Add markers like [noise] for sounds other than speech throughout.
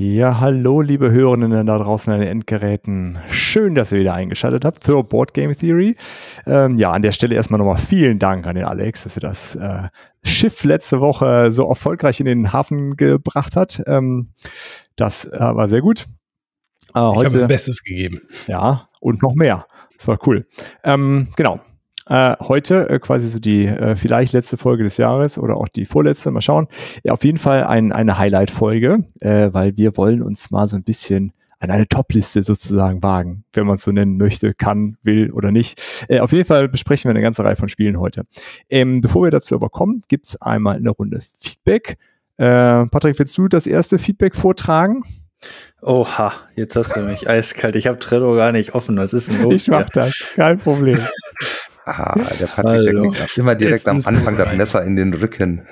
Ja, hallo, liebe Hörerinnen da draußen an den Endgeräten. Schön, dass ihr wieder eingeschaltet habt zur Board Game Theory. Ähm, ja, an der Stelle erstmal nochmal vielen Dank an den Alex, dass er das äh, Schiff letzte Woche so erfolgreich in den Hafen gebracht hat. Ähm, das äh, war sehr gut. Äh, heute, ich habe Bestes gegeben. Ja, und noch mehr. Das war cool. Ähm, genau. Äh, heute äh, quasi so die äh, vielleicht letzte Folge des Jahres oder auch die vorletzte, mal schauen. Ja, auf jeden Fall ein, eine Highlight-Folge, äh, weil wir wollen uns mal so ein bisschen an eine Top-Liste sozusagen wagen, wenn man es so nennen möchte, kann, will oder nicht. Äh, auf jeden Fall besprechen wir eine ganze Reihe von Spielen heute. Ähm, bevor wir dazu aber kommen, gibt's einmal eine Runde Feedback. Äh, Patrick, willst du das erste Feedback vortragen? Oha, jetzt hast du mich eiskalt. Ich habe Trello gar nicht offen. Was ist denn los? Ich mach das, kein Problem. [laughs] Ah, der Patrick der kriegt immer direkt am Anfang das Messer in den Rücken.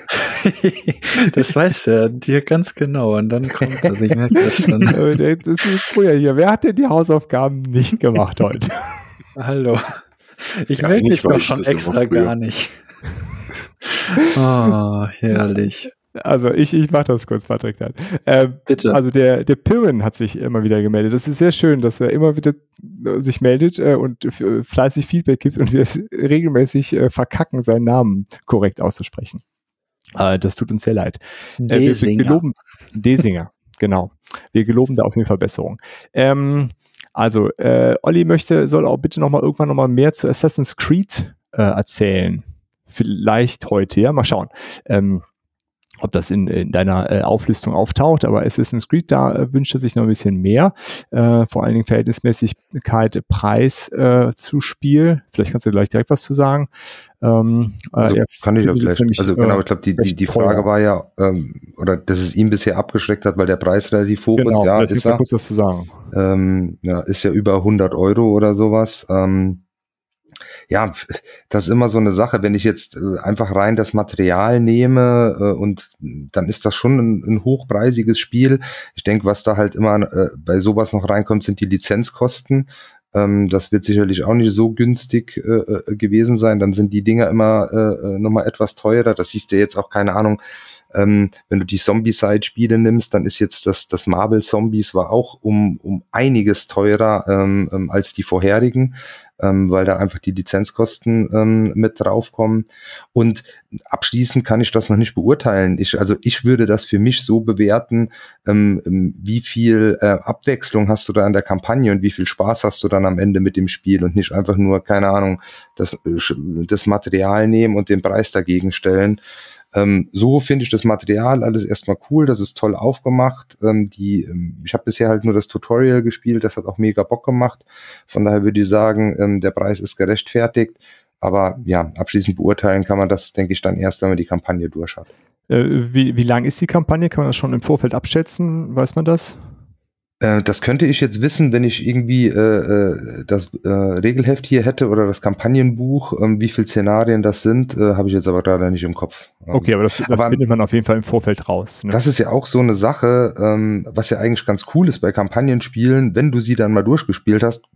[laughs] das weiß der dir ganz genau und dann kommt das. Ich merke das schon. [laughs] das ist früher hier. Wer hat denn die Hausaufgaben nicht gemacht heute? [laughs] Hallo. Ich ja, melde mich doch schon extra gar nicht. Oh, herrlich. Also ich, ich mache das kurz, Patrick. Dann. Äh, Bitte. Also der, der Pirren hat sich immer wieder gemeldet. Das ist sehr schön, dass er immer wieder sich meldet äh, und fleißig Feedback gibt und wir es regelmäßig äh, verkacken, seinen Namen korrekt auszusprechen. Äh, das tut uns sehr leid. Desinger. Äh, wir, wir geloben, Desinger, genau. Wir geloben da auf jeden Fall Besserung. Ähm, also, äh, Olli möchte, soll auch bitte nochmal irgendwann nochmal mehr zu Assassin's Creed äh, erzählen. Vielleicht heute, ja, mal schauen. Ähm, ob das in, in deiner äh, Auflistung auftaucht, aber Assassin's Creed, da äh, wünscht er sich noch ein bisschen mehr. Äh, vor allen Dingen Verhältnismäßigkeit Preis äh, zu Spiel. Vielleicht kannst du gleich direkt was zu sagen. Ähm, äh, also, kann ich ja vielleicht. Nämlich, also genau, ich glaube, die, die, die Frage war ja, ähm, oder dass es ihn bisher abgeschreckt hat, weil der Preis relativ hoch genau, ist. Ja, ist er, kurz was zu sagen. Ähm, ja, ist ja über 100 Euro oder sowas. Ähm, ja, das ist immer so eine Sache, wenn ich jetzt äh, einfach rein das Material nehme äh, und dann ist das schon ein, ein hochpreisiges Spiel. Ich denke, was da halt immer äh, bei sowas noch reinkommt, sind die Lizenzkosten. Ähm, das wird sicherlich auch nicht so günstig gewesen sein. Dann sind die Dinger immer nochmal etwas teurer. Das siehst du jetzt auch, keine Ahnung, ähm, wenn du die Zombie-Side-Spiele nimmst, dann ist jetzt das, das Marvel Zombies war auch um, um einiges teurer ähm, ähm, als die vorherigen, ähm, weil da einfach die Lizenzkosten ähm, mit draufkommen. Und abschließend kann ich das noch nicht beurteilen. Ich, also ich würde das für mich so bewerten, ähm, ähm wie viel äh, Abwechslung hast du da in der Kampagne und wie viel Spaß hast du dann am Ende mit dem Spiel und nicht einfach nur, keine Ahnung, das, äh, das Material nehmen und den Preis dagegen stellen. Ähm, so finde ich das Material alles erstmal cool, das ist toll aufgemacht. Ähm, die, ähm, ich habe bisher halt nur das Tutorial gespielt, das hat auch mega Bock gemacht. Von daher würde ich sagen, ähm, der Preis ist gerechtfertigt. Aber ja, abschließend beurteilen kann man das, denke ich, dann erst, wenn man die Kampagne durch hat. Äh, wie, wie lang ist die Kampagne? Kann man das schon im Vorfeld abschätzen? Weiß man das? Äh, das könnte ich jetzt wissen, wenn ich irgendwie äh, äh, das äh, Regelheft hier hätte oder das Kampagnenbuch. Ähm, wie viele Szenarien das sind, äh, habe ich jetzt aber gerade nicht im Kopf. Ähm, okay, aber das, das aber, findet man auf jeden Fall im Vorfeld raus. Ne? Das ist ja auch so eine Sache, ähm, was ja eigentlich ganz cool ist bei Kampagnenspielen. Wenn du sie dann mal durchgespielt hast,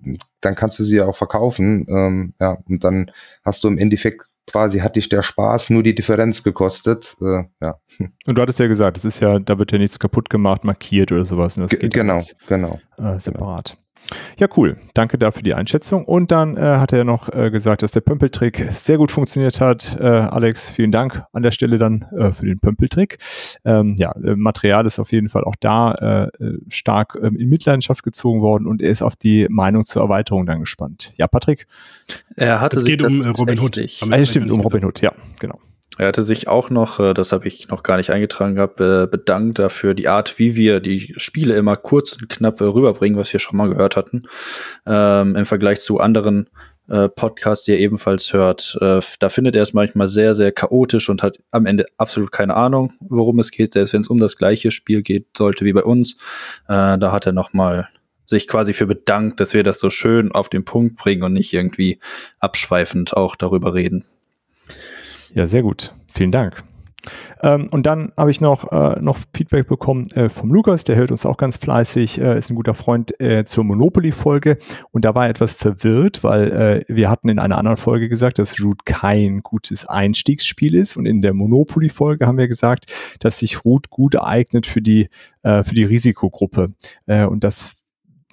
dann kannst du sie ja auch verkaufen. Ähm, ja, und dann hast du im Endeffekt quasi hat dich der Spaß nur die Differenz gekostet. Äh, ja. Und du hattest ja gesagt, es ist ja, da wird ja nichts kaputt gemacht, markiert oder sowas. Ne? genau, alles, genau. Äh, separat. Ja, cool. Danke dafür die Einschätzung. Und dann äh, hat er noch äh, gesagt, dass der Pömpeltrick sehr gut funktioniert hat. Äh, Alex, vielen Dank an der Stelle dann äh, für den Pömpeltrick. Ähm, ja, äh, Material ist auf jeden Fall auch da äh, stark ähm, in Mitleidenschaft gezogen worden und er ist auf die Meinung zur Erweiterung dann gespannt. Ja, Patrick? Er hatte es geht um Robin Hood. Ah, stimmt, um Robin Hood, ja, genau. Er hatte sich auch noch, äh, das habe ich noch gar nicht eingetragen gehabt, bedankt dafür die Art, wie wir die Spiele immer kurz und knapp äh, rüberbringen, was wir schon mal gehört hatten, ähm, im Vergleich zu anderen äh, Podcasts, die er ebenfalls hört. Äh, da findet er es manchmal sehr, sehr chaotisch und hat am Ende absolut keine Ahnung, worum es geht. Selbst wenn es um das gleiche Spiel geht sollte wie bei uns, äh, da hat er noch mal sich quasi für bedankt, dass wir das so schön auf den Punkt bringen und nicht irgendwie abschweifend auch darüber reden. Ja, sehr gut. Vielen Dank. Ähm, und dann habe ich noch, äh, noch Feedback bekommen äh, vom Lukas, der hört uns auch ganz fleißig, äh, ist ein guter Freund äh, zur Monopoly-Folge. Und da war er etwas verwirrt, weil äh, wir hatten in einer anderen Folge gesagt, dass Root kein gutes Einstiegsspiel ist. Und in der Monopoly-Folge haben wir gesagt, dass sich Root gut eignet für die, äh, für die Risikogruppe. Und das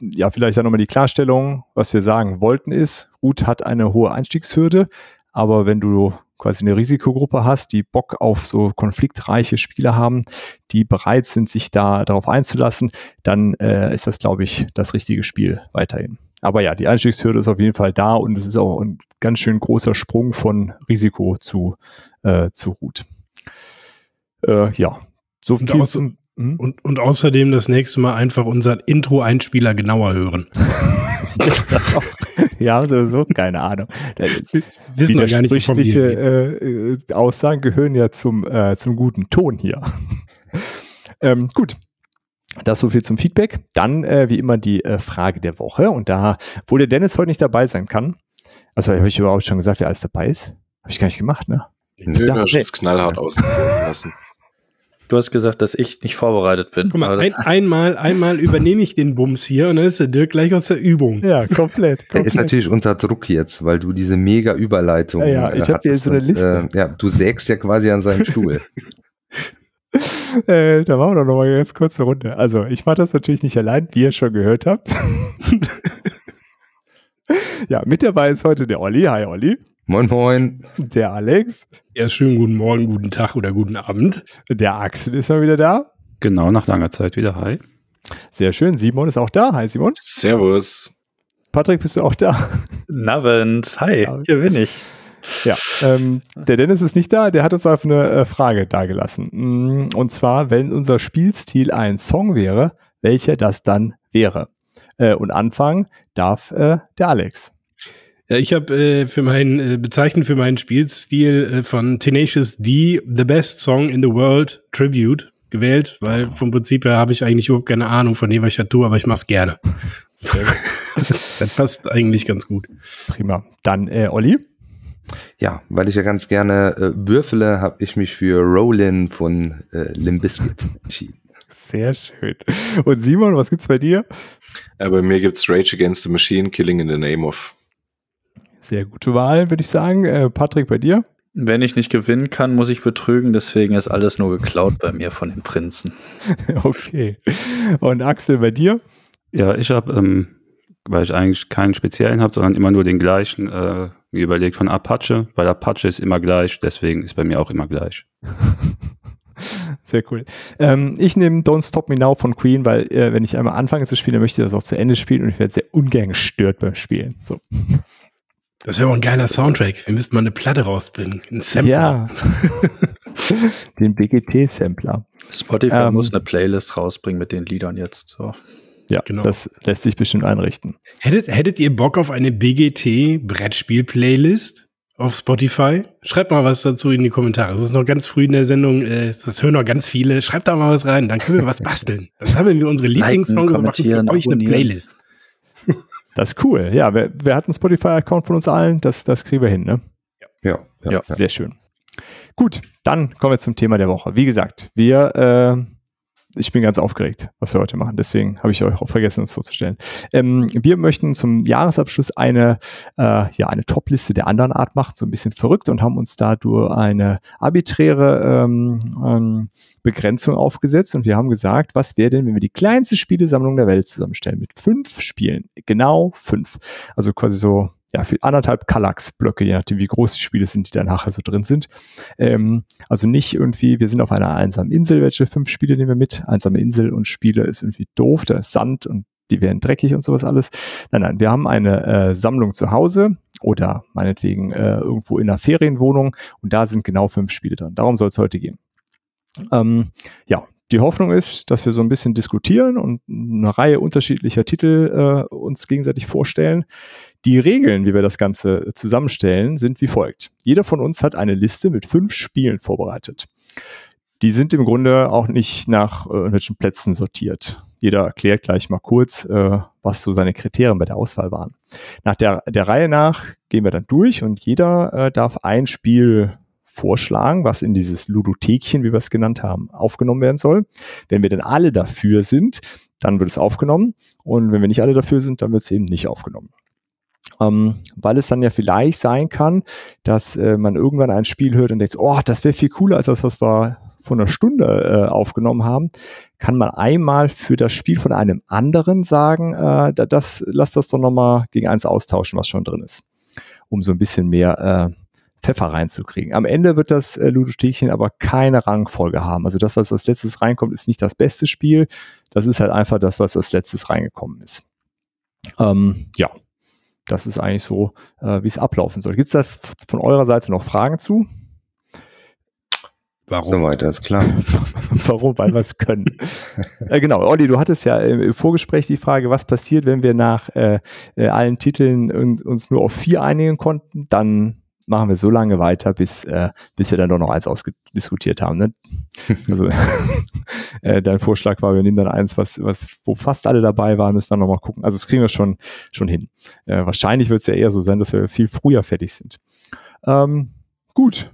ja, vielleicht dann nochmal die Klarstellung, was wir sagen wollten ist, Root hat eine hohe Einstiegshürde, aber wenn du quasi eine Risikogruppe hast, die Bock auf so konfliktreiche Spiele haben, die bereit sind, sich da darauf einzulassen, dann äh, ist das, glaube ich, das richtige Spiel weiterhin. Aber ja, die Einstiegshürde ist auf jeden Fall da und es ist auch ein ganz schön großer Sprung von Risiko zu, äh, zu Root. Äh, ja, so viel und, zum, hm? und, und außerdem das nächste Mal einfach unseren Intro-Einspieler genauer hören. [laughs] [laughs] ja, sowieso, keine Ahnung. Wissen wir gar nicht, äh, äh, Aussagen gehören ja zum, äh, zum guten Ton hier. [laughs] ähm, gut. Das so viel zum Feedback. Dann, äh, wie immer, die äh, Frage der Woche. Und da, wo der Dennis heute nicht dabei sein kann, also habe ich überhaupt schon gesagt, wer alles dabei ist? Habe ich gar nicht gemacht, ne? Nö, da, nee. knallhart auslassen. Du hast gesagt, dass ich nicht vorbereitet bin. Guck mal, ein, einmal, einmal übernehme ich den Bums hier und dann ist der Dirk gleich aus der Übung. Ja, komplett. komplett. Er ist natürlich unter Druck jetzt, weil du diese mega Überleitung. Ja, ja ich habe hier so eine Liste. Und, äh, ja, du sägst ja quasi an seinem Stuhl. [laughs] äh, da machen wir doch noch mal eine ganz kurze Runde. Also, ich mache das natürlich nicht allein, wie ihr schon gehört habt. [laughs] ja, mit dabei ist heute der Olli. Hi, Olli. Moin, moin. Der Alex. Ja, schönen guten Morgen, guten Tag oder guten Abend. Der Axel ist mal wieder da. Genau, nach langer Zeit wieder. Hi. Sehr schön. Simon ist auch da. Hi, Simon. Servus. Patrick, bist du auch da? Navend. Hi, hier bin ich. Ja, ähm, der Dennis ist nicht da, der hat uns auf eine äh, Frage dagelassen. Mm, und zwar, wenn unser Spielstil ein Song wäre, welcher das dann wäre. Äh, und anfangen darf äh, der Alex. Ja, ich habe äh, für meinen äh, bezeichnet für meinen Spielstil äh, von Tenacious D The Best Song in the World Tribute gewählt, weil vom Prinzip her habe ich eigentlich überhaupt keine Ahnung von dem, was ich da tue, aber ich mach's gerne. [laughs] das passt eigentlich ganz gut. Prima. Dann äh, Olli. Ja, weil ich ja ganz gerne äh, würfele, habe ich mich für Rollin von äh, Limbiskit entschieden. Sehr schön. Und Simon, was gibt's bei dir? Ja, bei mir gibt's Rage Against the Machine, Killing in the Name of. Sehr gute Wahl, würde ich sagen. Äh, Patrick, bei dir? Wenn ich nicht gewinnen kann, muss ich betrügen, deswegen ist alles nur geklaut bei mir von den Prinzen. [laughs] okay. Und Axel, bei dir? Ja, ich habe, ähm, weil ich eigentlich keinen speziellen habe, sondern immer nur den gleichen, äh, mir überlegt von Apache, weil Apache ist immer gleich, deswegen ist bei mir auch immer gleich. [laughs] Sehr cool. Ähm, ich nehme Don't Stop Me Now von Queen, weil äh, wenn ich einmal anfange zu spielen, dann möchte ich das auch zu Ende spielen und ich werde sehr ungern gestört beim Spielen. So. Das wäre auch ein geiler Soundtrack. Wir müssten mal eine Platte rausbringen. Ein Sampler. Ja. [laughs] den BGT-Sampler. Spotify ähm, muss eine Playlist rausbringen mit den Liedern jetzt. So. Ja, genau. das lässt sich bestimmt einrichten. Hättet, hättet ihr Bock auf eine BGT-Brettspiel-Playlist auf Spotify? Schreibt mal was dazu in die Kommentare. Es ist noch ganz früh in der Sendung, äh, das hören noch ganz viele. Schreibt da mal was rein, dann können wir was basteln. Dann haben wir unsere Lieblingssongs und machen für euch eine Playlist. Das ist cool. Ja, wer, wer hat einen Spotify-Account von uns allen? Das, das kriegen wir hin, ne? Ja. Ja, ja, sehr schön. Gut, dann kommen wir zum Thema der Woche. Wie gesagt, wir äh, ich bin ganz aufgeregt, was wir heute machen. Deswegen habe ich euch auch vergessen, uns vorzustellen. Ähm, wir möchten zum Jahresabschluss eine, äh, ja, eine Top-Liste der anderen Art machen, so ein bisschen verrückt und haben uns da durch eine arbiträre ähm, ähm, Begrenzung aufgesetzt und wir haben gesagt, was wäre denn, wenn wir die kleinste Spielesammlung der Welt zusammenstellen mit fünf Spielen? Genau fünf. Also quasi so ja, für anderthalb Kallax-Blöcke, je nachdem, wie groß die Spiele sind, die da nachher so drin sind. Ähm, also nicht irgendwie, wir sind auf einer einsamen Insel, welche fünf Spiele nehmen wir mit? Einsame Insel und Spiele ist irgendwie doof, da ist Sand und die werden dreckig und sowas alles. Nein, nein, wir haben eine äh, Sammlung zu Hause oder meinetwegen äh, irgendwo in einer Ferienwohnung und da sind genau fünf Spiele drin. Darum soll es heute gehen. Ähm, ja, die Hoffnung ist, dass wir so ein bisschen diskutieren und eine Reihe unterschiedlicher Titel äh, uns gegenseitig vorstellen. Die Regeln, wie wir das Ganze zusammenstellen, sind wie folgt. Jeder von uns hat eine Liste mit fünf Spielen vorbereitet. Die sind im Grunde auch nicht nach äh, irgendwelchen Plätzen sortiert. Jeder erklärt gleich mal kurz, äh, was so seine Kriterien bei der Auswahl waren. Nach der, der Reihe nach gehen wir dann durch und jeder äh, darf ein Spiel vorschlagen, was in dieses Ludothekchen, wie wir es genannt haben, aufgenommen werden soll. Wenn wir denn alle dafür sind, dann wird es aufgenommen. Und wenn wir nicht alle dafür sind, dann wird es eben nicht aufgenommen. Ähm, weil es dann ja vielleicht sein kann, dass äh, man irgendwann ein Spiel hört und denkt, oh, das wäre viel cooler als das, was wir von einer Stunde äh, aufgenommen haben, kann man einmal für das Spiel von einem anderen sagen, äh, das, lass das doch nochmal gegen eins austauschen, was schon drin ist. Um so ein bisschen mehr äh, Pfeffer reinzukriegen. Am Ende wird das äh, Ludothekchen aber keine Rangfolge haben. Also das, was als letztes reinkommt, ist nicht das beste Spiel. Das ist halt einfach das, was als letztes reingekommen ist. Ähm, ja, das ist eigentlich so, äh, wie es ablaufen soll. Gibt es da von eurer Seite noch Fragen zu? Warum? So weiter, ist klar. [laughs] Warum? Weil wir es können. äh, genau, Olli, du hattest ja im Vorgespräch die Frage, was passiert, wenn wir nach äh, äh, allen Titeln uns nur auf vier einigen konnten, dann machen wir so lange weiter, bis, äh, bis wir dann doch noch eins ausdiskutiert haben. Ne? [laughs] Also [laughs] äh, dein Vorschlag war, wir nehmen dann eins, was, was, wo fast alle dabei waren, müssen dann nochmal gucken. Also das kriegen wir schon, schon hin. Äh, wahrscheinlich wird es ja eher so sein, dass wir viel früher fertig sind. Ähm, gut.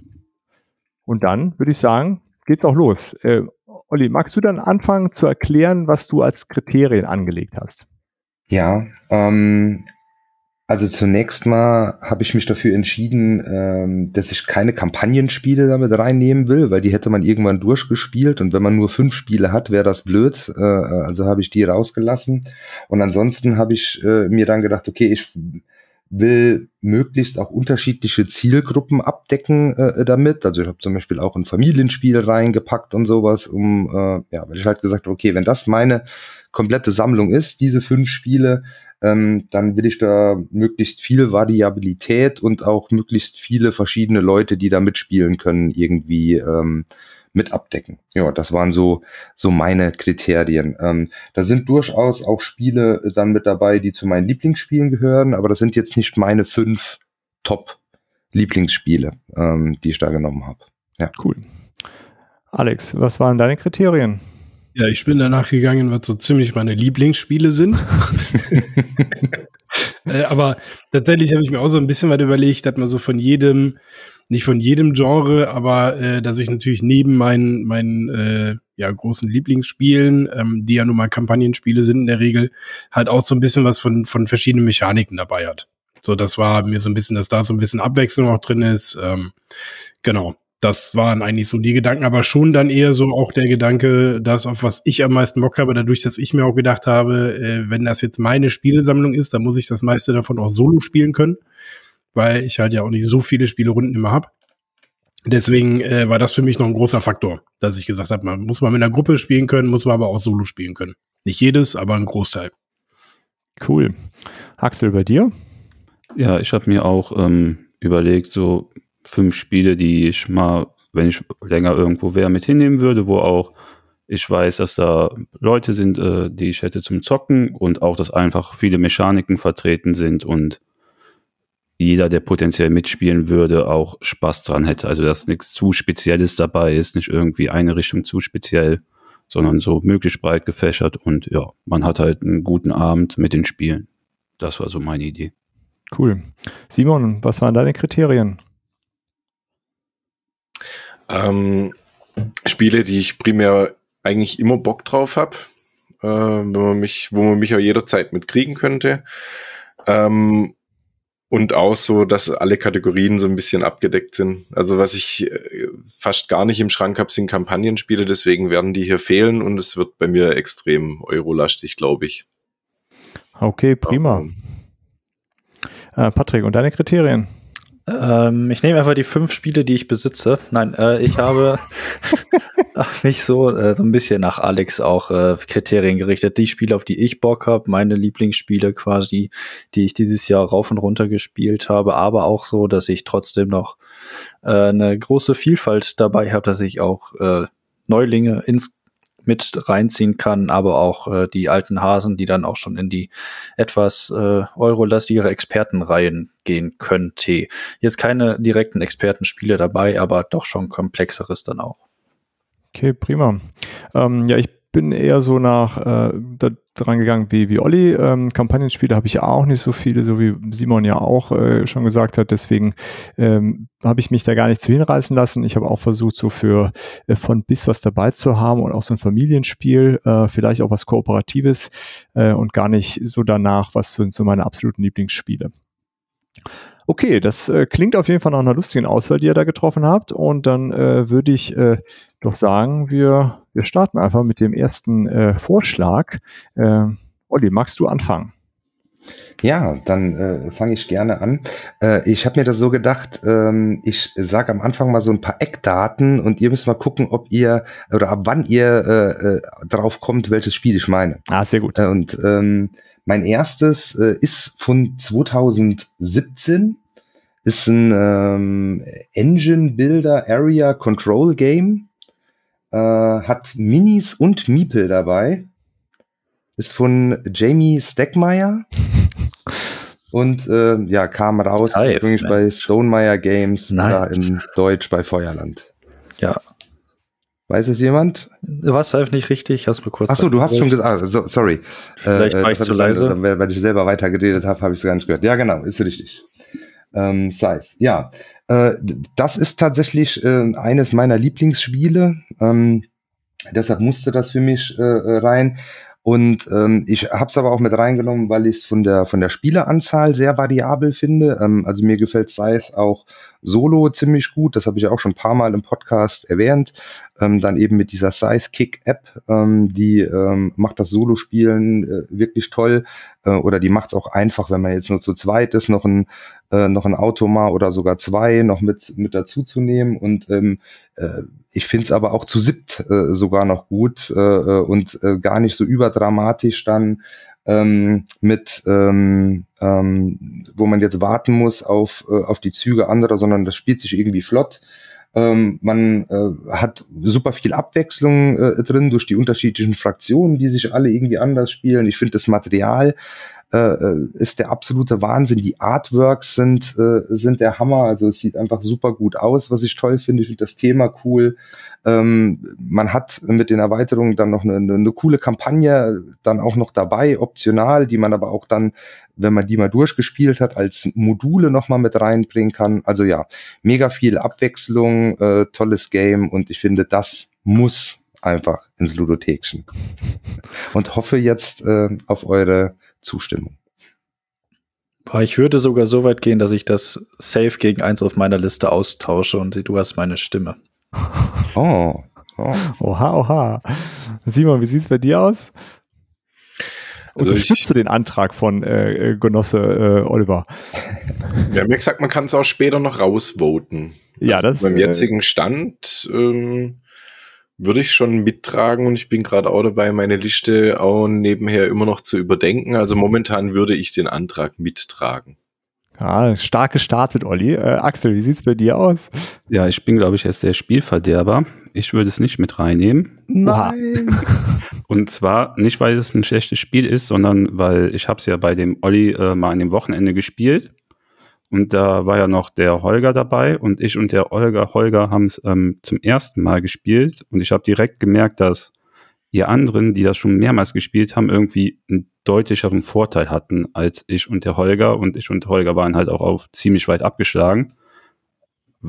Und dann würde ich sagen, geht's auch los. Äh, Olli, magst du dann anfangen zu erklären, was du als Kriterien angelegt hast? Ja, ähm, also zunächst mal habe ich mich dafür entschieden, ähm, dass ich keine Kampagnenspiele damit reinnehmen will, weil die hätte man irgendwann durchgespielt und wenn man nur fünf Spiele hat, wäre das blöd. Äh, also habe ich die rausgelassen. Und ansonsten habe ich äh, mir dann gedacht, okay, ich will möglichst auch unterschiedliche Zielgruppen abdecken äh, damit. Also ich habe zum Beispiel auch ein Familienspiel reingepackt und sowas, um äh, ja, weil ich halt gesagt okay, wenn das meine komplette Sammlung ist, diese fünf Spiele, ähm, dann will ich da möglichst viel Variabilität und auch möglichst viele verschiedene Leute, die da mitspielen können, irgendwie ähm, mit abdecken. Ja, das waren so, so meine Kriterien. Ähm, da sind durchaus auch Spiele dann mit dabei, die zu meinen Lieblingsspielen gehören, aber das sind jetzt nicht meine fünf Top-Lieblingsspiele, ähm, die ich da genommen habe. Ja. Cool. Alex, was waren deine Kriterien? Ja, ich bin danach gegangen, was so ziemlich meine Lieblingsspiele sind. [laughs] äh, aber tatsächlich habe ich mir auch so ein bisschen was überlegt, dass man so von jedem, nicht von jedem Genre, aber äh, dass ich natürlich neben meinen, meinen äh, ja, großen Lieblingsspielen, ähm, die ja nun mal Kampagnenspiele sind in der Regel, halt auch so ein bisschen was von, von verschiedenen Mechaniken dabei hat. So, das war mir so ein bisschen, dass da so ein bisschen Abwechslung auch drin ist. Ähm, genau das waren eigentlich so die Gedanken, aber schon dann eher so auch der Gedanke, das, auf was ich am meisten Bock habe, dadurch, dass ich mir auch gedacht habe, äh, wenn das jetzt meine Spielesammlung ist, dann muss ich das meiste davon auch solo spielen können, weil ich halt ja auch nicht so viele Spielerunden immer habe. Deswegen äh, war das für mich noch ein großer Faktor, dass ich gesagt habe, man muss mal mit einer Gruppe spielen können, muss man aber auch solo spielen können. Nicht jedes, aber ein Großteil. Cool. Axel, bei dir? Ja, ich habe mir auch ähm, überlegt, so fünf Spiele, die ich mal, wenn ich länger irgendwo wäre, mit hinnehmen würde, wo auch ich weiß, dass da Leute sind, äh, die ich hätte zum Zocken und auch, dass einfach viele Mechaniken vertreten sind und jeder, der potenziell mitspielen würde, auch Spaß dran hätte. Also, dass nichts zu Spezielles dabei ist, nicht irgendwie eine Richtung zu speziell, sondern so möglichst breit gefächert und ja, man hat halt einen guten Abend mit den Spielen. Das war so meine Idee. Cool. Simon, was waren deine Kriterien? Ähm, Spiele, die ich primär eigentlich immer Bock drauf habe, äh, wenn man mich, wo man mich auch jederzeit mitkriegen könnte. Ähm, und auch so, dass alle Kategorien so ein bisschen abgedeckt sind. Also was ich äh, fast gar nicht im Schrank habe, sind Kampagnenspiele, deswegen werden die hier fehlen und es wird bei mir extrem eurolastig, glaube ich. Okay, prima. Äh, Patrick, und deine Kriterien? Ähm, ich nehme einfach die fünf Spiele, die ich besitze. Nein, äh, ich habe [laughs] mich so äh, so ein bisschen nach Alex auch äh, Kriterien gerichtet. Die Spiele, auf die ich Bock habe, meine Lieblingsspiele quasi, die ich dieses Jahr rauf und runter gespielt habe, aber auch so, dass ich trotzdem noch äh, eine große Vielfalt dabei habe, dass ich auch äh, Neulinge ins mit reinziehen kann, aber auch äh, die alten Hasen, die dann auch schon in die etwas äh, eurolastigere Expertenreihen gehen könnte. Jetzt keine direkten Expertenspiele dabei, aber doch schon komplexeres dann auch. Okay, prima. Ähm, ja, ich bin eher so nach, äh, dran gegangen wie, wie Olli. Ähm, Kampagnenspiele habe ich auch nicht so viele, so wie Simon ja auch äh, schon gesagt hat. Deswegen ähm, habe ich mich da gar nicht zu hinreißen lassen. Ich habe auch versucht, so für äh, von bis was dabei zu haben und auch so ein Familienspiel, äh, vielleicht auch was Kooperatives äh, und gar nicht so danach, was sind so meine absoluten Lieblingsspiele. Okay, das äh, klingt auf jeden Fall nach einer lustigen Auswahl, die ihr da getroffen habt. Und dann äh, würde ich äh, doch sagen, wir, wir starten einfach mit dem ersten äh, Vorschlag. Äh, Olli, magst du anfangen? Ja, dann äh, fange ich gerne an. Äh, ich habe mir das so gedacht, ähm, ich sage am Anfang mal so ein paar Eckdaten und ihr müsst mal gucken, ob ihr oder ab wann ihr äh, äh, drauf kommt, welches Spiel ich meine. Ah, sehr gut. Äh, und ähm, mein erstes äh, ist von 2017, ist ein ähm, Engine Builder Area Control Game, äh, hat Minis und Miepel dabei, ist von Jamie Steckmeyer [laughs] und äh, ja, kam raus ursprünglich Mensch. bei Stonemeyer Games Nice. oder in Deutsch bei Feuerland. Ja. Weiß es jemand? Du warst einfach nicht richtig, hast mir kurz. Ach so, du hast schon gesagt, ah, so, sorry. Vielleicht war ich das zu leise. dann- Weil, weil ich selber weitergeredet habe, habe ich es gar nicht gehört. Ja, genau, ist richtig. Ähm, Scythe, ja. Äh, das ist tatsächlich äh, eines meiner Lieblingsspiele. Ähm, deshalb musste das für mich äh, äh, rein. Und ähm, ich habe es aber auch mit reingenommen, weil ich es von der von der Spieleranzahl sehr variabel finde. Ähm, also mir gefällt Scythe auch solo ziemlich gut. Das habe ich auch schon ein paar Mal im Podcast erwähnt. Ähm, dann eben mit dieser Scythe Kick App, ähm, die ähm, macht das Solo-Spielen äh, wirklich toll. Äh, oder die macht es auch einfach, wenn man jetzt nur zu zweit ist, noch ein äh, noch ein Automa oder sogar zwei noch mit mit dazu zu nehmen. Und ähm, äh, ich finde es aber auch zu siebt äh, sogar noch gut äh, äh, und äh, gar nicht so überdramatisch dann ähm, mit, ähm, ähm, wo man jetzt warten muss auf, äh, auf die Züge anderer, sondern das spielt sich irgendwie flott. Ähm, man äh, hat super viel Abwechslung äh, drin durch die unterschiedlichen Fraktionen, die sich alle irgendwie anders spielen. Ich finde das Material äh, äh, ist der absolute Wahnsinn. Die Artworks sind, äh, sind der Hammer. Also es sieht einfach super gut aus, was ich toll finde. Ich finde das Thema cool. Ähm, man hat mit den Erweiterungen dann noch eine, eine, eine coole Kampagne dann auch noch dabei, optional, die man aber auch dann, wenn man die mal durchgespielt hat, als Module nochmal mit reinbringen kann. Also ja, mega viel Abwechslung, äh, tolles Game und ich finde, das muss einfach ins Ludothekchen. [laughs] Und hoffe jetzt äh, auf eure Zustimmung. Boah, ich würde sogar so weit gehen, dass ich das Safe gegen eins auf meiner Liste austausche und du hast meine Stimme. Oh, oh. Oha, oha. Simon, wie sieht's bei dir aus? Also Unterstützt du den Antrag von äh, äh, Genosse äh, Oliver? Wir [laughs] haben ja gesagt, man kann es auch später noch rausvoten. Ja, Also das, Beim äh, jetzigen Stand ähm, würde ich schon mittragen und ich bin gerade auch dabei, meine Liste auch nebenher immer noch zu überdenken. Also momentan würde ich den Antrag mittragen. Ja, stark gestartet, Olli. Äh, Axel, wie sieht's bei dir aus? Ja, ich bin, glaube ich, jetzt der Spielverderber. Ich würde es nicht mit reinnehmen. Nein. [laughs] Und zwar nicht, weil es ein schlechtes Spiel ist, sondern weil ich habe es ja bei dem Olli äh, mal an dem Wochenende gespielt. Und da war ja noch der Holger dabei und ich und der Holger, Holger haben es ähm, zum ersten Mal gespielt. Und ich habe direkt gemerkt, dass ihr anderen, die das schon mehrmals gespielt haben, irgendwie einen deutlicheren Vorteil hatten als ich und der Holger. Und ich und Holger waren halt auch auf ziemlich weit abgeschlagen.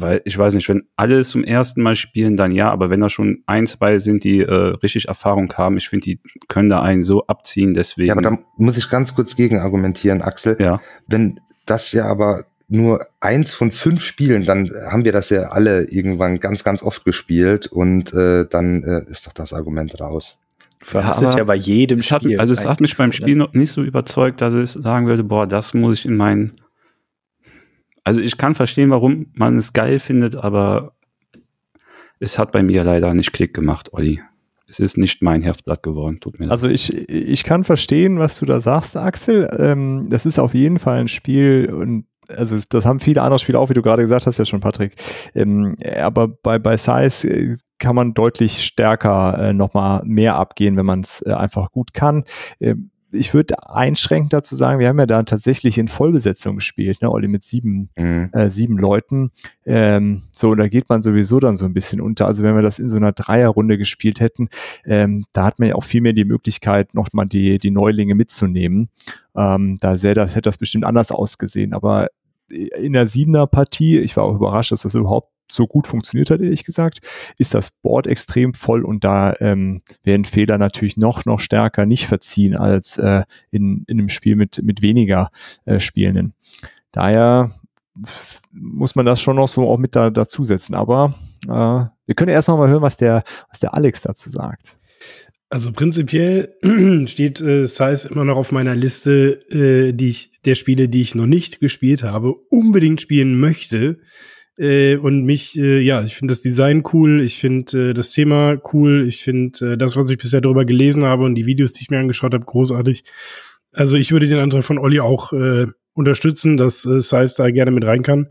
Weil ich weiß nicht, wenn alle zum ersten Mal spielen, dann ja, aber wenn da schon ein, zwei sind, die äh, richtig Erfahrung haben, ich finde, die können da einen so abziehen, deswegen. Ja, aber da muss ich ganz kurz gegen argumentieren, Axel. ja. Wenn das ja aber nur eins von fünf Spielen, dann haben wir das ja alle irgendwann ganz, ganz oft gespielt und äh, dann äh, ist doch das Argument raus. Das ist aber ja bei jedem Ich hat, Spiel. also es hat mich beim so, Spiel ne? noch nicht so überzeugt, dass ich sagen würde, boah, das muss ich in meinen. Also ich kann verstehen, warum man es geil findet, aber es hat bei mir leider nicht Klick gemacht, Olli. Es ist nicht mein Herzblatt geworden, tut mir leid. Also ich, ich kann verstehen, was du da sagst, Axel. Ähm, das ist auf jeden Fall ein Spiel und also das haben viele andere Spiele auch, wie du gerade gesagt hast, ja schon, Patrick. Ähm, aber bei, bei Size äh, kann man deutlich stärker äh, nochmal mehr abgehen, wenn man es äh, einfach gut kann. Ähm, ich würde einschränkend dazu sagen, wir haben ja da tatsächlich in Vollbesetzung gespielt, ne, Olli, mit sieben, Mhm. äh, sieben Leuten. Ähm, so, und da geht man sowieso dann so ein bisschen unter. Also wenn wir das in so einer Dreierrunde gespielt hätten, ähm, da hat man ja auch viel mehr die Möglichkeit, noch mal die, die Neulinge mitzunehmen. Ähm, da sähe das, hätte das bestimmt anders ausgesehen. Aber in der siebener Partie, ich war auch überrascht, dass das überhaupt so gut funktioniert hat, ehrlich gesagt, ist das Board extrem voll und da ähm, werden Fehler natürlich noch, noch stärker nicht verziehen als äh, in, in einem Spiel mit, mit weniger äh, Spielenden. Daher muss man das schon noch so auch mit da, dazusetzen. Aber äh, wir können erst noch mal hören, was der, was der Alex dazu sagt. Also prinzipiell [clears throat] steht äh, Size immer noch auf meiner Liste äh, die ich, der Spiele, die ich noch nicht gespielt habe, unbedingt spielen möchte. Äh, und mich, äh, ja, ich finde das Design cool, ich finde äh, das Thema cool, ich finde äh, das, was ich bisher darüber gelesen habe und die Videos, die ich mir angeschaut habe, großartig. Also ich würde den Antrag von Olli auch äh, unterstützen, dass äh, Size da gerne mit rein kann.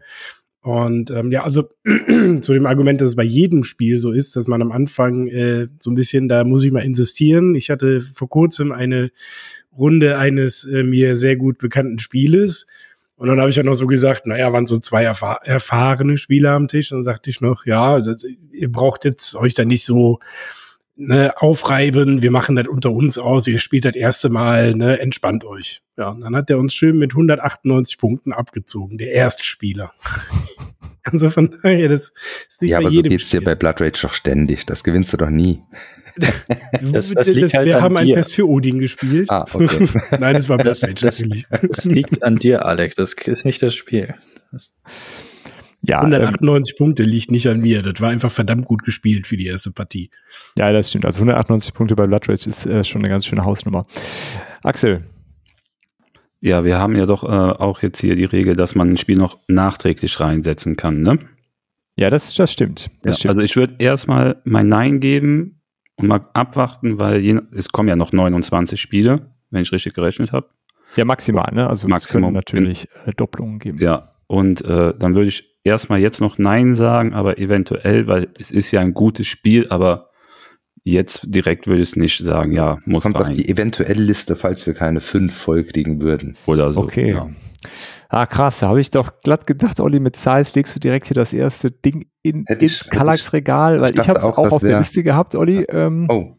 Und ähm, ja, also [clears throat] zu dem Argument, dass es bei jedem Spiel so ist, dass man am Anfang äh, so ein bisschen, da muss ich mal insistieren. Ich hatte vor kurzem eine Runde eines äh, mir sehr gut bekannten Spieles. Und dann habe ich ja noch so gesagt, naja, waren so zwei erfahr erfahrene Spieler am Tisch. Und dann sagte ich noch, ja, das, ihr braucht jetzt euch da nicht so ne, aufreiben, wir machen das unter uns aus, ihr spielt das erste Mal, ne, entspannt euch. Ja, und dann hat er uns schön mit 198 Punkten abgezogen, der Erstspieler. [laughs] also von daher, das ist nicht Ja, bei aber so jedem geht's dir Spiel. bei Blood Rage doch ständig. Das gewinnst du doch nie. Das- das liegt halt wir an haben ein dir. Fest für Odin gespielt. Ah, okay. [laughs] Nein, es war Das, Blood Rage das, natürlich. das liegt an dir, Alex. Das ist nicht das Spiel. Ja, ähm, 198 Punkte liegt nicht an mir. Das war einfach verdammt gut gespielt für die erste Partie. ja, das stimmt. Also 198 Punkte bei Blood Rage ist äh, schon eine ganz schöne Hausnummer. Axel, Ja, wir haben ja doch äh, auch jetzt hier die Regel, dass man ein Spiel noch nachträglich reinsetzen kann, ne? ja, das, das stimmt. Das Ja, stimmt. also ich würde erstmal mein Nein geben und mal abwarten, weil je, es kommen ja noch 29 Spiele, wenn ich richtig gerechnet habe. ja, maximal, ne? Also es Maximum. können natürlich äh, Doppelungen geben. Ja, und äh, dann würde ich erstmal jetzt noch Nein sagen, aber eventuell, weil es ist ja ein gutes Spiel, aber jetzt direkt würde ich es nicht sagen, ja, muss Kommt auf rein die eventuelle Liste, falls wir keine fünf voll kriegen würden. oder so. Okay. Ja. Ah, krass, da habe ich doch glatt gedacht, Olli, mit Size legst du direkt hier das erste Ding in, Hätte ins Kallax-Regal, weil ich ich, habe es auch, auch, auf der Liste gehabt, Olli. Ähm, Oh,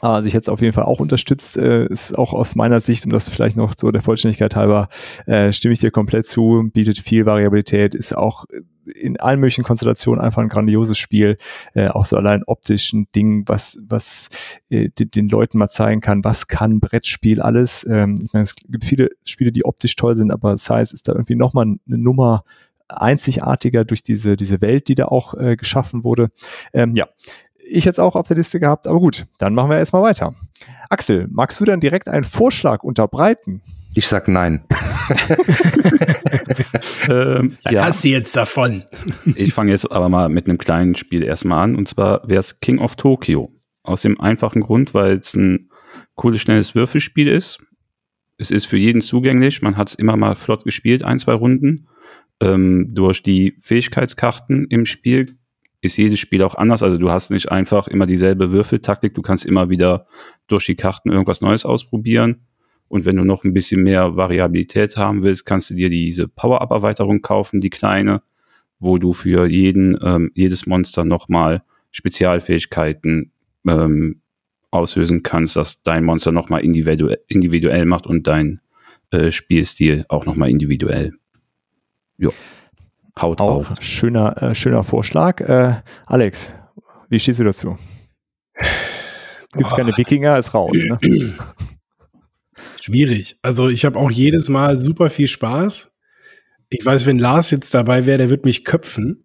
Also ich hätte es auf jeden Fall auch unterstützt. Äh, ist auch aus meiner Sicht, um das vielleicht noch so der Vollständigkeit halber, äh, stimme ich dir komplett zu, bietet viel Variabilität, ist auch in allen möglichen Konstellationen einfach ein grandioses Spiel. Äh, auch so allein optisch ein Ding, was, was äh, den, den Leuten mal zeigen kann, was kann Brettspiel alles. Ähm, ich meine, es gibt viele Spiele, die optisch toll sind, aber Size ist da irgendwie nochmal eine Nummer einzigartiger durch diese, diese Welt, die da auch äh, geschaffen wurde. Ähm, ja, ich jetzt auch auf der Liste gehabt, aber gut, dann machen wir erstmal weiter. Axel, magst du dann direkt einen Vorschlag unterbreiten? Ich sag nein. [laughs] Ähm, ja, hast du jetzt davon? ich fange jetzt aber mal mit einem kleinen Spiel erstmal an und zwar wäre es King of Tokyo. Aus dem einfachen Grund, weil es ein cooles, schnelles Würfelspiel ist. Es ist für jeden zugänglich. Man hat es immer mal flott gespielt, ein, zwei Runden. Ähm, durch die Fähigkeitskarten im Spiel ist jedes Spiel auch anders. Also du hast nicht einfach immer dieselbe Würfeltaktik. Du kannst immer wieder durch die Karten irgendwas Neues ausprobieren. Und wenn du noch ein bisschen mehr Variabilität haben willst, kannst du dir diese Power-Up-Erweiterung kaufen, die kleine, wo du für jeden, ähm, jedes Monster nochmal Spezialfähigkeiten ähm, auslösen kannst, dass dein Monster nochmal individuell, individuell macht und dein äh, Spielstil auch nochmal individuell. Ja. Haut Auch auf. schöner, äh, schöner Vorschlag. Äh, Alex, wie stehst du dazu? [sighs] Gibt's keine Wikinger, ist raus. Ne? [clears throat] Schwierig. Also ich habe auch jedes Mal super viel Spaß. Ich weiß, wenn Lars jetzt dabei wäre, der wird mich köpfen.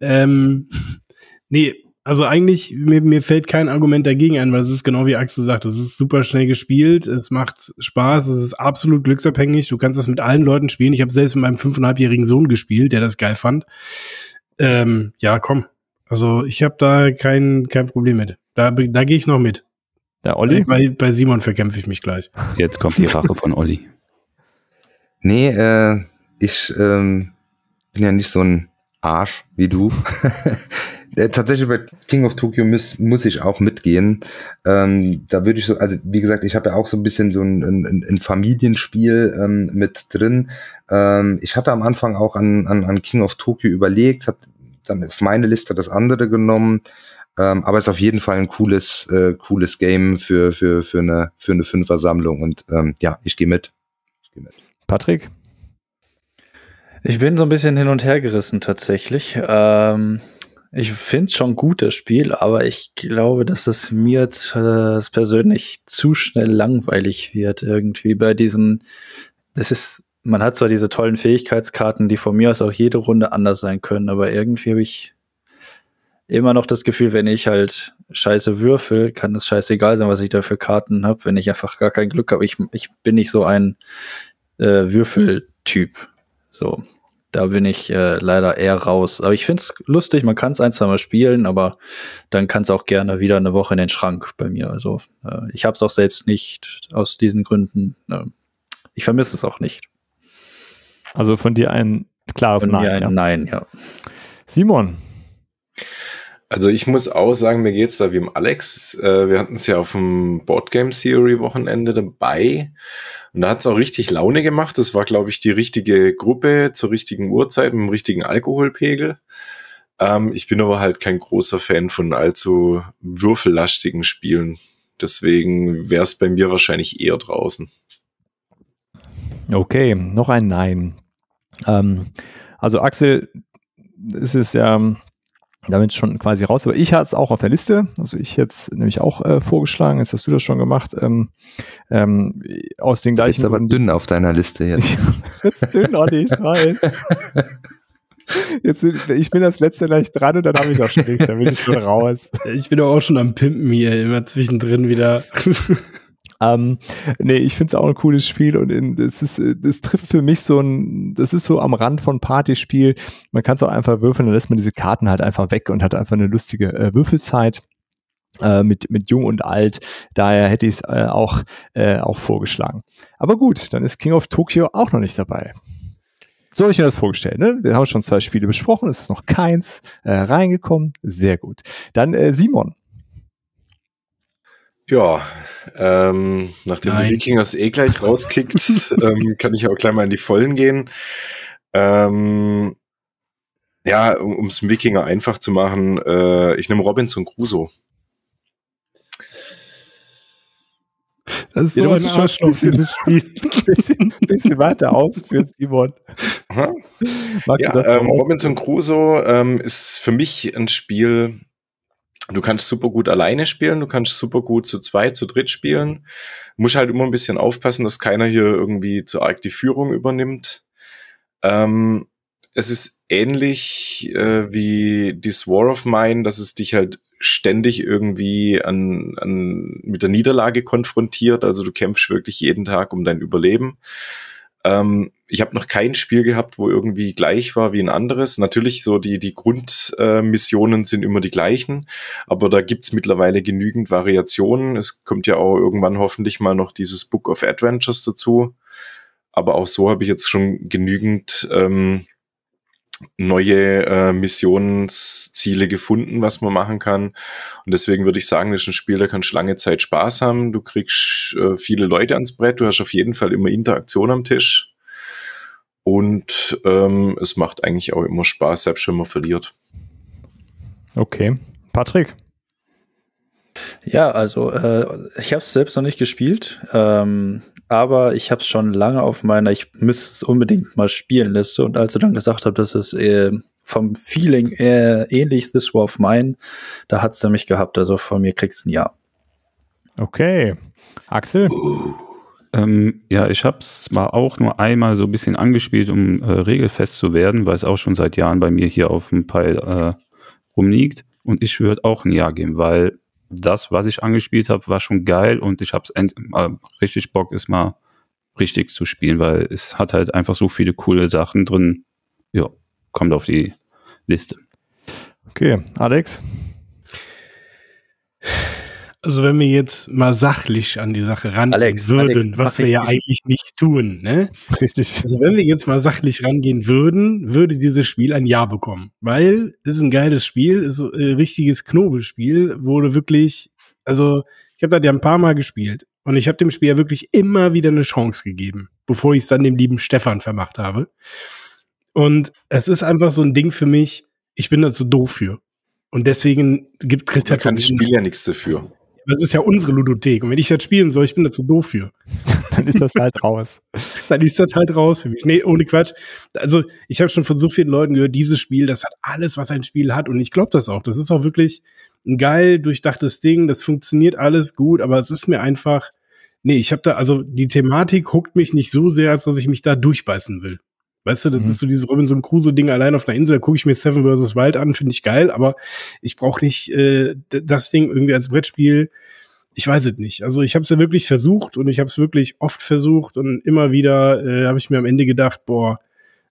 Ähm, [laughs] nee, also eigentlich, mir, mir fällt kein Argument dagegen ein, weil es ist genau wie Axel sagt, es ist super schnell gespielt, es macht Spaß, es ist absolut glücksabhängig, du kannst es mit allen Leuten spielen. Ich habe selbst mit meinem fünfeinhalbjährigen Sohn gespielt, der das geil fand. Ähm, ja, komm. Also ich habe da kein, kein Problem mit. Da, da gehe ich noch mit. Der Olli? Bei, bei Simon verkämpfe ich mich gleich. Jetzt kommt die Rache von Olli. [laughs] Nee, äh, ich ähm, bin ja nicht so ein Arsch wie du. [laughs] äh, tatsächlich bei King of Tokyo muss, muss ich auch mitgehen. Ähm, da würde ich so, also wie gesagt, ich habe ja auch so ein bisschen so ein, ein, ein Familienspiel ähm, mit drin. Ähm, ich hatte am Anfang auch an, an, an King of Tokyo überlegt, habe dann auf meine Liste das andere genommen. Ähm, aber es ist auf jeden Fall ein cooles, äh, cooles Game für, für, für eine, für eine Fünfer-Sammlung. Und ähm, ja, ich gehe mit. Ich geh mit. Patrick? Ich bin so ein bisschen hin und her gerissen tatsächlich. Ähm, ich finde es schon gut, das Spiel, aber ich glaube, dass es mir äh, persönlich zu schnell langweilig wird irgendwie bei diesen. Das ist, man hat zwar diese tollen Fähigkeitskarten, die von mir aus auch jede Runde anders sein können, aber irgendwie habe ich immer noch das Gefühl, wenn ich halt scheiße würfel, kann es scheißegal sein, was ich da für Karten habe, wenn ich einfach gar kein Glück habe. Ich, ich bin nicht so ein äh, Würfeltyp. So, da bin ich äh, leider eher raus. Aber ich find's lustig, man kann es ein, zwei Mal spielen, aber dann kann es auch gerne wieder eine Woche in den Schrank bei mir. Also äh, ich habe es auch selbst nicht aus diesen Gründen. Äh, ich vermisse es auch nicht. Also von dir ein klares Von Nein. ein ja. Nein, ja. Simon, Also ich muss auch sagen, mir geht's da wie im Alex. Äh, wir hatten es ja auf dem Boardgame Theory Wochenende dabei. Und da hat's auch richtig Laune gemacht. Das war, glaube ich, die richtige Gruppe zur richtigen Uhrzeit mit dem richtigen Alkoholpegel. Ähm, ich bin aber halt kein großer Fan von allzu würfellastigen Spielen. Deswegen wäre es bei mir wahrscheinlich eher draußen. okay, noch ein Nein. Ähm, also Axel, es ist ja damit schon quasi raus, aber ich hatte es auch auf der Liste. Also ich jetzt nämlich auch äh, vorgeschlagen, jetzt hast du das schon gemacht. Ähm, ähm, aus den Jetzt gleichen aber Gründen- dünn auf deiner Liste jetzt. [laughs] Das ist dünn, Olli, ich weiß. [laughs] Jetzt, ich bin das letzte gleich dran und dann habe ich auch schon nichts, dann bin ich schon raus. Ich bin doch auch schon am Pimpen hier, immer zwischendrin wieder. [laughs] Ähm, nee, ich finde es auch ein cooles Spiel und in, es ist, es trifft für mich so ein, das ist so am Rand von Partyspiel. Man kann es auch einfach würfeln, dann lässt man diese Karten halt einfach weg und hat einfach eine lustige äh, Würfelzeit. äh, Mit, mit Jung und Alt. Daher hätte ich es äh, auch, äh, auch vorgeschlagen. Aber gut, dann ist King of Tokyo auch noch nicht dabei. So habe ich mir das vorgestellt. Ne? Wir haben schon zwei Spiele besprochen, es ist noch keins äh, reingekommen. Sehr gut. Dann äh, Simon. Ja, ähm, nachdem Nein. die Wikingers eh gleich [laughs] rauskickt, ähm, kann ich auch gleich mal in die Vollen gehen. Ähm, ja, um es dem Wikinger einfach zu machen, äh, ich nehme Robinson Crusoe. Das ist Ja, so ein schon ein [laughs] bisschen- bisschen, bisschen weiter ausführen, Simon. Magst Ja, du das ähm, Robinson Crusoe ähm, ist für mich ein Spiel, du kannst super gut alleine spielen, du kannst super gut zu zweit, zu dritt spielen. Muss halt immer ein bisschen aufpassen, dass keiner hier irgendwie zu arg die Führung übernimmt. Ähm, es ist ähnlich äh, wie This War of Mine, dass es dich halt ständig irgendwie an, an, mit der Niederlage konfrontiert. Also du kämpfst wirklich jeden Tag um dein Überleben. Ähm, ich habe noch kein Spiel gehabt, wo irgendwie gleich war wie ein anderes. Natürlich so die, die Grundmissionen sind immer die gleichen, aber da gibt's mittlerweile genügend Variationen. Es kommt ja auch irgendwann hoffentlich mal noch dieses Book of Adventures dazu. Aber auch so habe ich jetzt schon genügend ähm, neue äh, Missionsziele gefunden, was man machen kann. Und deswegen würde ich sagen, das ist ein Spiel, da kannst du lange Zeit Spaß haben. Du kriegst äh, viele Leute ans Brett, du hast auf jeden Fall immer Interaktion am Tisch. Und ähm, es macht eigentlich auch immer Spaß, selbst wenn man verliert. Okay. Patrick. Ja, also äh, ich habe es selbst noch nicht gespielt, ähm, aber ich habe es schon lange auf meiner ich müsste es unbedingt mal spielen Liste und als du dann gesagt hast, dass es äh, vom Feeling äh, ähnlich This War of Mine, da hat's nämlich gehabt, also von mir kriegst du ein Ja. Okay. Axel. Ähm, ja, ich habe es mal auch nur einmal so ein bisschen angespielt, um äh, regelfest zu werden, weil es auch schon seit Jahren bei mir hier auf dem Pile äh, rumliegt. Und ich würde auch ein Ja geben, weil das, was ich angespielt habe, war schon geil und ich habe es äh, richtig Bock, es mal richtig zu spielen, weil es hat halt einfach so viele coole Sachen drin. Ja, kommt auf die Liste. Okay. Alex. Also wenn wir jetzt mal sachlich an die Sache rangehen Alex, würden, Alex, was wir ja eigentlich nicht tun, ne? Richtig. Also wenn wir jetzt mal sachlich rangehen würden, würde dieses Spiel ein Ja bekommen. Weil es ist ein geiles Spiel, es ist ein richtiges Knobelspiel, wurde wirklich, also ich habe das ja ein paar Mal gespielt und ich habe dem Spiel ja wirklich immer wieder eine Chance gegeben, bevor ich es dann dem lieben Stefan vermacht habe. Und es ist einfach so ein Ding für mich, ich bin da zu doof für. Und deswegen gibt kriegt Da kann das Spiel ja nichts dafür. Das ist ja unsere Ludothek. Und wenn ich das spielen soll, ich bin da zu doof für. [laughs] Dann ist das halt raus. [laughs] Dann ist das halt raus für mich. Nee, ohne Quatsch. Also, ich habe schon von so vielen Leuten gehört, dieses Spiel, das hat alles, was ein Spiel hat. Und ich glaube das auch. Das ist auch wirklich ein geil durchdachtes Ding. Das funktioniert alles gut, aber es ist mir einfach, nee, ich habe da, also die Thematik huckt mich nicht so sehr, als dass ich mich da durchbeißen will. Weißt du, das Mhm. ist so dieses Robinson Crusoe-Ding allein auf einer Insel, da gucke ich mir Seven vs. Wild an, finde ich geil, aber ich brauche nicht äh, das Ding irgendwie als Brettspiel. Ich weiß es nicht. Also ich habe es ja wirklich versucht und ich habe es wirklich oft versucht und immer wieder äh, habe ich mir am Ende gedacht, boah,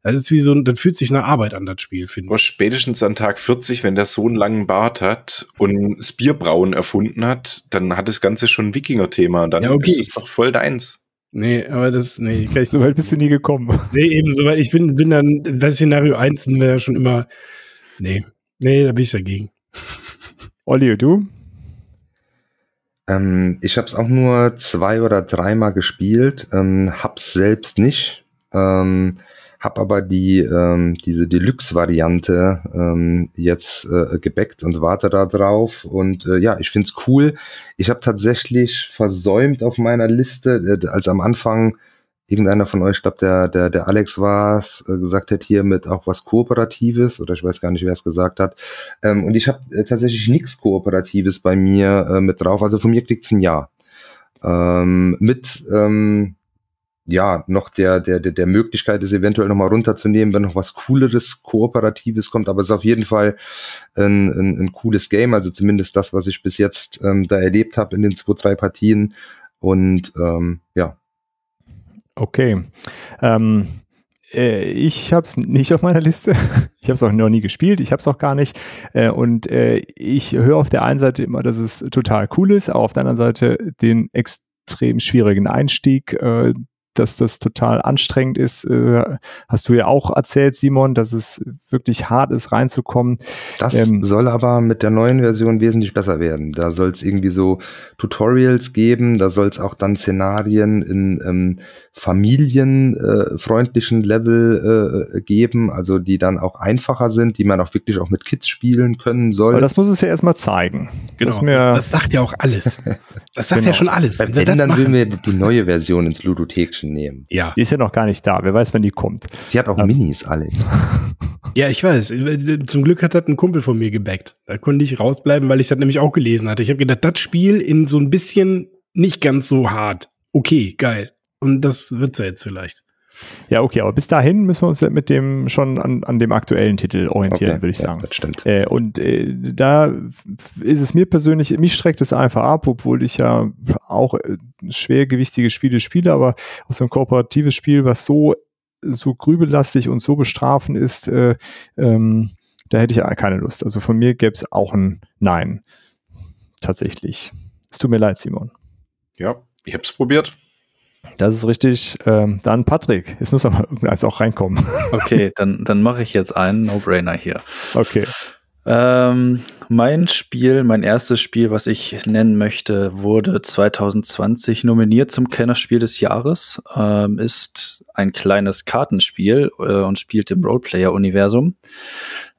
das ist wie so, ein- das fühlt sich nach Arbeit an, das Spiel, finde ich. spätestens an Tag 40, wenn der so einen langen Bart hat und das Bierbrauen erfunden hat, dann hat das Ganze schon ein Wikinger-Thema. Dann Ja, okay. ist es doch voll deins. Nee, aber das, nee, kann ich So weit bist du nie gekommen. Nee, eben, soweit ich bin, bin dann, das Szenario 1 wäre ja schon immer, nee, nee, da bin ich dagegen. Olli, du? Ähm, ich habe es auch nur zwei oder dreimal gespielt, ähm, hab's selbst nicht, ähm, hab aber die ähm, diese Deluxe-Variante ähm, jetzt äh, gebackt und warte da drauf und äh, ja, ich find's cool. Ich habe tatsächlich versäumt auf meiner Liste, äh, als am Anfang irgendeiner von euch, ich glaube der, der, der Alex war's, äh, gesagt hat hier mit auch was Kooperatives oder ich weiß gar nicht, wer es gesagt hat. Ähm, und ich habe äh, tatsächlich nichts Kooperatives bei mir äh, mit drauf. Also von mir kriegt's ein Ja. Ähm, mit ähm, ja noch der, der, der, Möglichkeit, es eventuell nochmal runterzunehmen, wenn noch was Cooleres, Kooperatives kommt. Aber es ist auf jeden Fall ein, ein, ein cooles Game. Also zumindest das, was ich bis jetzt ähm, da erlebt habe in den zwei, drei Partien. Und ähm, ja, Okay. Ähm, äh, ich habe es nicht auf meiner Liste. [laughs] Ich habe es auch noch nie gespielt. Ich habe es auch gar nicht. Äh, und äh, ich höre auf der einen Seite immer, dass es total cool ist, aber auf der anderen Seite den extrem schwierigen Einstieg, dass das total anstrengend ist. Äh, hast du ja auch erzählt, Simon, dass es wirklich hart ist, reinzukommen. Das Ähm, soll aber mit der neuen Version wesentlich besser werden. Da soll es irgendwie so Tutorials geben, da soll es auch dann Szenarien in ähm, familienfreundlichen Level äh, geben, also die dann auch einfacher sind, die man auch wirklich auch mit Kids spielen können soll. Aber das muss es ja erstmal zeigen. Genau, Das mir- das, das sagt ja auch alles. Das sagt Genau. ja schon alles. Wenn, Wenn dann machen- will wir die neue Version ins Ludothekchen nehmen. ja. Die ist ja noch gar nicht da. Wer weiß, wann die kommt. Die hat auch Ähm. Minis, Alex. [laughs] ja, ich weiß. Zum Glück hat das ein Kumpel von mir gebackt. Da konnte ich rausbleiben, weil ich das nämlich auch gelesen hatte. Ich habe gedacht, das Spiel in so ein bisschen nicht ganz so hart. Okay, geil. Und das wird's ja jetzt vielleicht. Ja, okay, aber bis dahin müssen wir uns ja mit dem schon an, an dem aktuellen Titel orientieren, Okay, würde ich ja, sagen. das stimmt. Äh, und äh, da ist es mir persönlich, mich schreckt es einfach ab, obwohl ich ja auch äh, schwergewichtige Spiele spiele, aber auch so ein kooperatives Spiel, was so, so grübellastig und so bestrafend ist, äh, ähm, da hätte ich ja keine Lust. Also von mir gäbe es auch ein Nein. Tatsächlich. Es tut mir leid, Simon. Ja, ich hab's probiert. Das ist richtig. Ähm, dann Patrick. Jetzt muss aber irgendeins auch reinkommen. [laughs] Okay, dann, dann mache ich jetzt einen No-Brainer hier. Okay. Ähm, mein Spiel, mein erstes Spiel, was ich nennen möchte, wurde 2020 nominiert zum Kennerspiel des Jahres. Ähm, ist ein kleines Kartenspiel äh, und spielt im Roleplayer-Universum.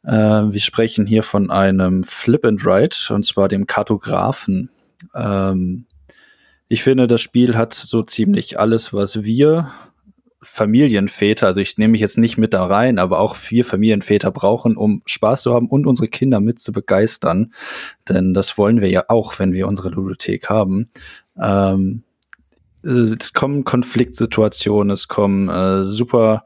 Äh, wir sprechen hier von einem Flip and Write und zwar dem Kartografen. Ähm, ich finde, das Spiel hat so ziemlich alles, was wir Familienväter, also ich nehme mich jetzt nicht mit da rein, aber auch vier Familienväter brauchen, um Spaß zu haben und unsere Kinder mit zu begeistern. Denn das wollen wir ja auch, wenn wir unsere Ludothek haben. Ähm, äh, es kommen Konfliktsituationen, es kommen äh, super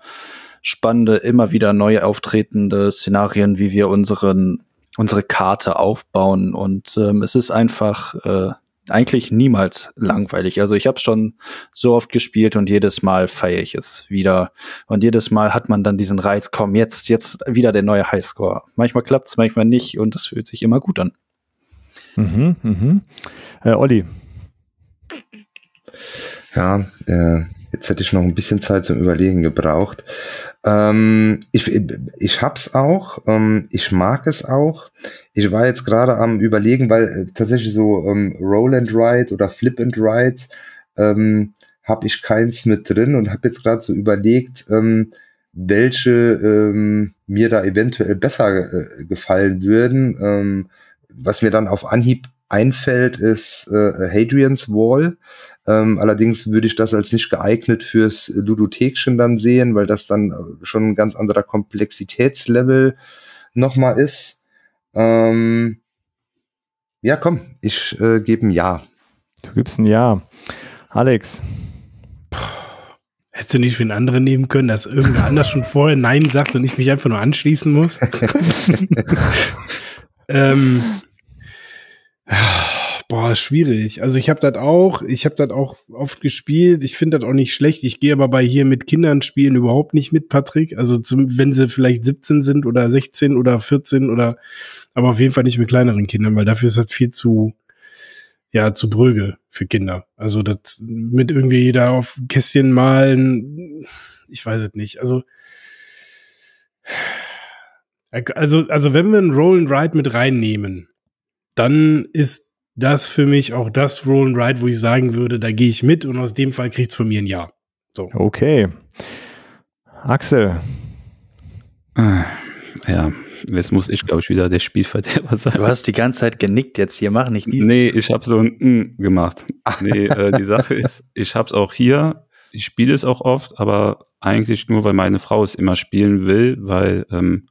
spannende, immer wieder neu auftretende Szenarien, wie wir unseren, unsere Karte aufbauen. Und ähm, es ist einfach äh, eigentlich niemals langweilig. Also ich habe schon so oft gespielt und jedes Mal feiere ich es wieder. Und jedes Mal hat man dann diesen Reiz, komm, jetzt, jetzt wieder der neue Highscore. Manchmal klappt's, manchmal nicht und es fühlt sich immer gut an. Mhm, mhm. Äh, Olli. Ja, äh, jetzt hätte ich noch ein bisschen Zeit zum Überlegen gebraucht. Ähm, ich, ich hab's auch, ähm, ich mag es auch. Ich war jetzt gerade am überlegen, weil äh, tatsächlich so ähm, Roll and Ride oder Flip and Ride ähm, habe ich keins mit drin und habe jetzt gerade so überlegt, ähm, welche ähm, mir da eventuell besser äh, gefallen würden. Ähm, was mir dann auf Anhieb einfällt, ist äh, Hadrian's Wall. Ähm, allerdings würde ich das als nicht geeignet fürs Ludothekchen dann sehen, weil das dann schon ein ganz anderer Komplexitätslevel nochmal ist. Ähm, ja, komm, ich äh, gebe ein Ja. Du gibst ein Ja. Alex. Hättest du nicht für einen anderen nehmen können, dass irgendwer anders schon vorher Nein sagt und ich mich einfach nur anschließen muss? [laughs] ähm, boah, schwierig. Also ich habe das auch, ich habe das auch oft gespielt. Ich finde das auch nicht schlecht. Ich gehe aber bei hier mit Kindern spielen überhaupt nicht mit, Patrick. Also zum, wenn sie vielleicht 17 sind oder 16 oder 14 oder, aber auf jeden Fall nicht mit kleineren Kindern, weil dafür ist das viel zu, ja, zu dröge für Kinder. Also das mit irgendwie jeder auf Kästchen malen, ich weiß es nicht. Also, also, also wenn wir ein Roll and Ride mit reinnehmen, dann ist das für mich auch das Roll and Ride, wo ich sagen würde, da gehe ich mit und aus dem Fall kriegt's von mir ein Ja. So. Okay. Axel. Ja, Jetzt muss ich, glaube ich, wieder der Spielverderber sein. Du hast die ganze Zeit genickt jetzt hier, mach nicht dies. Nee, ich habe so ein mm gemacht. Nee, äh, die [laughs] Sache ist, ich habe es auch hier, ich spiele es auch oft, aber eigentlich nur, weil meine Frau es immer spielen will, weil ähm,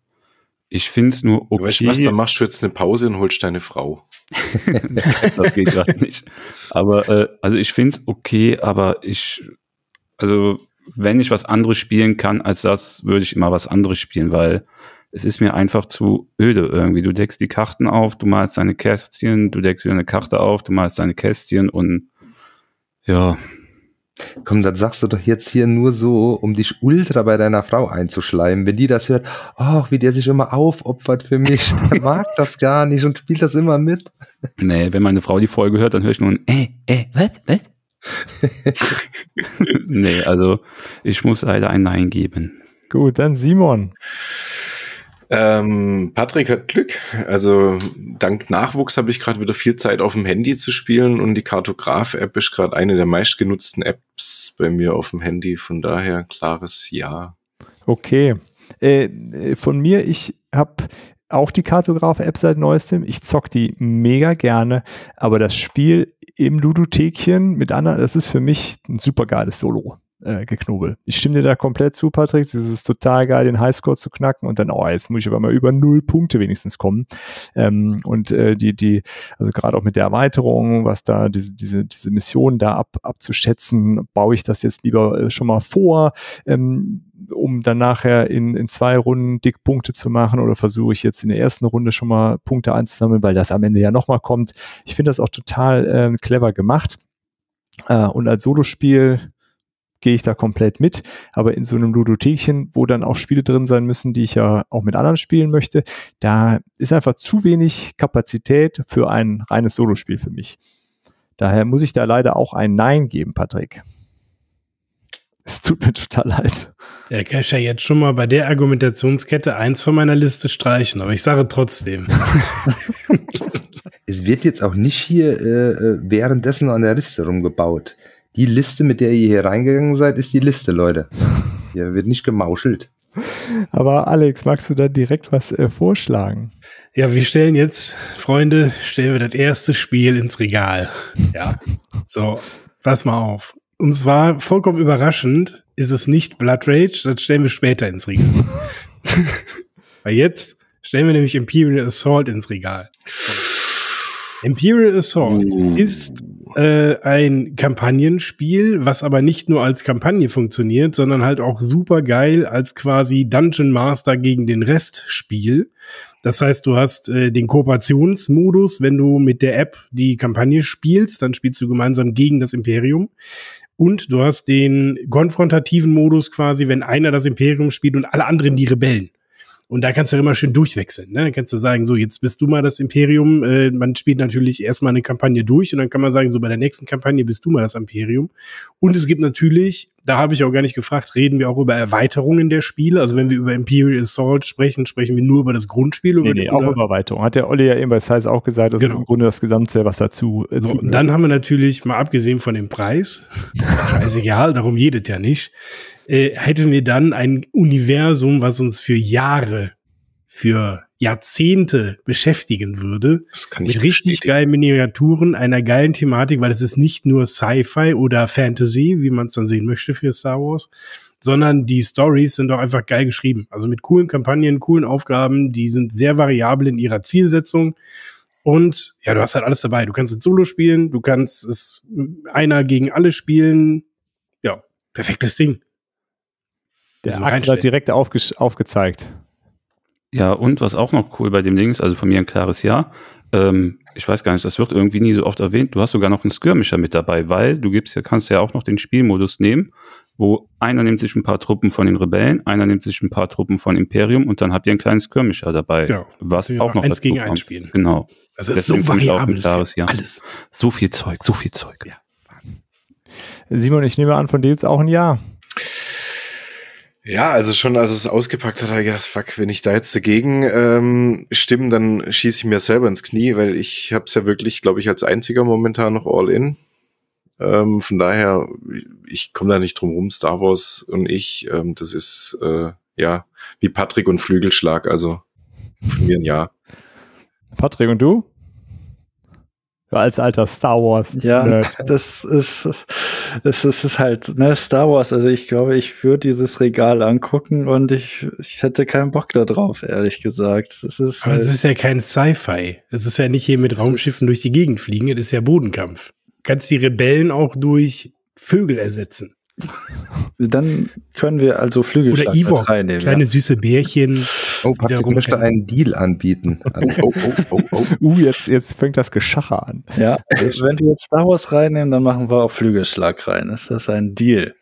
ich finde es nur okay. Weißt du was, dann machst du jetzt eine Pause und holst deine Frau. [laughs] das geht gerade nicht. Aber äh, also ich finde es okay, aber ich, also wenn ich was anderes spielen kann als das, würde ich immer was anderes spielen, weil es ist mir einfach zu öde irgendwie. Du deckst die Karten auf, du malst deine Kästchen, du deckst wieder eine Karte auf, du malst deine Kästchen und ja. Komm, das sagst du doch jetzt hier nur so, um dich ultra bei deiner Frau einzuschleimen. Wenn die das hört, oh, wie der sich immer aufopfert für mich, [laughs] der mag das gar nicht und spielt das immer mit. Nee, wenn meine Frau die Folge hört, dann höre ich nur ein äh, äh, was, was? [laughs] nee, also ich muss leider ein Nein geben. Gut, dann Simon. Ähm, Patrick hat Glück. Also dank Nachwuchs habe ich gerade wieder viel Zeit auf dem Handy zu spielen und die Kartograf-App ist gerade eine der meistgenutzten Apps bei mir auf dem Handy. Von daher klares Ja. Okay. Äh, von mir, ich habe auch die Kartograf-App seit neuestem. Ich zock die mega gerne, aber das Spiel im Ludothekchen mit anderen, das ist für mich ein super geiles Solo äh, geknobel. Ich stimme dir da komplett zu, Patrick. Das ist total geil, den Highscore zu knacken und dann, oh, jetzt muss ich aber mal über null Punkte wenigstens kommen. Ähm, und äh, die, die, also gerade auch mit der Erweiterung, was da diese, diese, diese Mission da ab, abzuschätzen, baue ich das jetzt lieber äh, schon mal vor, ähm, um dann nachher in, in zwei Runden dick Punkte zu machen oder versuche ich jetzt in der ersten Runde schon mal Punkte einzusammeln, weil das am Ende ja nochmal kommt. Ich finde das auch total äh, clever gemacht. Uh, und als Solospiel gehe ich da komplett mit. Aber in so einem Ludothekchen, wo dann auch Spiele drin sein müssen, die ich ja auch mit anderen spielen möchte, da ist einfach zu wenig Kapazität für ein reines Solospiel für mich. Daher muss ich da leider auch ein Nein geben, Patrick. Es tut mir total leid. Ja, kann ich ja jetzt schon mal bei der Argumentationskette eins von meiner Liste streichen, aber ich sage trotzdem. [laughs] [laughs] es wird jetzt auch nicht hier äh, äh währenddessen an der Liste rumgebaut. Die Liste, mit der ihr hier reingegangen seid, ist die Liste, Leute. Hier wird nicht gemauschelt. Aber Alex, magst du da direkt was äh, vorschlagen? Ja, wir stellen jetzt, Freunde, stellen wir das erste Spiel ins Regal. Ja. So, pass mal auf. Und zwar vollkommen überraschend ist es nicht Blood Rage, das stellen wir später ins Regal. [laughs] Weil jetzt stellen wir nämlich Imperial Assault ins Regal. Imperial Assault uh. ist äh, ein Kampagnenspiel, was aber nicht nur als Kampagne funktioniert, sondern halt auch super geil als quasi Dungeon Master gegen den Rest Spiel. Das heißt, du hast äh, den Kooperationsmodus, wenn du mit der App die Kampagne spielst, dann spielst du gemeinsam gegen das Imperium. Und du hast den konfrontativen Modus quasi, wenn einer das Imperium spielt und alle anderen die Rebellen. Und da kannst du immer schön durchwechseln. Ne? Dann kannst du sagen, so, jetzt bist du mal das Imperium. Äh, man spielt natürlich erstmal eine Kampagne durch und dann kann man sagen, so bei der nächsten Kampagne bist du mal das Imperium. Und es gibt natürlich, da habe ich auch gar nicht gefragt, reden wir auch über Erweiterungen der Spiele. Also wenn wir über Imperial Assault sprechen, sprechen wir nur über das Grundspiel. Nee, nee, auch über Erweiterung. Hat der Olli ja eben bei Size auch gesagt, das genau. ist im Grunde das Gesamte, was dazu. Äh, so, und dann haben wir natürlich, mal abgesehen von dem Preis, [laughs] scheißegal, darum jedet ja nicht, äh, hätten wir dann ein Universum, was uns für Jahre, für Jahrzehnte beschäftigen würde. Das kann ich mit richtig geilen Miniaturen, einer geilen Thematik, weil es ist nicht nur Sci-Fi oder Fantasy, wie man es dann sehen möchte für Star Wars, sondern die Stories sind doch einfach geil geschrieben. Also mit coolen Kampagnen, coolen Aufgaben, die sind sehr variabel in ihrer Zielsetzung. Und ja, du hast halt alles dabei. Du kannst es Solo spielen, du kannst es einer gegen alle spielen. Ja, perfektes Ding. Der so Axel hat direkt aufge aufgezeigt. Ja, und was auch noch cool bei dem Ding ist, also von mir ein klares Ja. Ähm, ich weiß gar nicht, das wird irgendwie nie so oft erwähnt. Du hast sogar noch einen Skirmisher mit dabei, weil du gibst ja, kannst ja auch noch den Spielmodus nehmen, wo einer nimmt sich ein paar Truppen von den Rebellen, einer nimmt sich ein paar Truppen von Imperium und dann habt ihr einen kleinen Skirmisher dabei. Genau. Was auch noch eins gegen eins spielen. Genau. Das ist Deswegen so variabel. Klares, ja. Alles. So viel Zeug, so viel Zeug. Ja. Simon, ich nehme an, von dir jetzt auch ein Ja. Ja, also schon als es ausgepackt hat, habe ich gedacht, fuck, wenn ich da jetzt dagegen ähm, stimme, dann schieße ich mir selber ins Knie, weil ich habe es ja wirklich, glaube ich, als einziger momentan noch all in. Ähm, von daher, ich komme da nicht drum rum, Star Wars und ich, ähm, das ist äh, ja wie Patrick und Flügelschlag, also von mir ein Ja. Patrick und du? Als alter Star Wars. Ja, Nerd. das ist, das ist, ist halt, ne, Star Wars. Also ich glaube, ich würde dieses Regal angucken und ich, ich hätte keinen Bock da drauf, ehrlich gesagt. Das ist Aber es halt ist ja kein Sci-Fi. Es ist ja nicht hier mit Raumschiffen durch die Gegend fliegen, es ist ja Bodenkampf. Du kannst die Rebellen auch durch Vögel ersetzen. Dann können wir also Flügelschlag Oder Evox, reinnehmen. Kleine ja. süße Bärchen. Oh, Patrick möchte einen Deal anbieten. [laughs] oh, oh, oh, oh. Uh, jetzt, jetzt fängt das Geschacher an. Ja, wenn wir jetzt Star Wars reinnehmen, dann machen wir auch Flügelschlag rein. Ist das ein Deal?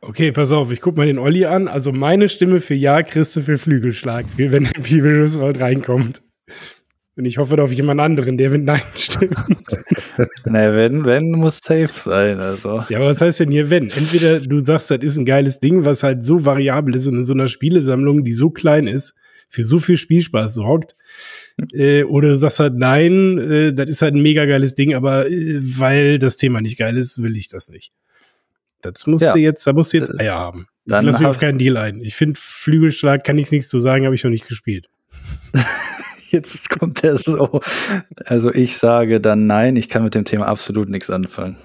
Okay, pass auf, ich guck mal den Olli an. Also meine Stimme für Ja, Christe für Flügelschlag, wenn der Bibelus reinkommt. Und ich hoffe auf jemand anderen, der mit Nein [laughs] stimmt. Na, wenn, wenn, muss safe sein, also. Ja, aber was heißt denn hier wenn? Entweder du sagst, das ist ein geiles Ding, was halt so variabel ist und in so einer Spielesammlung, die so klein ist, für so viel Spielspaß sorgt. Äh, oder du sagst halt, nein, äh, das ist halt ein mega geiles Ding, aber äh, weil das Thema nicht geil ist, will ich das nicht. Das musst ja. du jetzt, da musst du jetzt Eier haben. Dann ich lasse mich auf keinen Deal ein. Ich finde, Flügelschlag kann ich nichts zu sagen, habe ich noch nicht gespielt. [laughs] [laughs] Jetzt kommt er so. Also ich sage dann nein, ich kann mit dem Thema absolut nichts anfangen.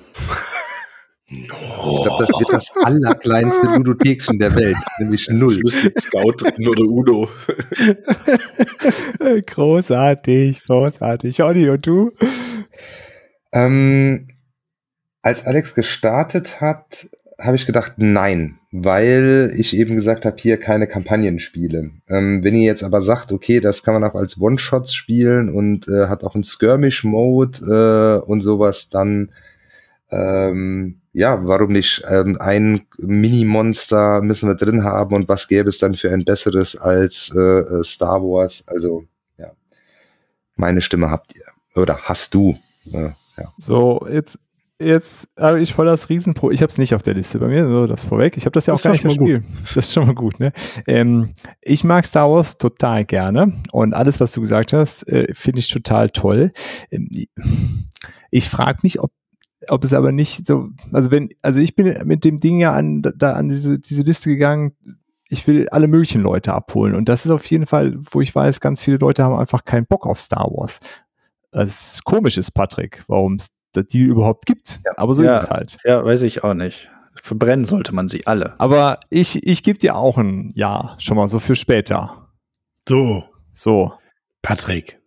Ich glaube, das wird das allerkleinste Ludothekchen der Welt, nämlich null. Schluss mit Scout drin oder Udo. [laughs] großartig, großartig. Olli, und du? Ähm, als Alex gestartet hat, habe ich gedacht, nein, weil ich eben gesagt habe, hier keine Kampagnenspiele. Ähm, wenn ihr jetzt aber sagt, okay, das kann man auch als One-Shots spielen und äh, hat auch einen Skirmish-Mode äh, und sowas, dann ähm, ja, warum nicht? Ähm, ein Mini-Monster müssen wir drin haben und was gäbe es dann für ein besseres als äh, äh Star Wars? Also, ja, meine Stimme habt ihr. Oder hast du. Äh, ja. So, jetzt jetzt habe ich voll das Riesenpro. Ich habe es nicht auf der Liste bei mir, so das vorweg. Ich habe das ja auch das gar nicht gespielt. Das ist schon mal gut. Ne? Ähm, ich mag Star Wars total gerne und alles, was du gesagt hast, äh, finde ich total toll. Ähm, ich frage mich, ob ob es aber nicht so, also wenn, also ich bin mit dem Ding ja an, da an diese, diese Liste gegangen, ich will alle möglichen Leute abholen. Und das ist auf jeden Fall, wo ich weiß, ganz viele Leute haben einfach keinen Bock auf Star Wars. Das ist komisch ist, Patrick, warum es die überhaupt gibt. Ja. Aber so ja, ist es halt. Ja, weiß ich auch nicht. Verbrennen sollte man sie alle. Aber ich, ich gebe dir auch ein Ja, schon mal so für später. So. So. Patrick.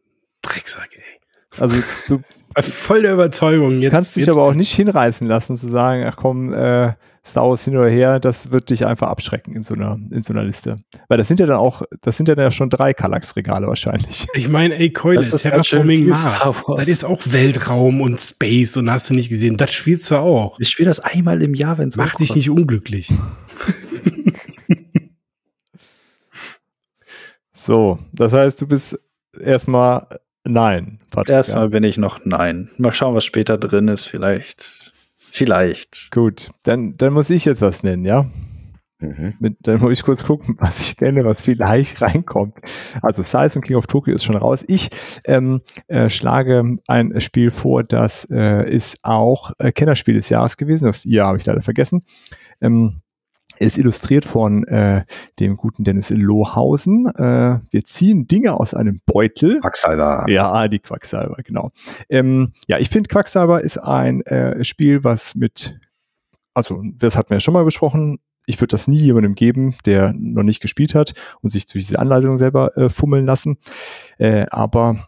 Drecksack, ey. Also du [laughs] voll der Überzeugung. Jetzt kannst dich aber auch nicht hinreißen lassen zu sagen, ach komm, äh, Star Wars hin oder her, das wird dich einfach abschrecken in so einer, in so einer Liste. Weil das sind ja dann auch, das sind ja dann schon drei Kallax-Regale wahrscheinlich. [laughs] Ich meine, ey, Keule, das ist Terraforming Mars. Das ist auch Weltraum und Space und hast du nicht gesehen. Das spielst du auch. Ich spiele das einmal im Jahr, wenn es Mach dich nicht unglücklich. [laughs] So, das heißt, du bist erstmal nein. Patrick, Erstmal bin ich noch nein. Mal schauen, was später drin ist. Vielleicht. Vielleicht. Gut, dann, dann muss ich jetzt was nennen, ja? Mhm. Mit, dann muss ich kurz gucken, [laughs] was ich nenne, was vielleicht [laughs] reinkommt. Also Size und King of Tokyo ist schon raus. Ich ähm, äh, schlage ein Spiel vor, das äh, ist auch äh, Kennerspiel des Jahres gewesen. Das Jahr habe ich leider vergessen. Ähm, ist illustriert von äh, dem guten Dennis Lohausen. Äh, wir ziehen Dinge aus einem Beutel. Quacksalber. Ja, die Quacksalber, genau. Ähm, ja, ich finde Quacksalber ist ein äh, Spiel, was mit, also das hatten wir ja schon mal besprochen. Ich würde das nie jemandem geben, der noch nicht gespielt hat und sich durch diese Anleitung selber äh, fummeln lassen. Äh, aber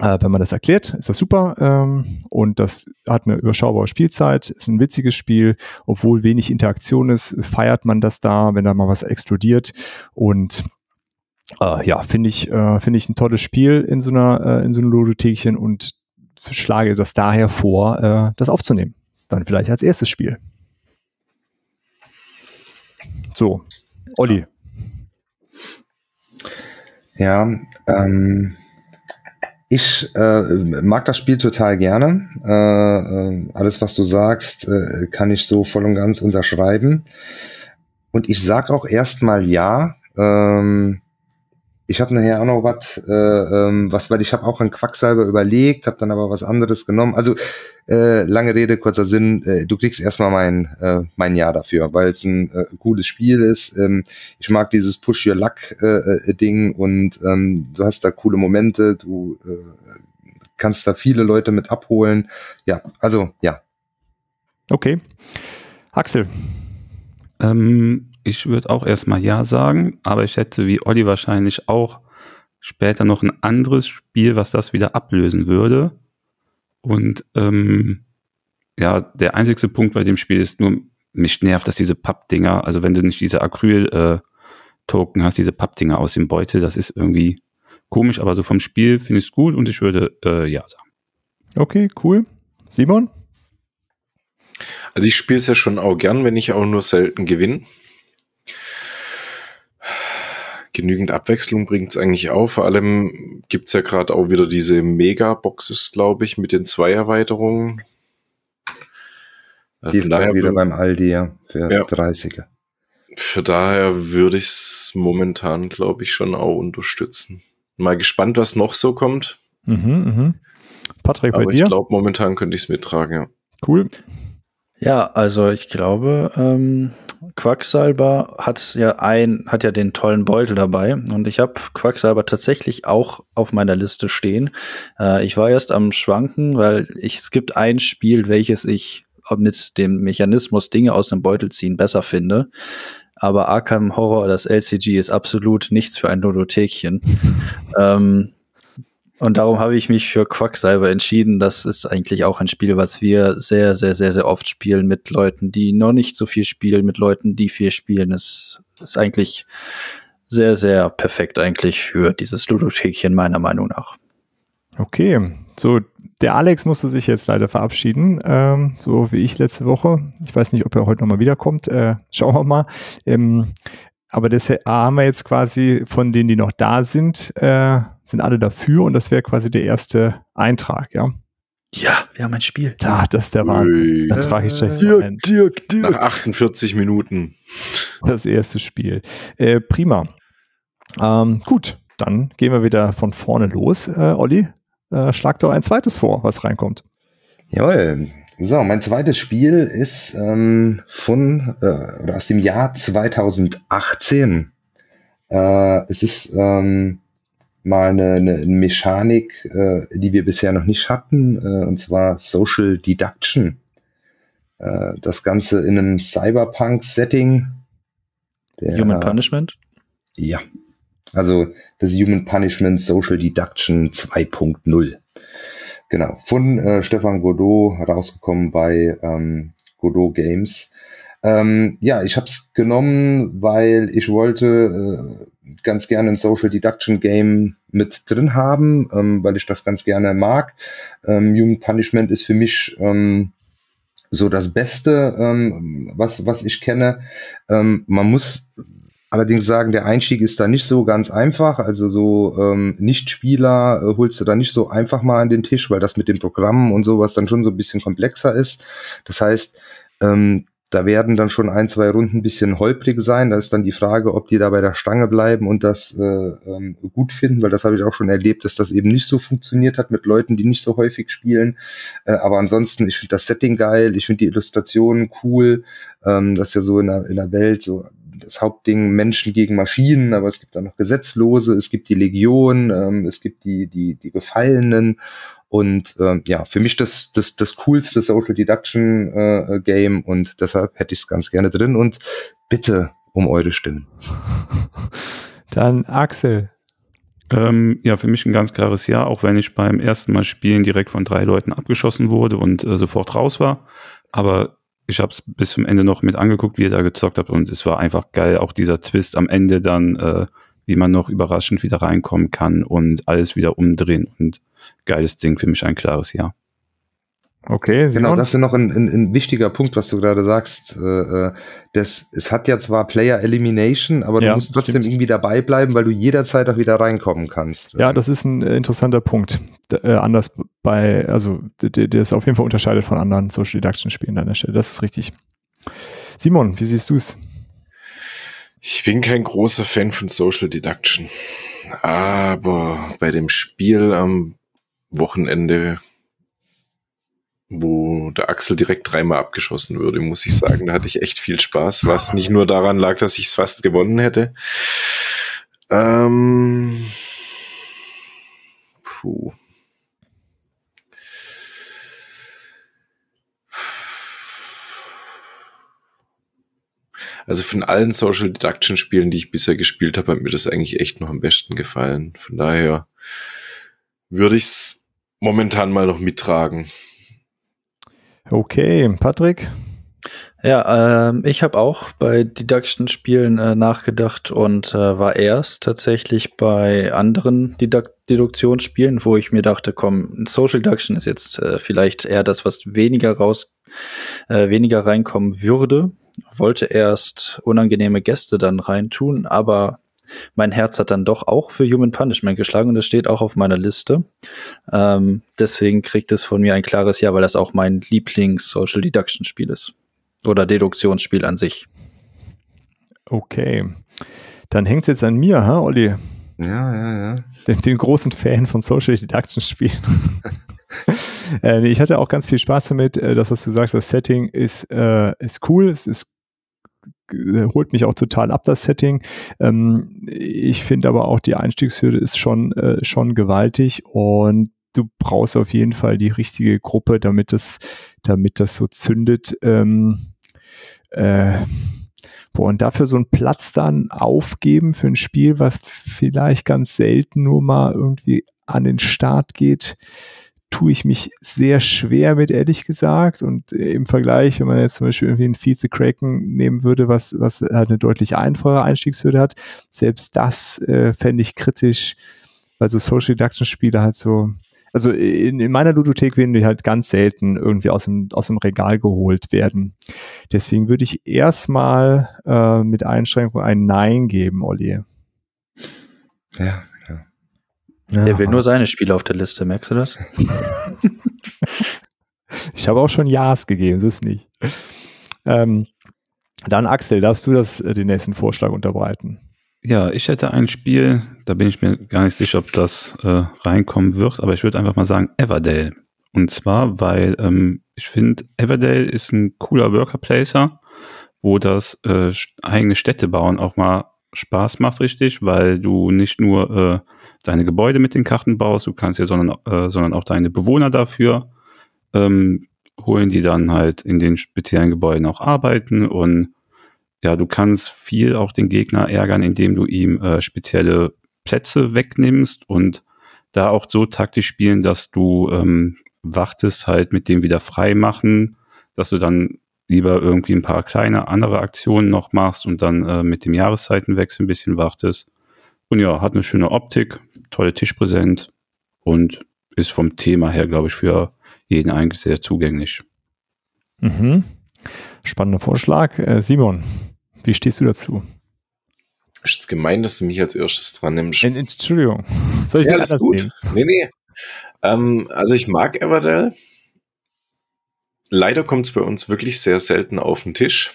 äh, wenn man das erklärt, ist das super. Ähm, und das hat eine überschaubare Spielzeit, ist ein witziges Spiel. Obwohl wenig Interaktion ist, feiert man das da, wenn da mal was explodiert. Und äh, ja, finde ich, äh, finde ich ein tolles Spiel in so einer, äh, in so einem Ludothekchen und schlage das daher vor, äh, das aufzunehmen. Dann vielleicht als erstes Spiel. So, Olli. Ja, ähm, ich äh, mag das Spiel total gerne. Äh, äh, alles, was du sagst, äh, kann ich so voll und ganz unterschreiben. Und ich sag auch erstmal ja. Ähm, ich habe nachher auch noch was, äh, ähm, was, weil ich habe auch an Quacksalber überlegt, habe dann aber was anderes genommen. Also äh, lange Rede, kurzer Sinn, äh, du kriegst erstmal mein, äh, mein Ja dafür, weil es ein äh, cooles Spiel ist. Ähm, ich mag dieses Push Your Luck äh, äh, Ding und ähm, du hast da coole Momente, du äh, kannst da viele Leute mit abholen. Ja, also ja. Okay. Axel. Ähm, ich würde auch erstmal Ja sagen, aber ich hätte wie Olli wahrscheinlich auch später noch ein anderes Spiel, was das wieder ablösen würde. Und ähm, ja, der einzigste Punkt bei dem Spiel ist nur, mich nervt, dass diese Pappdinger, also wenn du nicht diese Acryl-Token hast, diese Pappdinger aus dem Beutel, das ist irgendwie komisch, aber so vom Spiel finde ich es gut und ich würde äh, Ja sagen. Okay, cool. Simon? Also ich spiele es ja schon auch gern, wenn ich auch nur selten gewinne. Genügend Abwechslung bringt es eigentlich auch. Vor allem gibt es ja gerade auch wieder diese Mega-Boxes, glaube ich, mit den zwei Erweiterungen. Die ist daher wieder beim Aldi ja, für Ja. 30er. für daher würde ich es momentan, glaube ich, schon auch unterstützen. Mal gespannt, was noch so kommt. Mhm, mhm. Patrick, bei Aber ich dir? glaube, momentan könnte ich es mittragen, ja. Cool. Ja, also ich glaube, ähm, Quacksalber hat ja ein, hat ja den tollen Beutel dabei und ich habe Quacksalber tatsächlich auch auf meiner Liste stehen. Äh, ich war erst am Schwanken, weil ich, es gibt ein Spiel, welches ich mit dem Mechanismus Dinge aus dem Beutel ziehen besser finde. Aber Arkham Horror, das LCG, ist absolut nichts für ein Ludothekchen. [laughs] ähm, und darum habe ich mich für Quacksalber entschieden. Das ist eigentlich auch ein Spiel, was wir sehr, sehr, sehr, sehr oft spielen mit Leuten, die noch nicht so viel spielen, mit Leuten, die viel spielen. Es ist eigentlich sehr, sehr perfekt eigentlich für dieses Ludothekchen, meiner Meinung nach. Okay, so der Alex musste sich jetzt leider verabschieden, ähm, so wie ich letzte Woche. Ich weiß nicht, ob er heute nochmal wiederkommt. Äh, [laughs] schauen wir mal. Ähm, aber das haben wir jetzt quasi von denen, die noch da sind, äh, sind alle dafür und das wäre quasi der erste Eintrag, ja. Ja, wir haben ein Spiel. Da, das ist der Wahnsinn. Dann trage ich gleich so ein. Dirk, Nach 48 Minuten. Das erste Spiel. Äh, prima. Ähm, gut, dann gehen wir wieder von vorne los. Äh, Olli, äh, schlag doch ein zweites vor, was reinkommt. Jawohl. So, mein zweites Spiel ist ähm, von äh, oder aus dem Jahr 2018. Äh, es ist ähm, mal eine, eine Mechanik, äh, die wir bisher noch nicht hatten, äh, und zwar Social Deduction. Äh, das Ganze in einem Cyberpunk-Setting. Human Punishment. ja. Also das Human Punishment Social Deduction 2.0. Genau. Von äh, Stefan Godot herausgekommen bei ähm, Godot Games. Ähm, ja, ich habe es genommen, weil ich wollte äh, ganz gerne ein Social Deduction Game mit drin haben, ähm, weil ich das ganz gerne mag. Ähm, Human Punishment ist für mich ähm, so das Beste, ähm, was, was ich kenne. Ähm, man muss allerdings sagen, der Einstieg ist da nicht so ganz einfach. Also so ähm, Nichtspieler äh, holst du da nicht so einfach mal an den Tisch, weil das mit den Programmen und sowas dann schon so ein bisschen komplexer ist. Das heißt, ähm, da werden dann schon ein, zwei Runden ein bisschen holprig sein. Da ist dann die Frage, ob die da bei der Stange bleiben und das äh, ähm, gut finden, weil das habe ich auch schon erlebt, dass das eben nicht so funktioniert hat mit Leuten, die nicht so häufig spielen. Äh, aber ansonsten, ich finde das Setting geil, ich finde die Illustrationen cool. Ähm, das ist ja so in der, in der Welt so das Hauptding Menschen gegen Maschinen, aber es gibt da noch Gesetzlose, es gibt die Legion, ähm, es gibt die, die, die Gefallenen und ähm, ja, für mich das, das, das coolste Social Deduction äh, Game und deshalb hätte ich es ganz gerne drin und bitte um eure Stimmen. [laughs] Dann Axel. Ähm, ja, für mich ein ganz klares Ja, auch wenn ich beim ersten Mal spielen direkt von drei Leuten abgeschossen wurde und äh, sofort raus war. Aber ich habe es bis zum Ende noch mit angeguckt, wie ihr da gezockt habt und es war einfach geil. Auch dieser Twist am Ende dann, äh, wie man noch überraschend wieder reinkommen kann und alles wieder umdrehen und geiles Ding, für mich ein klares Ja. Okay, Simon? Genau, das ist noch ein, ein, ein wichtiger Punkt, was du gerade sagst. Äh, äh, das, es hat ja zwar Player Elimination, aber ja, du musst trotzdem stimmt. irgendwie dabei bleiben, weil du jederzeit auch wieder reinkommen kannst. Ja, das ist ein äh, interessanter Punkt. Äh, anders bei, also der, der ist auf jeden Fall unterscheidet von anderen Social Deduction Spielen an der Stelle. Das ist richtig. Simon, wie siehst du es? Ich bin kein großer Fan von Social Deduction, aber bei dem Spiel am Wochenende, wo der Axel direkt dreimal abgeschossen würde, muss ich sagen, da hatte ich echt viel Spaß, was nicht nur daran lag, dass ich es fast gewonnen hätte. Ähm, puh. Also von allen Social Deduction Spielen, die ich bisher gespielt habe, hat mir das eigentlich echt noch am besten gefallen. Von daher würde ich es momentan mal noch mittragen. Okay, Patrick? Ja, ähm, ich habe auch bei Deduction-Spielen äh, nachgedacht und äh, war erst tatsächlich bei anderen Deduc Deduktionsspielen, wo ich mir dachte, komm, Social Deduction ist jetzt äh, vielleicht eher das, was weniger raus, äh, weniger reinkommen würde. Wollte erst unangenehme Gäste dann reintun, aber mein Herz hat dann doch auch für Human Punishment geschlagen und das steht auch auf meiner Liste. Ähm, deswegen kriegt es von mir ein klares Ja, weil das auch mein Lieblings-Social Deduction-Spiel ist. Oder Deduktionsspiel an sich. Okay. Dann hängt es jetzt an mir, ha, Olli? Ja, ja, ja. Den, den großen Fan von Social Deduction Spielen. [laughs] äh, ich hatte auch ganz viel Spaß damit. Äh, das, was du sagst, das Setting ist, äh, ist cool. Es ist äh, holt mich auch total ab, das Setting. Ähm, ich finde aber auch, die Einstiegshürde ist schon, äh, schon gewaltig und du brauchst auf jeden Fall die richtige Gruppe, damit das, damit das so zündet. Ähm, äh, boah, und dafür so einen Platz dann aufgeben für ein Spiel, was vielleicht ganz selten nur mal irgendwie an den Start geht tue ich mich sehr schwer mit, ehrlich gesagt. Und im Vergleich, wenn man jetzt zum Beispiel irgendwie ein Feed the Kraken nehmen würde, was, was halt eine deutlich einfache Einstiegshürde hat, selbst das äh, fände ich kritisch, weil so Social Deduction Spiele halt so, also in, in meiner Ludothek werden die halt ganz selten irgendwie aus dem, aus dem Regal geholt werden. Deswegen würde ich erstmal äh, mit Einschränkung ein Nein geben, Olli. Ja, ja. Der will nur seine Spiele auf der Liste, merkst du das? [laughs] ich habe auch schon Ja's gegeben, so ist nicht. Ähm, dann Axel, darfst du das äh, den nächsten Vorschlag unterbreiten? Ja, ich hätte ein Spiel, da bin ich mir gar nicht sicher, ob das äh, reinkommen wird, aber ich würde einfach mal sagen Everdale. Und zwar, weil ähm, ich finde, Everdale ist ein cooler Worker Placer, wo das äh, eigene Städte bauen auch mal Spaß macht, richtig, weil du nicht nur äh, deine Gebäude mit den Karten baust, du kannst ja sondern, äh, sondern auch deine Bewohner dafür ähm, holen, die dann halt in den speziellen Gebäuden auch arbeiten. Und ja, du kannst viel auch den Gegner ärgern, indem du ihm äh, spezielle Plätze wegnimmst und da auch so taktisch spielen, dass du ähm, wartest halt mit dem wieder frei machen, dass du dann lieber irgendwie ein paar kleine andere Aktionen noch machst und dann äh, mit dem Jahreszeitenwechsel ein bisschen wartest. Und ja, hat eine schöne Optik, tolle Tischpräsent und ist vom Thema her, glaube ich, für jeden eigentlich sehr zugänglich. Mhm. Spannender Vorschlag. Äh, Simon, wie stehst du dazu? Ist jetzt gemein, dass du mich als erstes dran nimmst. En- Entschuldigung. Soll ich Ja, alles gut. nehmen? Nee, nee. Ähm, also ich mag Everdell. Leider kommt es bei uns wirklich sehr selten auf den Tisch.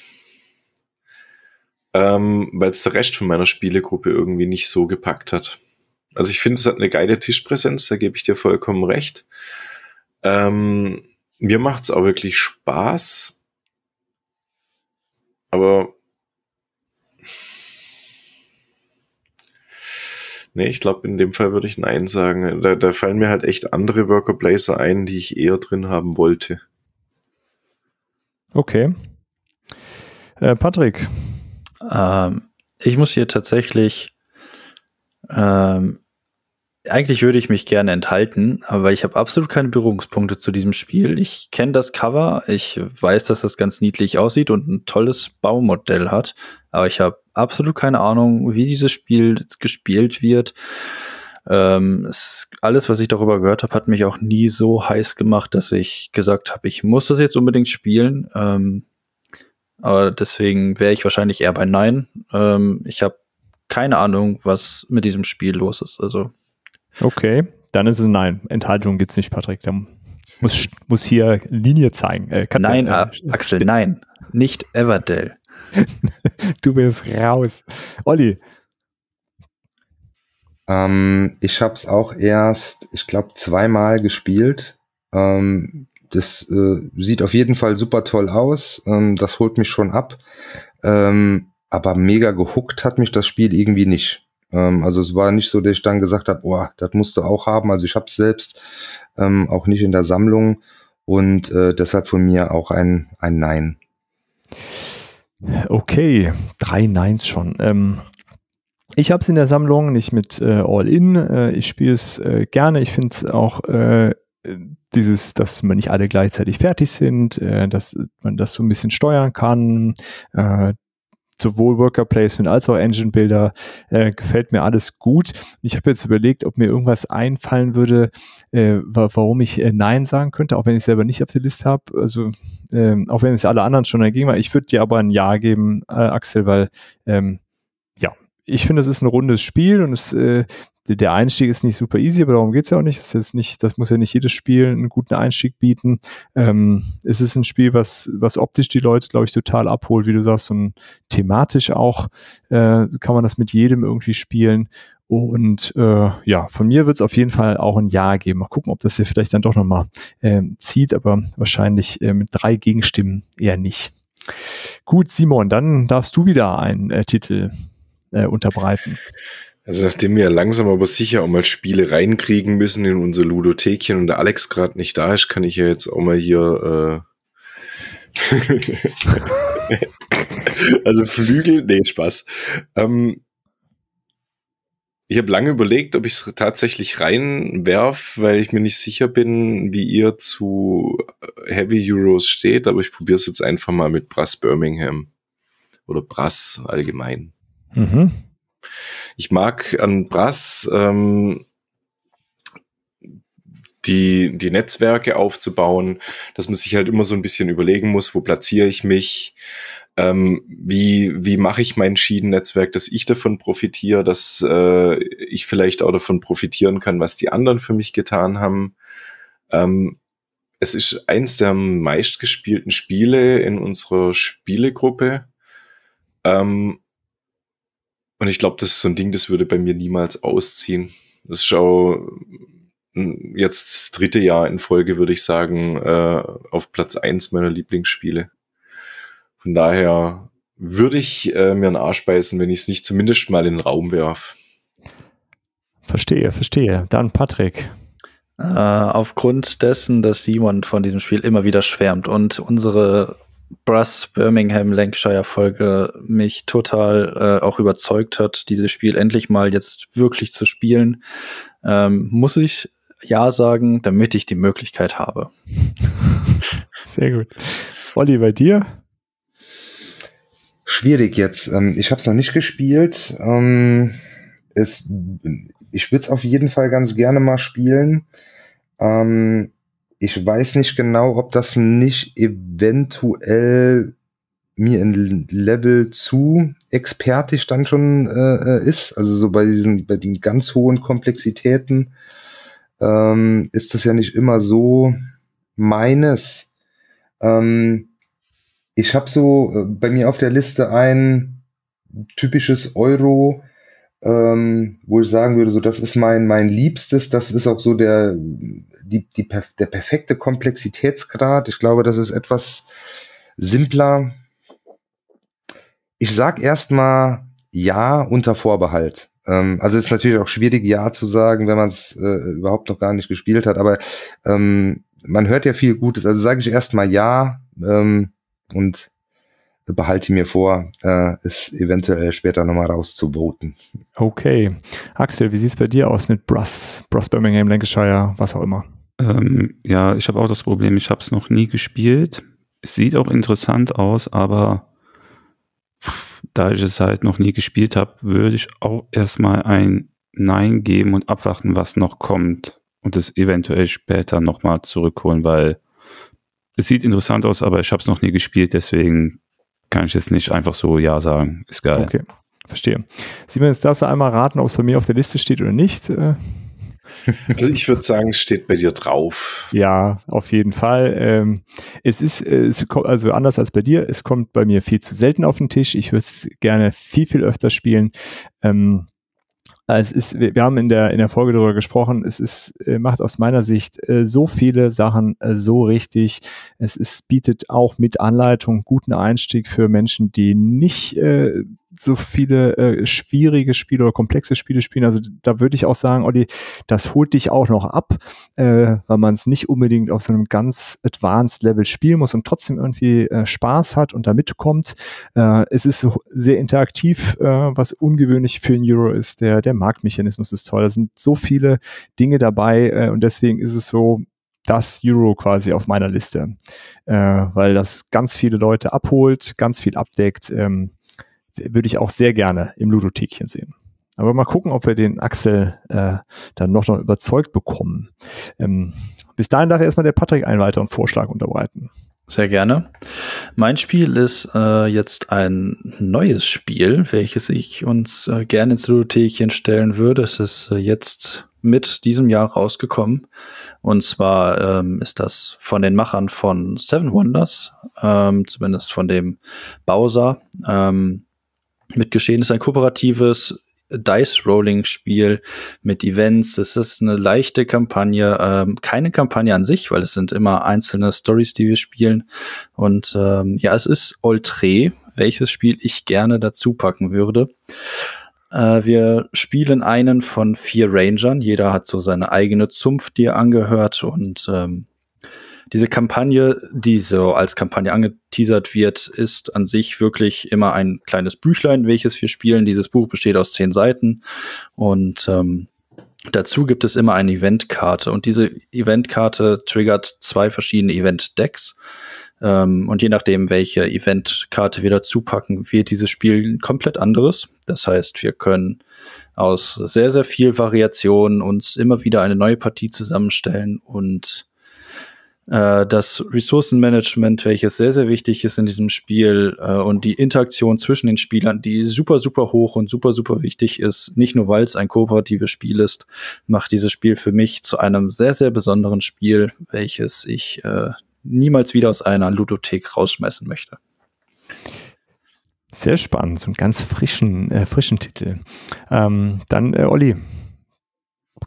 Ähm, weil es der Rest von meiner Spielegruppe irgendwie nicht so gepackt hat. Also ich finde, es hat eine geile Tischpräsenz, da gebe ich dir vollkommen recht. Ähm, mir macht es auch wirklich Spaß. Aber Nee, ich glaube, in dem Fall würde ich Nein sagen. Da, da fallen mir halt echt andere Worker Placer ein, die ich eher drin haben wollte. Okay. Äh, Patrick, Ähm, ich muss hier tatsächlich, ähm, eigentlich würde ich mich gerne enthalten, aber ich habe absolut keine Berührungspunkte zu diesem Spiel. Ich kenne das Cover, ich weiß, dass das ganz niedlich aussieht und ein tolles Baumodell hat, aber ich habe absolut keine Ahnung, wie dieses Spiel gespielt wird. Ähm, es, alles, was ich darüber gehört habe, hat mich auch nie so heiß gemacht, dass ich gesagt habe, ich muss das jetzt unbedingt spielen. Ähm, aber deswegen wäre ich wahrscheinlich eher bei Nein. Ähm, ich habe keine Ahnung, was mit diesem Spiel los ist. Also okay. Dann ist es ein Nein. Enthaltung gibt's nicht, Patrick. Da muss, muss hier Linie zeigen. Äh, nein, äh, Axel, nein, nicht Everdell. [laughs] Du bist raus. Olli, Ähm, ich habe es auch erst, ich glaube, zweimal gespielt. Ähm, das äh, sieht auf jeden Fall super toll aus. Ähm, das holt mich schon ab. Ähm, aber mega gehuckt hat mich das Spiel irgendwie nicht. Ähm, also es war nicht so, dass ich dann gesagt habe, boah, das musst du auch haben. Also ich habe es selbst ähm, auch nicht in der Sammlung und äh, deshalb von mir auch ein, ein Nein. Okay, drei Nines schon. Ähm, ich habe es in der Sammlung, nicht mit äh, All-In. Äh, ich spiele es äh, gerne. Ich finde es auch äh, dieses, dass man nicht alle gleichzeitig fertig sind, äh, dass man das so ein bisschen steuern kann. Äh, sowohl Worker Placement als auch Engine Builder äh, gefällt mir alles gut. Ich habe jetzt überlegt, ob mir irgendwas einfallen würde, äh, wa warum ich äh, Nein sagen könnte, auch wenn ich selber nicht auf der Liste habe. Also ähm, auch wenn es alle anderen schon dagegen war. Ich würde dir aber ein Ja geben, äh, Axel, weil ähm, ja, ich finde, es ist ein rundes Spiel und es, äh, der- Einstieg ist nicht super easy, aber darum geht's ja auch nicht. Das, ist jetzt nicht. das muss ja nicht jedes Spiel einen guten Einstieg bieten. Ähm, es ist ein Spiel, was, was optisch die Leute, glaube ich, total abholt, wie du sagst, und thematisch auch äh, kann man das mit jedem irgendwie spielen. Und äh, ja, von mir wird es auf jeden Fall auch ein Ja geben. Mal gucken, ob das hier vielleicht dann doch nochmal ähm, zieht, aber wahrscheinlich äh, mit drei Gegenstimmen eher nicht. Gut, Simon, dann darfst du wieder einen äh, Titel äh, unterbreiten. Also nachdem wir langsam aber sicher auch mal Spiele reinkriegen müssen in unser Ludothekchen und der Alex gerade nicht da ist, kann ich ja jetzt auch mal hier äh [laughs] also Flügel, nee, Spaß. Ähm, ich habe lange überlegt, ob ich es tatsächlich reinwerf, weil ich mir nicht sicher bin, wie ihr zu Heavy Euros steht, aber ich probiere es jetzt einfach mal mit Brass Birmingham oder Brass allgemein. Mhm. Ich mag an Brass ähm, die, die Netzwerke aufzubauen, dass man sich halt immer so ein bisschen überlegen muss, wo platziere ich mich, ähm, wie, wie mache ich mein Schienennetzwerk, dass ich davon profitiere, dass äh, ich vielleicht auch davon profitieren kann, was die anderen für mich getan haben. Ähm, es ist eins der meistgespielten Spiele in unserer Spielegruppe. Ähm, und ich glaube, das ist so ein Ding, das würde bei mir niemals ausziehen. Das ist auch mm, jetzt das dritte Jahr in Folge, würde ich sagen, äh, auf Platz eins meiner Lieblingsspiele. Von daher würde ich äh, mir einen Arsch beißen, wenn ich es nicht zumindest mal in den Raum werf. Verstehe, verstehe. Dann Patrick. Äh, aufgrund dessen, dass Simon von diesem Spiel immer wieder schwärmt und unsere Brass Birmingham Lancashire Folge mich total äh, auch überzeugt hat, dieses Spiel endlich mal jetzt wirklich zu spielen, ähm, muss ich ja sagen, damit ich die Möglichkeit habe. [laughs] Sehr gut. Olli, bei dir? Schwierig jetzt. Ähm, ich habe es noch nicht gespielt. Ähm, es, ich würde es auf jeden Fall ganz gerne mal spielen. Ähm, ich weiß nicht genau, ob das nicht eventuell mir ein Level zu expertisch dann schon äh, ist. Also so bei diesen, bei den ganz hohen Komplexitäten ähm, ist das ja nicht immer so meines. Ähm, ich habe so äh, bei mir auf der Liste ein typisches Euro, ähm, wo ich sagen würde, so das ist mein mein Liebstes, das ist auch so der die, die der perfekte Komplexitätsgrad. Ich glaube, das ist etwas simpler. Ich sag erstmal ja unter Vorbehalt. Ähm, also ist natürlich auch schwierig, ja zu sagen, wenn man es äh, überhaupt noch gar nicht gespielt hat, aber ähm, man hört ja viel Gutes. Also sage ich erstmal ja ähm, und behalte mir vor, äh, es eventuell später nochmal rauszuvoten. Okay. Axel, wie sieht's bei dir aus mit Bruss? Bruss Birmingham, Lancashire, was auch immer? Ähm, ja, ich habe auch das Problem, ich habe es noch nie gespielt. Es sieht auch interessant aus, aber da ich es halt noch nie gespielt habe, würde ich auch erstmal ein Nein geben und abwarten, was noch kommt und es eventuell später nochmal zurückholen, weil es sieht interessant aus, aber ich habe es noch nie gespielt, deswegen kann ich jetzt nicht einfach so Ja sagen. Ist geil. Okay, verstehe. Simon, jetzt darfst du einmal raten, ob es bei mir auf der Liste steht oder nicht. Äh, [laughs] also ich würde sagen, es steht bei dir drauf. Ja, auf jeden Fall. Ähm, es ist, es kommt, also anders als bei dir, es kommt bei mir viel zu selten auf den Tisch. Ich würde es gerne viel, viel öfter spielen. Ähm, es ist, wir haben in der, in der Folge darüber gesprochen, es ist, äh, macht aus meiner Sicht äh, so viele Sachen äh, so richtig. Es ist, bietet auch mit Anleitung guten Einstieg für Menschen, die nicht äh, so viele äh, schwierige Spiele oder komplexe Spiele spielen. Also da würde ich auch sagen, Olli, das holt dich auch noch ab, äh, weil man es nicht unbedingt auf so einem ganz advanced Level spielen muss und trotzdem irgendwie äh, Spaß hat und da mitkommt. Äh, es ist sehr interaktiv, äh, was ungewöhnlich für ein Euro ist. Der, der Marktmechanismus ist toll. Da sind so viele Dinge dabei äh, und deswegen ist es so, das Euro quasi auf meiner Liste, äh, weil das ganz viele Leute abholt, ganz viel abdeckt. Ähm, würde ich auch sehr gerne im Ludothekchen sehen. Aber mal gucken, ob wir den Axel äh, dann noch, noch überzeugt bekommen. Ähm, bis dahin darf erstmal der Patrick einen weiteren Vorschlag unterbreiten. Sehr gerne. Mein Spiel ist äh, jetzt ein neues Spiel, welches ich uns äh, gerne ins Ludothekchen stellen würde. Es ist äh, jetzt mit diesem Jahr rausgekommen. Und zwar ähm, ist das von den Machern von Seven Wonders, ähm, zumindest von dem Bowser. Ähm, mitgeschehen. Es ist ein kooperatives Dice-Rolling-Spiel mit Events. Es ist eine leichte Kampagne, ähm, keine Kampagne an sich, weil es sind immer einzelne Stories, die wir spielen. Und ähm, ja, es ist Oltre, welches Spiel ich gerne dazu packen würde. Äh, wir spielen einen von vier Rangern. Jeder hat so seine eigene Zunft, die er angehört und ähm, diese Kampagne, die so als Kampagne angeteasert wird, ist an sich wirklich immer ein kleines Büchlein, welches wir spielen. Dieses Buch besteht aus zehn Seiten und ähm, dazu gibt es immer eine Eventkarte und diese Eventkarte triggert zwei verschiedene Event-Decks. Ähm, und je nachdem, welche Eventkarte wir dazu packen, wird dieses Spiel komplett anderes. Das heißt, wir können aus sehr, sehr viel Variation uns immer wieder eine neue Partie zusammenstellen und das Ressourcenmanagement, welches sehr, sehr wichtig ist in diesem Spiel äh, und die Interaktion zwischen den Spielern, die super, super hoch und super, super wichtig ist, nicht nur weil es ein kooperatives Spiel ist, macht dieses Spiel für mich zu einem sehr, sehr besonderen Spiel, welches ich äh, niemals wieder aus einer Ludothek rausschmeißen möchte. Sehr spannend, so einen ganz frischen, äh, frischen Titel. Ähm, dann, äh, Olli,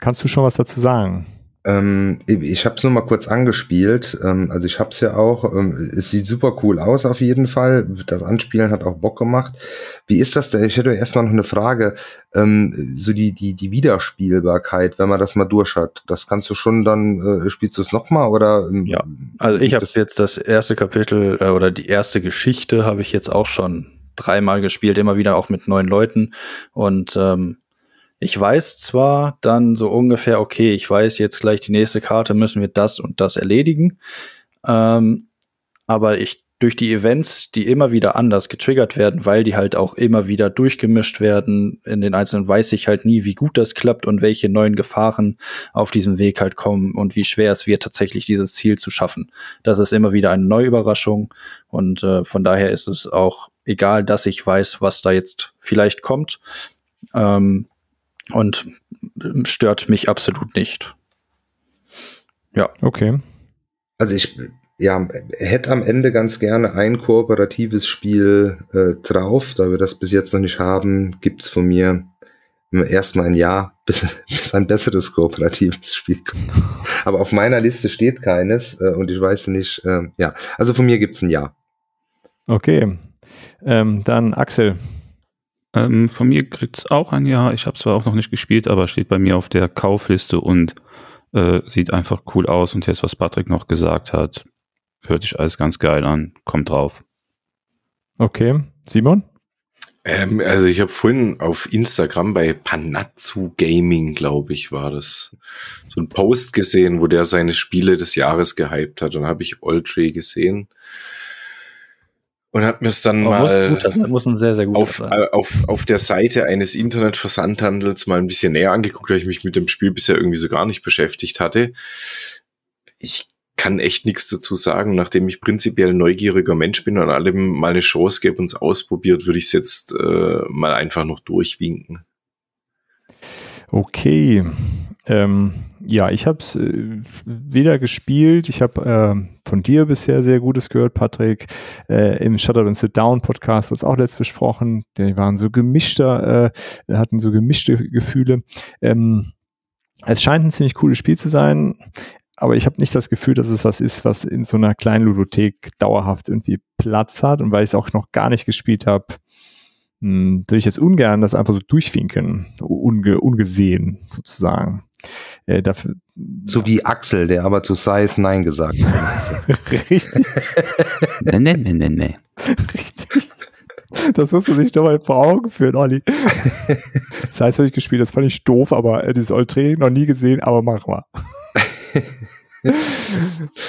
kannst du schon was dazu sagen? Ähm, ich habe es nur mal kurz angespielt. Ähm, also ich habe es ja auch. Ähm, es sieht super cool aus auf jeden Fall. Das Anspielen hat auch Bock gemacht. Wie ist das denn? Ich hätte erstmal noch eine Frage. Ähm, so die die die Wiederspielbarkeit, wenn man das mal durch hat. Das kannst du schon dann äh, spielst du es nochmal oder? Ähm, ja. Also ich habe jetzt das erste Kapitel äh, oder die erste Geschichte habe ich jetzt auch schon dreimal gespielt, immer wieder auch mit neuen Leuten und ähm, ich weiß zwar dann so ungefähr, okay, ich weiß jetzt gleich die nächste Karte, müssen wir das und das erledigen. Ähm, aber ich durch die Events, die immer wieder anders getriggert werden, weil die halt auch immer wieder durchgemischt werden. In den einzelnen weiß ich halt nie, wie gut das klappt und welche neuen Gefahren auf diesem Weg halt kommen und wie schwer es wird, tatsächlich dieses Ziel zu schaffen. Das ist immer wieder eine neue Überraschung und äh, von daher ist es auch egal, dass ich weiß, was da jetzt vielleicht kommt. Ähm, und stört mich absolut nicht. Ja. Okay. Also ich ja, hätte am Ende ganz gerne ein kooperatives Spiel äh, drauf. Da wir das bis jetzt noch nicht haben, gibt's von mir erstmal ein Jahr, [laughs] bis, bis ein besseres kooperatives Spiel kommt. Aber auf meiner Liste steht keines äh, und ich weiß nicht, äh, ja, also von mir gibt's ein Jahr. Okay, ähm, dann Axel. Ähm, von mir kriegt's auch ein Jahr. Ich habe zwar auch noch nicht gespielt, aber steht bei mir auf der Kaufliste und äh, sieht einfach cool aus. Und jetzt, was Patrick noch gesagt hat, hört sich alles ganz geil an. Kommt drauf. Okay. Simon? Ähm, also ich habe vorhin auf Instagram bei Panatsu Gaming, glaube ich, war das, so ein Post gesehen, wo der seine Spiele des Jahres gehypt hat. Und habe ich Oltree gesehen und habe mir es dann Aber mal muss, gut, muss ein sehr, sehr auf, äh, auf, auf der Seite eines Internetversandhandels mal ein bisschen näher angeguckt, weil ich mich mit dem Spiel bisher irgendwie so gar nicht beschäftigt hatte. Ich kann echt nichts dazu sagen. Nachdem ich prinzipiell ein neugieriger Mensch bin und allem mal eine Chance gebe und es ausprobiert, würde ich es jetzt äh, mal einfach noch durchwinken. Okay. Ähm, ja, ich habe es äh, weder gespielt, ich habe äh, von dir bisher sehr Gutes gehört, Patrick. Äh, Im Shut Up and Sit Down Podcast wurde es auch letzt besprochen. Die waren so gemischter, äh, hatten so gemischte Gefühle. Ähm, es scheint ein ziemlich cooles Spiel zu sein aber ich habe nicht das Gefühl, dass es was ist, was in so einer kleinen Ludothek dauerhaft irgendwie Platz hat. Und weil ich es auch noch gar nicht gespielt habe, hm, würde ich jetzt ungern das einfach so durchwinken, unge ungesehen sozusagen. Äh, dafür, so wie Axel, der aber zu Size Nein gesagt hat. [laughs] Richtig. nee, nee, nee, nee, nee. Richtig. Das musst du sich doch mal vor Augen führen, Olli. Heißt, habe ich gespielt, das fand ich doof, aber äh, dieses Oltre noch nie gesehen, aber mach mal. [laughs] [laughs]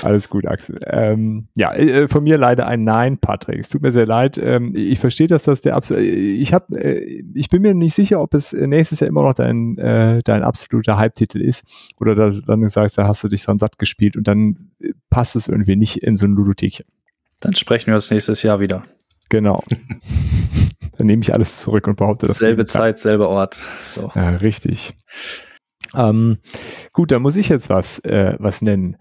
Alles gut, Axel. Ähm, ja, äh, von mir leider ein Nein, Patrick. Es tut mir sehr leid. Ähm, ich verstehe, dass das der absolute. Ich habe, äh, ich bin mir nicht sicher, ob es nächstes Jahr immer noch dein äh, dein absoluter Halbtitel ist oder da, dann sagst, da hast du dich dann satt gespielt und dann passt es irgendwie nicht in so ein Ludothekchen. Dann sprechen wir uns nächstes Jahr wieder. Genau. [laughs] dann nehme ich alles zurück und behaupte das. Selbe Zeit, selber Ort. So. Ja, richtig. Ähm, gut, da muss ich jetzt was, äh, was nennen.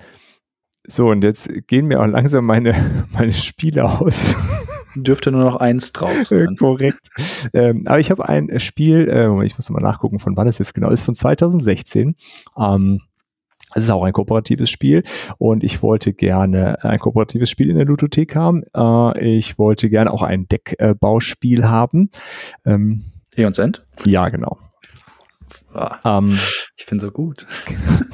So, und jetzt gehen mir auch langsam meine, [laughs] meine Spiele aus. [laughs] Dürfte nur noch eins drauf sein. Korrekt. Ähm, aber ich habe ein Spiel, äh, ich muss mal nachgucken, von wann es jetzt genau ist, von 2016. Ähm, es ist auch ein kooperatives Spiel und ich wollte gerne ein kooperatives Spiel in der Ludothek haben. Äh, ich wollte gerne auch ein Deckbauspiel haben. Ähm, Eons End? Ja, genau. Ah, ähm, ich bin so gut. [laughs]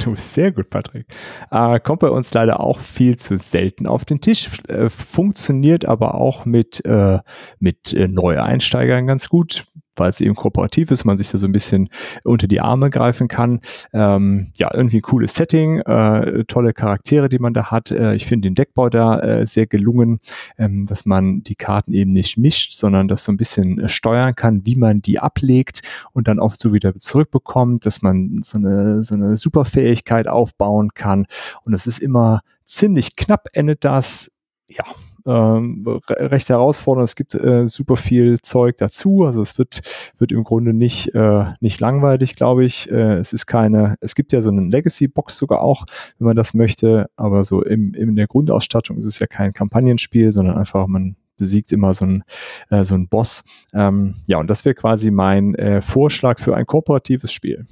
Du bist sehr gut, Patrick. Äh, kommt bei uns leider auch viel zu selten auf den Tisch, äh, funktioniert aber auch mit, äh, mit äh, Neueinsteigern ganz gut weil es eben kooperativ ist, man sich da so ein bisschen unter die Arme greifen kann. Ähm, ja, irgendwie cooles Setting, äh, tolle Charaktere, die man da hat. Äh, ich finde den Deckbau da äh, sehr gelungen, ähm, dass man die Karten eben nicht mischt, sondern das so ein bisschen äh, steuern kann, wie man die ablegt und dann auch so wieder zurückbekommt, dass man so eine, so eine Superfähigkeit aufbauen kann. Und es ist immer ziemlich knapp endet das. Ja, ähm, recht herausfordernd. Es gibt äh, super viel Zeug dazu. Also es wird, wird im Grunde nicht, äh, nicht langweilig, glaube ich. Äh, es ist keine, es gibt ja so eine Legacy-Box sogar auch, wenn man das möchte. Aber so im, in der Grundausstattung ist es ja kein Kampagnenspiel, sondern einfach man besiegt immer so ein, äh, so ein Boss. Ähm, ja, und das wäre quasi mein äh, Vorschlag für ein kooperatives Spiel.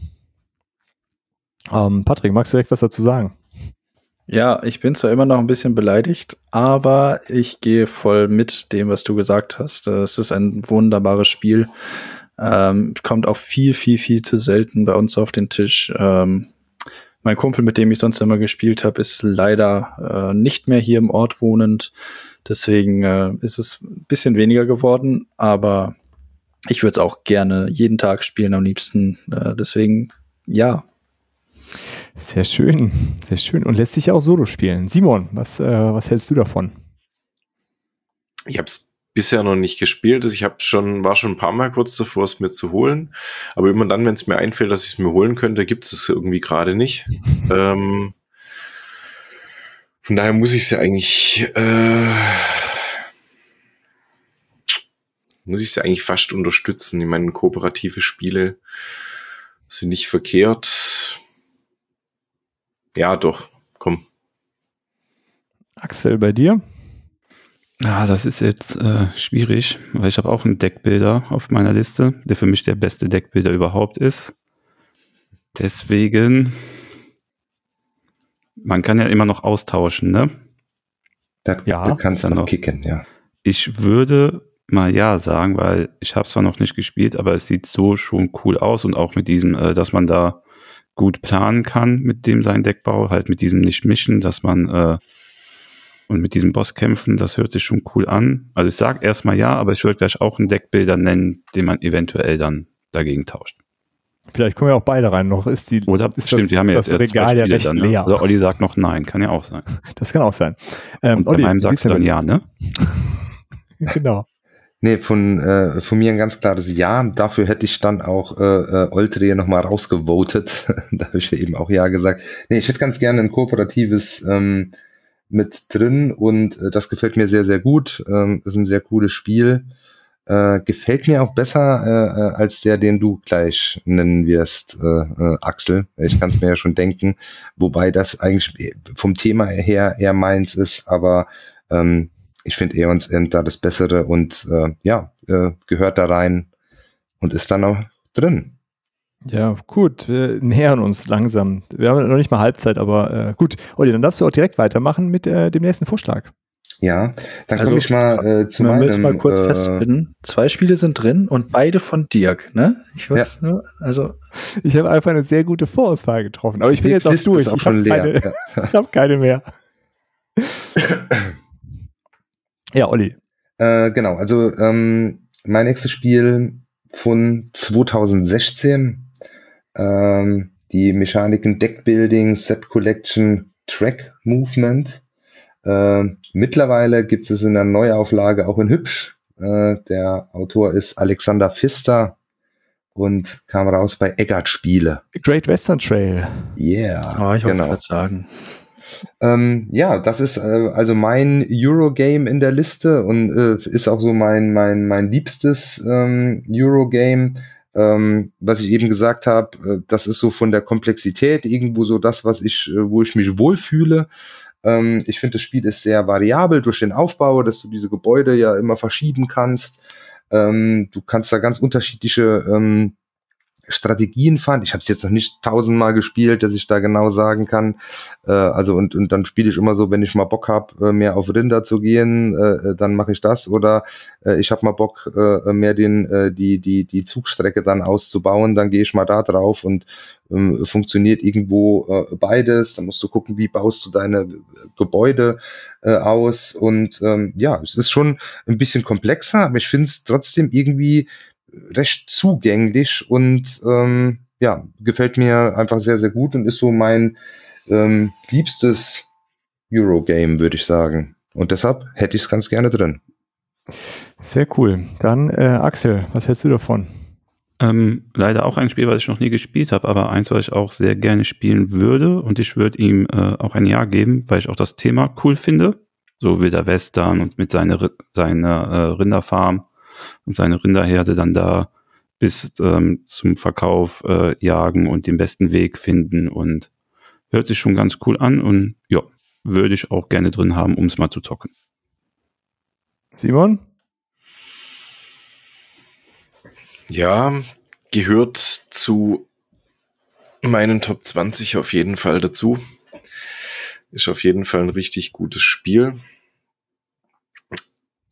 Ähm, Patrick, magst du direkt was dazu sagen? Ja, ich bin zwar immer noch ein bisschen beleidigt, aber ich gehe voll mit dem, was du gesagt hast. Es ist ein wunderbares Spiel. Ähm, kommt auch viel, viel, viel zu selten bei uns auf den Tisch. Ähm, mein Kumpel, mit dem ich sonst immer gespielt habe, ist leider äh, nicht mehr hier im Ort wohnend. Deswegen äh, ist es ein bisschen weniger geworden, aber ich würde es auch gerne jeden Tag spielen am liebsten. Äh, deswegen, ja, sehr schön, sehr schön. Und lässt sich ja auch solo spielen. Simon, was, äh, was hältst du davon? Ich habe es bisher noch nicht gespielt. Ich habe schon, war schon ein paar Mal kurz davor, es mir zu holen. Aber immer dann, wenn es mir einfällt, dass ich es mir holen könnte, gibt es irgendwie gerade nicht. [laughs] ähm, von daher muss ich es ja eigentlich, äh, muss ich es ja eigentlich fast unterstützen. Ich meine, kooperative Spiele sind nicht verkehrt. Ja, doch, komm. Axel, bei dir? Ja, das ist jetzt äh, schwierig, weil ich habe auch einen Deckbilder auf meiner Liste, der für mich der beste Deckbilder überhaupt ist. Deswegen, man kann ja immer noch austauschen, ne? Das, Ja, das kannst du dann noch noch. kicken, ja. Ich würde mal ja sagen, weil ich habe zwar noch nicht gespielt, aber es sieht so schon cool aus und auch mit diesem, äh, dass man da gut planen kann mit dem sein Deckbau, halt mit diesem nicht mischen, dass man äh, und mit diesem Boss kämpfen, das hört sich schon cool an. Also ich sag erstmal ja, aber ich würde gleich auch einen Deckbilder nennen, den man eventuell dann dagegen tauscht. Vielleicht kommen ja auch beide rein. Noch ist die Oder ist stimmt, das, wir haben ja das jetzt erst zwei Regal ja recht dann, ne? leer. Oder Olli sagt noch nein, kann ja auch sein. [laughs] Das kann auch sein. Ähm, Und bei Olli, meinem wie sagst du dann bei ja, ne? [laughs] genau. Nee, von, äh, von mir ein ganz klares Ja. Dafür hätte ich dann auch äh, äh, Oltre nochmal rausgevotet. [laughs] da habe ich ja eben auch Ja gesagt. Nee, ich hätte ganz gerne ein kooperatives ähm, mit drin und äh, das gefällt mir sehr, sehr gut. Ähm, ist ein sehr cooles Spiel. Äh, gefällt mir auch besser äh, äh, als der, den du gleich nennen wirst, äh, äh, Axel. Ich kann es mir ja schon denken, wobei das eigentlich vom Thema her eher meins ist, aber ähm, ich finde Eons End da das Bessere und äh, ja, äh, gehört da rein und ist dann auch drin. Ja, gut. Wir nähern uns langsam. Wir haben noch nicht mal Halbzeit, aber äh, gut. Olli, dann darfst du auch direkt weitermachen mit äh, dem nächsten Vorschlag. Ja, dann Also, komme ich mal äh, zu Man meinem. möchte mal kurz äh, festhalten, zwei Spiele sind drin und beide von Dirk, ne? Ich weiß nur, also Ich habe einfach eine sehr gute Vorauswahl getroffen. Aber ich bin jetzt auch Liste durch. Auch ich schon habe leer. keine, Ja. [laughs] ich hab keine mehr. [laughs] ja, Olli. Äh, genau, also ähm, mein nächstes Spiel von 2016, ähm, die Mechaniken Deckbuilding Set Collection Track Movement. Äh, mittlerweile gibt es in der Neuauflage auch in Hübsch. Äh, der Autor ist Alexander Pfister und kam raus bei Eggert Spiele. Great Western Trail. Yeah, oh, ich wollte genau. gerade sagen. Ähm, ja, das ist äh, also mein Eurogame in der Liste und äh, ist auch so mein mein mein liebstes ähm, Eurogame. Ähm, was ich eben gesagt habe, äh, das ist so von der Komplexität irgendwo so das, was ich, äh, wo ich mich wohlfühle. Ähm, ich finde, das Spiel ist sehr variabel durch den Aufbau, dass du diese Gebäude ja immer verschieben kannst. Ähm, du kannst da ganz unterschiedliche ähm, Strategien fahren. Ich habe es jetzt noch nicht tausendmal gespielt, dass ich da genau sagen kann. Äh, also und, und dann spiele ich immer so, wenn ich mal Bock habe, äh, mehr auf Rinder zu gehen, äh, dann mache ich das. Oder äh, ich habe mal Bock, äh, mehr den äh, die die die Zugstrecke dann auszubauen, dann gehe ich mal da drauf und ähm, funktioniert irgendwo äh, beides. Dann musst du gucken, wie baust du deine Gebäude äh, aus. Und ähm, ja, es ist schon ein bisschen komplexer, aber ich finde es trotzdem irgendwie recht zugänglich und ähm, ja, gefällt mir einfach sehr, sehr gut und ist so mein ähm, liebstes Eurogame, würde ich sagen. Und deshalb hätte ich es ganz gerne drin. Sehr cool. Dann, äh, Axel, was hältst du davon? Ähm, leider auch ein Spiel, was ich noch nie gespielt habe, aber eins, was ich auch sehr gerne spielen würde. Und ich würde ihm äh, auch ein Ja geben, weil ich auch das Thema cool finde. So Wilder Western und mit seiner, seiner äh, Rinderfarm und seine Rinderherde dann da bis ähm, zum Verkauf äh, jagen und den besten Weg finden. Und hört sich schon ganz cool an. Und ja, würde ich auch gerne drin haben, um es mal zu zocken. Simon? Ja, gehört zu meinen Top 20 auf jeden Fall dazu. Ist auf jeden Fall ein richtig gutes Spiel.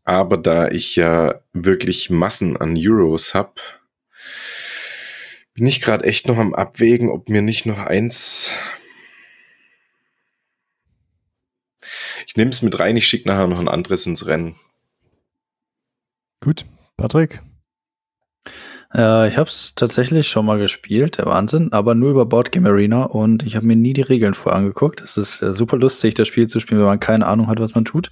Aber da ich ja wirklich Massen an Euros habe, bin ich gerade echt noch am Abwägen, ob mir nicht noch eins. Ich nehme es mit rein, ich schicke nachher noch ein anderes ins Rennen. Gut. Patrick? Äh, ich habe es tatsächlich schon mal gespielt, der Wahnsinn, aber nur über Boardgame Arena und ich habe mir nie die Regeln vorher angeguckt. Es ist äh, super lustig, das Spiel zu spielen, wenn man keine Ahnung hat, was man tut.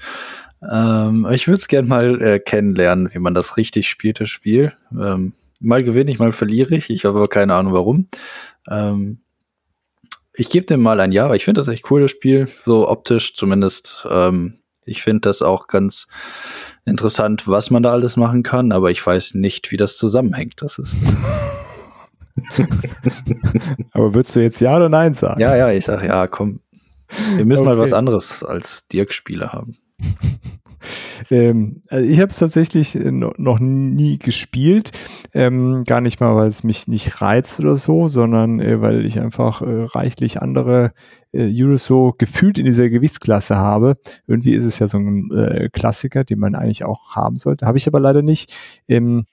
Ähm, ich würde es gerne mal äh, kennenlernen, wie man das richtig spielt, das Spiel. Ähm, mal gewinne ich, mal verliere ich. Ich habe aber keine Ahnung warum. Ähm, ich gebe dem mal ein Ja, weil ich finde das echt cool, das Spiel. So optisch zumindest. Ähm, ich finde das auch ganz interessant, was man da alles machen kann, aber ich weiß nicht, wie das zusammenhängt. Das ist. [laughs] Aber würdest du jetzt Ja oder Nein sagen? ja, ja, ich sag ja, komm. Wir müssen mal Okay. was anderes als Dirk-Spiele haben. [laughs] Ähm, also ich habe es tatsächlich äh, no- noch nie gespielt. Ähm, gar nicht mal, weil es mich nicht reizt oder so, sondern äh, weil ich einfach äh, reichlich andere äh, Euros so gefühlt in dieser Gewichtsklasse habe. Irgendwie ist es ja so ein äh, Klassiker, den man eigentlich auch haben sollte. Habe ich aber leider nicht. Ähm,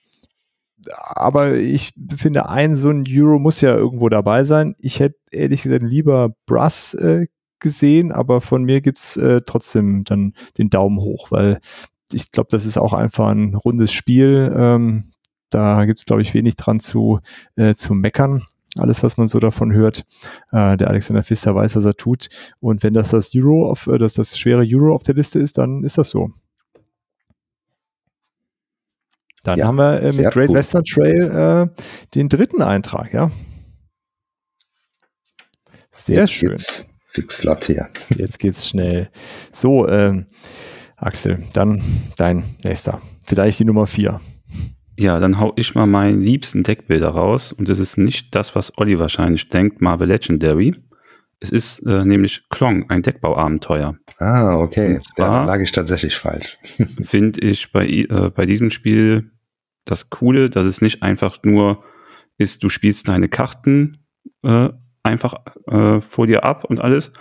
aber ich finde, ein so ein Euro muss ja irgendwo dabei sein. Ich hätte ehrlich gesagt lieber Brass äh, gesehen, aber von mir gibt's äh, trotzdem dann den Daumen hoch, weil ich glaube, das ist auch einfach ein rundes Spiel. Ähm, da gibt's glaube ich, wenig dran zu, äh, zu meckern. Alles, was man so davon hört, äh, der Alexander Pfister weiß, was er tut. Und wenn das das Euro auf, äh, dass das schwere Euro auf der Liste ist, dann ist das so. Dann Ja, haben wir äh, mit Great cool. Western Trail äh, den dritten Eintrag, ja. Sehr Jetzt schön. geht's Fix flott hier. [laughs] Jetzt geht's schnell. So, ähm, Axel, dann dein nächster. Vielleicht die Nummer vier. Ja, dann hau ich mal meinen liebsten Deckbilder raus. Und das ist nicht das, was Olli wahrscheinlich denkt, Marvel Legendary. Es ist äh, nämlich Klong, ein Deckbauabenteuer. Ah, okay. Und zwar- Da lag ich tatsächlich falsch. [laughs] Finde ich bei, äh, bei diesem Spiel das Coole, dass es nicht einfach nur ist, du spielst deine Karten äh, einfach äh, vor dir ab und alles.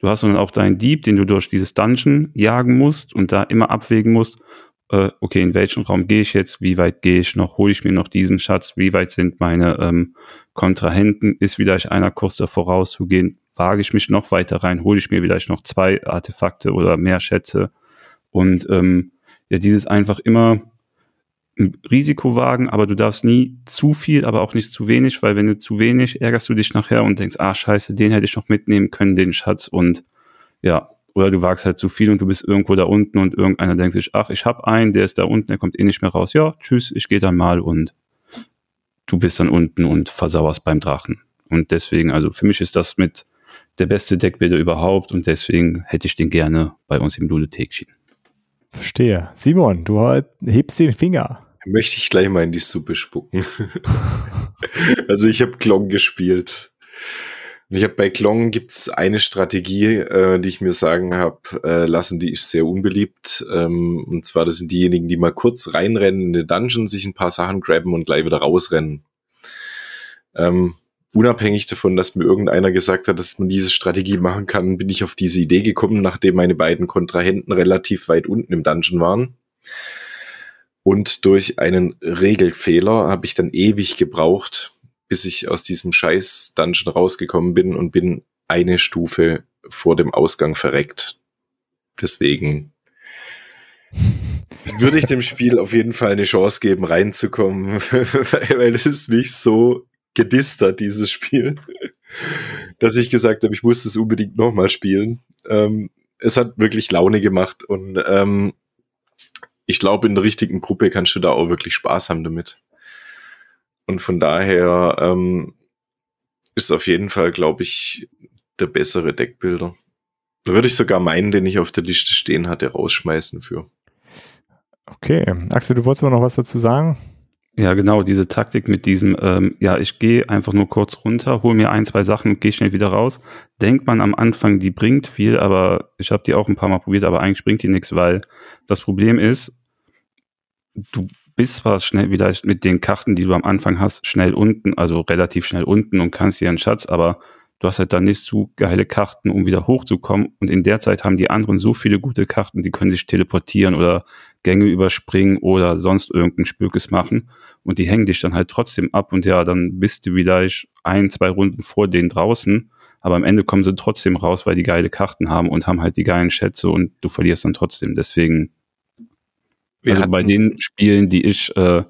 Du hast sondern auch deinen Dieb, den du durch dieses Dungeon jagen musst und da immer abwägen musst, äh, okay, in welchen Raum gehe ich jetzt, wie weit gehe ich noch, hole ich mir noch diesen Schatz, wie weit sind meine ähm, Kontrahenten, ist vielleicht einer kurz davor rauszugehen, wage ich mich noch weiter rein, hole ich mir vielleicht noch zwei Artefakte oder mehr Schätze? Und ähm, ja, dieses einfach immer Risiko wagen, aber du darfst nie zu viel, aber auch nicht zu wenig, weil wenn du zu wenig, ärgerst du dich nachher und denkst, ah, scheiße, den hätte ich noch mitnehmen können, den Schatz und ja, oder du wagst halt zu viel und du bist irgendwo da unten und irgendeiner denkt sich, ach, ich hab einen, der ist da unten, der kommt eh nicht mehr raus. Ja, tschüss, ich gehe dann mal und du bist dann unten und versauerst beim Drachen. Und deswegen, also für mich ist das mit der beste Deckbilder überhaupt und deswegen hätte ich den gerne bei uns im Ludothekchen. Verstehe. Simon, du hebst den Finger. Möchte ich gleich mal in die Suppe spucken. [laughs] also ich habe Klong gespielt. Und ich habe bei Klong gibt's eine Strategie, äh, die ich mir sagen habe äh, lassen, die ist sehr unbeliebt. Ähm, und zwar, das sind diejenigen, die mal kurz reinrennen in den Dungeon, sich ein paar Sachen grabben und gleich wieder rausrennen. Ähm, unabhängig davon, dass mir irgendeiner gesagt hat, dass man diese Strategie machen kann, bin ich auf diese Idee gekommen, nachdem meine beiden Kontrahenten relativ weit unten im Dungeon waren. Und durch einen Regelfehler habe ich dann ewig gebraucht, bis ich aus diesem scheiß Dungeon rausgekommen bin und bin eine Stufe vor dem Ausgang verreckt. Deswegen [laughs] würde ich dem Spiel auf jeden Fall eine Chance geben, reinzukommen, [laughs] weil, es mich so gedisst hat, dieses Spiel, dass ich gesagt habe, ich muss es unbedingt nochmal spielen. Ähm, es hat wirklich Laune gemacht und ähm, ich glaube, in der richtigen Gruppe kannst du da auch wirklich Spaß haben damit. Und von daher ähm, ist auf jeden Fall, glaube ich, der bessere Deckbilder. Da würde ich sogar meinen, den ich auf der Liste stehen hatte, rausschmeißen für. Okay. Axel, du wolltest aber noch was dazu sagen? Ja, genau, diese Taktik mit diesem, ähm, ja, ich gehe einfach nur kurz runter, hole mir ein, zwei Sachen und gehe schnell wieder raus. Denkt man am Anfang, die bringt viel, aber ich habe die auch ein paar Mal probiert, aber eigentlich bringt die nichts, weil das Problem ist, du bist zwar schnell wieder mit den Karten, die du am Anfang hast, schnell unten, also relativ schnell unten und kannst dir einen Schatz, aber du hast halt dann nicht so geile Karten, um wieder hochzukommen. Und in der Zeit haben die anderen so viele gute Karten, die können sich teleportieren oder Gänge überspringen oder sonst irgendein Spökes machen. Und die hängen dich dann halt trotzdem ab und ja, dann bist du vielleicht ein, zwei Runden vor denen draußen. Aber am Ende kommen sie trotzdem raus, weil die geile Karten haben und haben halt die geilen Schätze und du verlierst dann trotzdem. Deswegen, also bei den Spielen, die ich äh,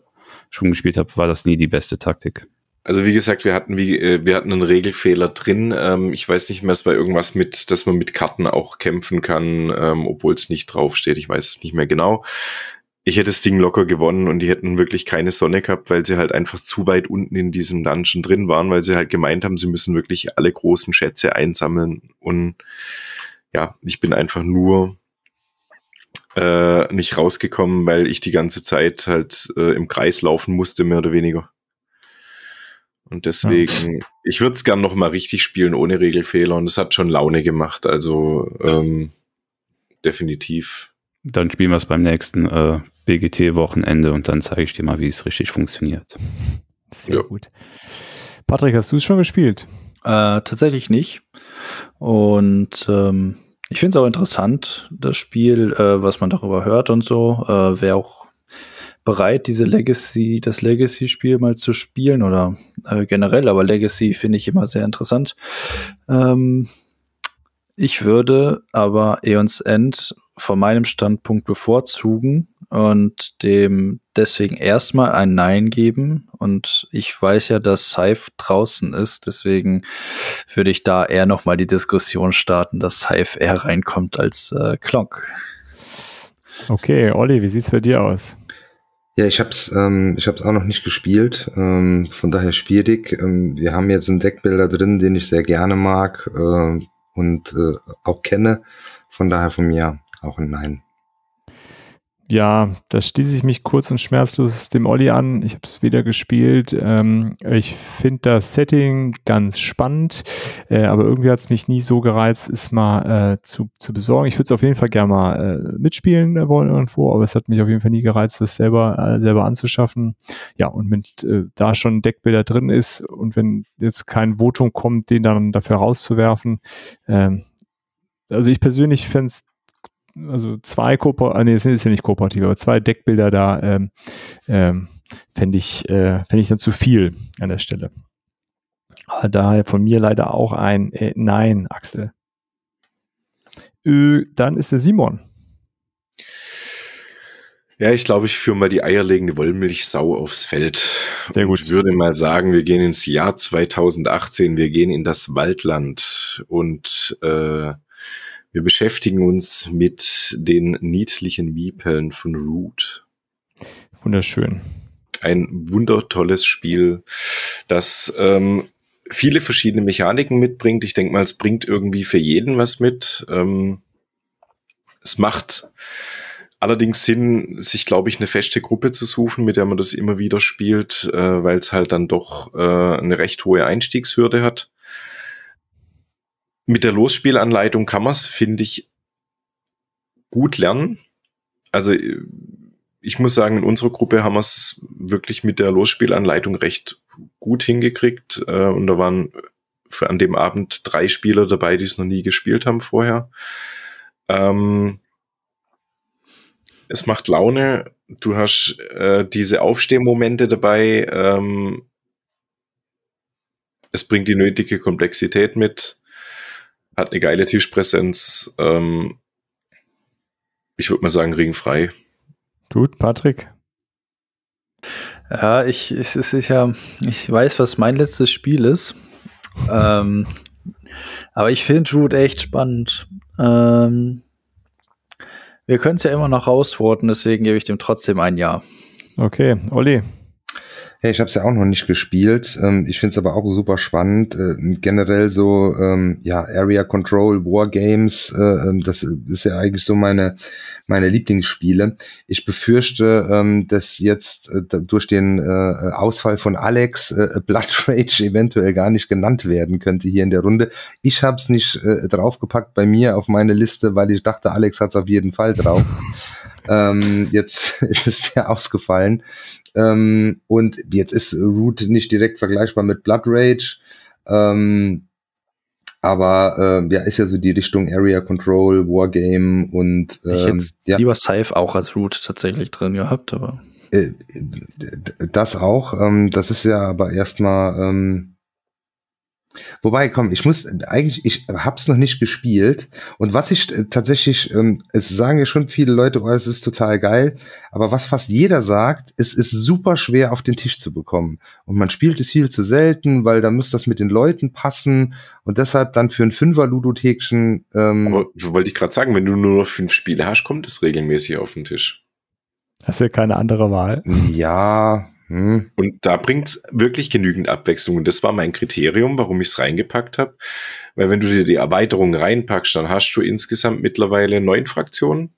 schon gespielt habe, war das nie die beste Taktik. Also wie gesagt, wir hatten wie äh, wir hatten einen Regelfehler drin. Ähm, ich weiß nicht mehr, es war irgendwas mit, dass man mit Karten auch kämpfen kann, ähm, obwohl es nicht draufsteht. Ich weiß es nicht mehr genau. Ich hätte das Ding locker gewonnen und die hätten wirklich keine Sonne gehabt, weil sie halt einfach zu weit unten in diesem Dungeon drin waren, weil sie halt gemeint haben, sie müssen wirklich alle großen Schätze einsammeln. Und ja, ich bin einfach nur äh, nicht rausgekommen, weil ich die ganze Zeit halt äh, im Kreis laufen musste, mehr oder weniger. Und deswegen, ja. ich würde es gern noch mal richtig spielen ohne Regelfehler und es hat schon Laune gemacht, also ähm, definitiv. Dann spielen wir es beim nächsten äh, BGT-Wochenende und dann zeige ich dir mal, wie es richtig funktioniert. Sehr ja. gut. Patrick, hast du es schon gespielt? Äh, tatsächlich nicht. Und ähm, ich finde es auch interessant, das Spiel, äh, was man darüber hört und so. Äh, Wäre auch bereit, diese Legacy, das Legacy-Spiel mal zu spielen oder äh, generell, aber Legacy finde ich immer sehr interessant. Ähm, ich würde aber Eons End von meinem Standpunkt bevorzugen und dem deswegen erstmal ein Nein geben. Und ich weiß ja, dass Scythe draußen ist, deswegen würde ich da eher nochmal die Diskussion starten, dass Scythe eher reinkommt als äh, Klonk. Okay, Olli, wie sieht's bei dir aus? Ja, ich hab's, ähm, ich hab's auch noch nicht gespielt, ähm, von daher schwierig. Ähm, wir haben jetzt einen Deckbilder drin, den ich sehr gerne mag äh, und äh, auch kenne. Von daher von mir auch ein Nein. Ja, da schließe ich mich kurz und schmerzlos dem Olli an. Ich habe es wieder gespielt. Ähm, ich finde das Setting ganz spannend, äh, aber irgendwie hat es mich nie so gereizt, es mal äh, zu, zu besorgen. Ich würde es auf jeden Fall gerne mal äh, mitspielen äh, wollen irgendwo, aber es hat mich auf jeden Fall nie gereizt, das selber, äh, selber anzuschaffen. Ja, und mit äh, da schon Deckbilder drin ist und wenn jetzt kein Votum kommt, den dann dafür rauszuwerfen, ähm, also ich persönlich fände es also zwei Kooper, ah, nee, es ist ja nicht kooperativ, aber zwei Deckbilder da ähm, ähm, fände ich, äh, fänd ich dann zu viel an der Stelle. Aber daher von mir leider auch ein äh, Nein, Axel. Ö, dann ist der Simon. Ja, ich glaube, ich führe mal die eierlegende Wollmilchsau aufs Feld. Sehr gut. Ich würde mal sagen, wir gehen ins Jahr 2018, wir gehen in das Waldland und äh, wir beschäftigen uns mit den niedlichen Miepeln von Root. Wunderschön. Ein wundertolles Spiel, das ähm, viele verschiedene Mechaniken mitbringt. Ich denke mal, es bringt irgendwie für jeden was mit. Ähm, es macht allerdings Sinn, sich, glaube ich, eine feste Gruppe zu suchen, mit der man das immer wieder spielt, äh, weil es halt dann doch äh, eine recht hohe Einstiegshürde hat mit der Losspielanleitung kann man es, finde ich, gut lernen. Also ich muss sagen, in unserer Gruppe haben wir es wirklich mit der Losspielanleitung recht gut hingekriegt. Äh, und da waren für an dem Abend drei Spieler dabei, die es noch nie gespielt haben vorher. Ähm, es macht Laune. Du hast äh, diese Aufstehmomente dabei. Ähm, es bringt die nötige Komplexität mit hat eine geile Tischpräsenz. Ähm, ich würde mal sagen, ringfrei. Gut, Patrick. Ja, ich, es ist sicher, ich weiß, was mein letztes Spiel ist. ähm, aber ich finde Root echt spannend. Ähm, wir können es ja immer noch rausworten, deswegen gebe ich dem trotzdem ein Ja. Okay, Olli. Hey, ich habe es ja auch noch nicht gespielt. Ähm, ich finde es aber auch super spannend. Äh, generell so, ähm, ja, Area Control, Wargames, äh, ähm, das ist ja eigentlich so meine, meine Lieblingsspiele. Ich befürchte, ähm, dass jetzt äh, durch den äh, Ausfall von Alex äh, Blood [laughs] Rage eventuell gar nicht genannt werden könnte hier in der Runde. Ich habe es nicht äh, draufgepackt bei mir auf meine Liste, weil ich dachte, Alex hat es auf jeden Fall drauf. [laughs] ähm, jetzt, jetzt [laughs] ist der ausgefallen. Ähm, und jetzt ist Root nicht direkt vergleichbar mit Blood Rage. Ähm, aber äh, ja, ist ja so die Richtung Area Control, Wargame und ähm, ich hätte ja. lieber Scythe auch als Root tatsächlich drin gehabt, aber äh, das auch. Ähm, das ist ja aber erstmal ähm, Wobei, komm, ich muss eigentlich, ich hab's noch nicht gespielt. Und was ich äh, tatsächlich, ähm, es sagen ja schon viele Leute, oh, es ist total geil. Aber was fast jeder sagt, es ist super schwer auf den Tisch zu bekommen. Und man spielt es viel zu selten, weil da muss das mit den Leuten passen. Und deshalb dann für ein Fünfer-Ludothekchen. Ähm, Aber wollte ich gerade sagen, wenn du nur noch fünf Spiele hast, kommt es regelmäßig auf den Tisch. Hast ja keine andere Wahl. ja, hm. Und da bringt's wirklich genügend Abwechslung. Und das war mein Kriterium, warum ich es reingepackt habe. Weil wenn du dir die Erweiterung reinpackst, dann hast du insgesamt mittlerweile neun Fraktionen.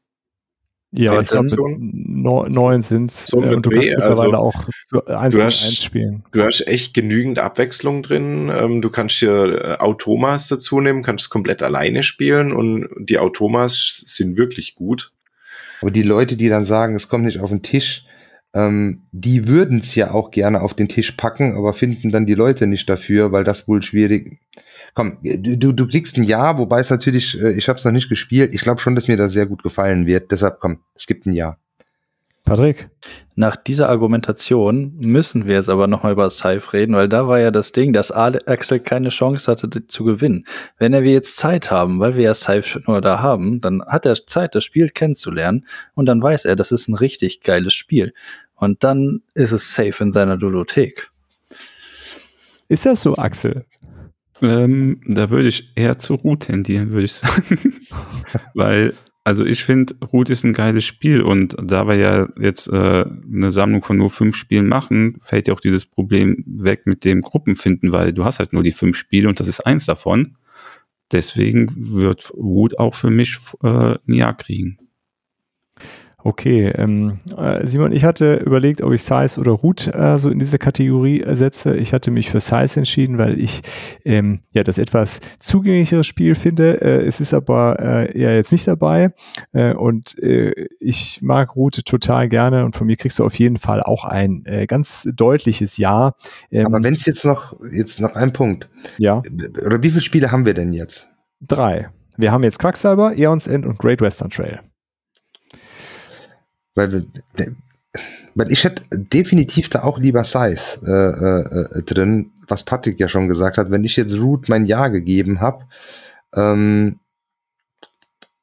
Ja, ich glaube, neun sind's. So äh, mit und du kannst mittlerweile also, auch so eins du hast- eins spielen. Du hast echt genügend Abwechslung drin. Ähm, du kannst dir äh, Automas dazu nehmen, kannst es komplett alleine spielen und die Automas sind wirklich gut. Aber die Leute, die dann sagen, es kommt nicht auf den Tisch, ähm, die würden es ja auch gerne auf den Tisch packen, aber finden dann die Leute nicht dafür, weil das wohl schwierig. Komm, du, du, kriegst ein Ja, wobei es natürlich, äh, ich habe es noch nicht gespielt. Ich glaube schon, dass mir das sehr gut gefallen wird. Deshalb komm, es gibt ein Ja. Patrick, Nach dieser Argumentation müssen wir jetzt aber nochmal über Scythe reden, weil da war ja das Ding, dass Axel keine Chance hatte zu gewinnen. Wenn wir jetzt Zeit haben, weil wir ja schon nur da haben, dann hat er Zeit, das Spiel kennenzulernen und dann weiß er, das ist ein richtig geiles Spiel. Und dann ist es safe in seiner Ludothek. ist das so, Axel? Ähm, da würde ich eher zu Root tendieren, würde ich sagen. [laughs] Weil, also ich finde, Root ist ein geiles Spiel und da wir ja jetzt äh, eine Sammlung von nur fünf Spielen machen, fällt ja auch dieses Problem weg mit dem Gruppenfinden, weil du hast halt nur die fünf Spiele und das ist eins davon. Deswegen wird Root auch für mich äh, ein Ja kriegen. Okay, ähm, äh, Simon, ich hatte überlegt, ob ich Size oder Root äh, so in diese Kategorie äh, setze. Ich hatte mich für Size entschieden, weil ich ähm, ja das etwas zugänglichere Spiel finde. Äh, es ist aber äh, ja jetzt nicht dabei äh, und äh, ich mag Root total gerne und von mir kriegst du auf jeden Fall auch ein äh, ganz deutliches Ja. Ähm, Aber wenn es jetzt noch, jetzt noch ein Punkt. ja, Oder wie viele Spiele haben wir denn jetzt? drei. Wir haben jetzt Quacksalber, Eons End und Great Western Trail. Weil, weil ich hätte definitiv da auch lieber Scythe äh, äh, drin, was Patrick ja schon gesagt hat. Wenn ich jetzt Root mein Ja gegeben habe, ähm,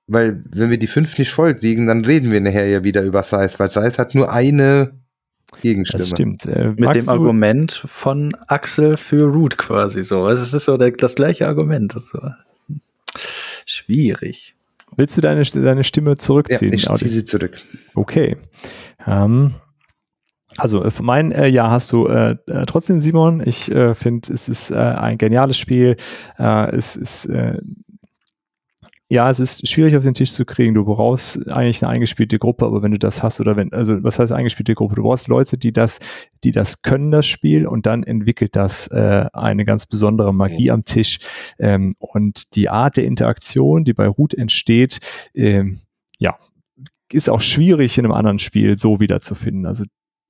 weil wenn wir die fünf nicht voll kriegen, dann reden wir nachher ja wieder über Scythe, weil Scythe hat nur eine Gegenstimme. Das stimmt. Äh, Mit dem Argument von Axel für Root quasi so. Es ist so der, das gleiche Argument. Das war schwierig. Willst du deine, deine Stimme Ja, zurückziehen? ich Audi? ziehe sie zurück. Okay. Ähm, also äh, für mein äh, Ja hast du äh, äh, trotzdem, Simon. Ich äh, finde, es ist äh, ein geniales Spiel. Äh, es ist äh, ja, es ist schwierig auf den Tisch zu kriegen. Du brauchst eigentlich eine eingespielte Gruppe, aber wenn du das hast oder wenn, also was heißt eingespielte Gruppe? Du brauchst Leute, die das, die das können, das Spiel, und dann entwickelt das äh, eine ganz besondere Magie am Tisch. Ähm, und die Art der Interaktion, die bei Root entsteht, ähm, ja, ist auch schwierig in einem anderen Spiel so wiederzufinden. Also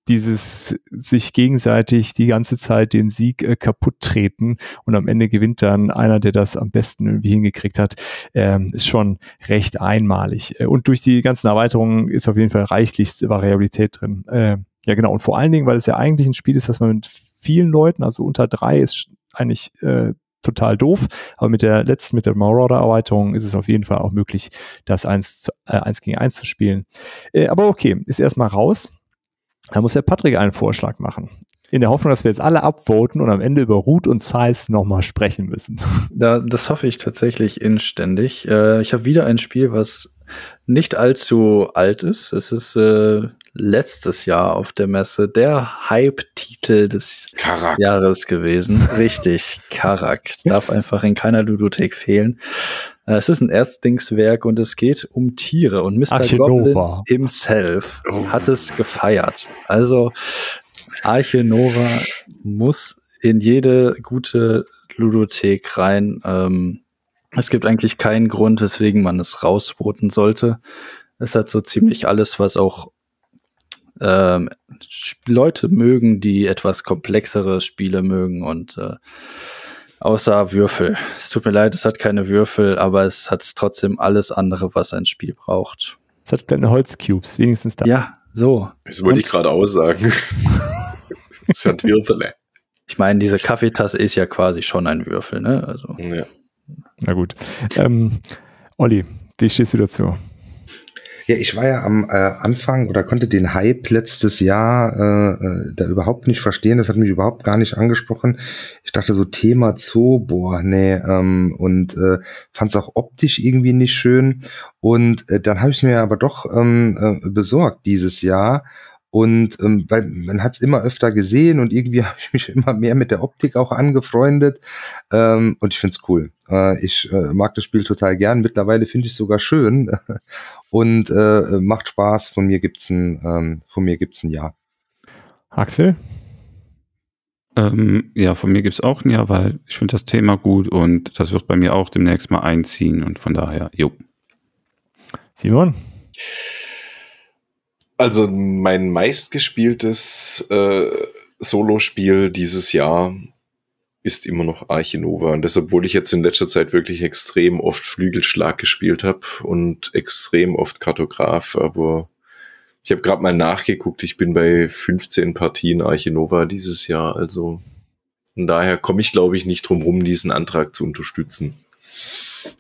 dieses sich gegenseitig die ganze Zeit den Sieg äh, kaputt treten und am Ende gewinnt dann einer, der das am besten irgendwie hingekriegt hat, ähm, ist schon recht einmalig. Äh, Und durch die ganzen Erweiterungen ist auf jeden Fall reichlichste Variabilität drin. Äh, ja, genau. Und vor allen Dingen, weil es ja eigentlich ein Spiel ist, was man mit vielen Leuten, also unter drei ist eigentlich äh, total doof, aber mit der letzten, mit der Marauder-Erweiterung ist es auf jeden Fall auch möglich, das eins, zu, äh, eins gegen eins zu spielen. Äh, aber okay, ist erstmal raus. Da muss der Patrick einen Vorschlag machen. In der Hoffnung, dass wir jetzt alle abvoten und am Ende über Root und Size nochmal sprechen müssen. Da, das hoffe ich tatsächlich inständig. Äh, ich habe wieder ein Spiel, was nicht allzu alt ist. Es ist äh, letztes Jahr auf der Messe der Hype-Titel des Karak. Jahres gewesen. [laughs] Richtig, Karak. Es darf einfach in keiner Ludothek fehlen. Äh, es ist ein Erstlingswerk und es geht um Tiere und Mr. Goblin Archinova. himself Oh. hat es gefeiert. Also Arche Nova muss in jede gute Ludothek rein. Ähm, es gibt eigentlich keinen Grund, weswegen man es rausboten sollte. Es hat so ziemlich alles, was auch ähm, Leute mögen, die etwas komplexere Spiele mögen und äh, außer Würfel. Es tut mir leid, es hat keine Würfel, aber es hat trotzdem alles andere, was ein Spiel braucht. Es hat kleine Holzcubes, wenigstens da. Ja, so. Das wollte Und- ich gerade aussagen. [laughs] das hat Würfele. Ich meine, diese Kaffeetasse ist ja quasi schon ein Würfel, ne? Also. Ja. Na gut. Ähm, Olli, wie stehst du dazu? Ja, ich war ja am äh, Anfang oder konnte den Hype letztes Jahr äh, äh, da überhaupt nicht verstehen. Das hat mich überhaupt gar nicht angesprochen. Ich dachte so Thema Zoo, boah, nee, ähm, und äh, fand es auch optisch irgendwie nicht schön. Und äh, dann habe ich mir aber doch ähm, äh, besorgt dieses Jahr und ähm, weil man hat es immer öfter gesehen und irgendwie [laughs] habe ich mich immer mehr mit der Optik auch angefreundet. Ähm, und ich finde es cool. Äh, ich äh, mag das Spiel total gern. Mittlerweile finde ich es sogar schön [laughs] und äh, macht Spaß. Von mir gibt's ein, ähm, von mir gibt's ein Ja. Axel? Ähm, ja, von mir gibt's auch ein Ja, weil ich finde das Thema gut und das wird bei mir auch demnächst mal einziehen und von daher, jo. Simon? Also mein meistgespieltes äh, Solospiel dieses Jahr ist immer noch Arche Nova. Und das, obwohl ich jetzt in letzter Zeit wirklich extrem oft Flügelschlag gespielt habe und extrem oft Kartograf, aber ich habe gerade mal nachgeguckt, ich bin bei 15 Partien Arche Nova dieses Jahr, also von daher komme ich, glaube ich, nicht drum rum, diesen Antrag zu unterstützen.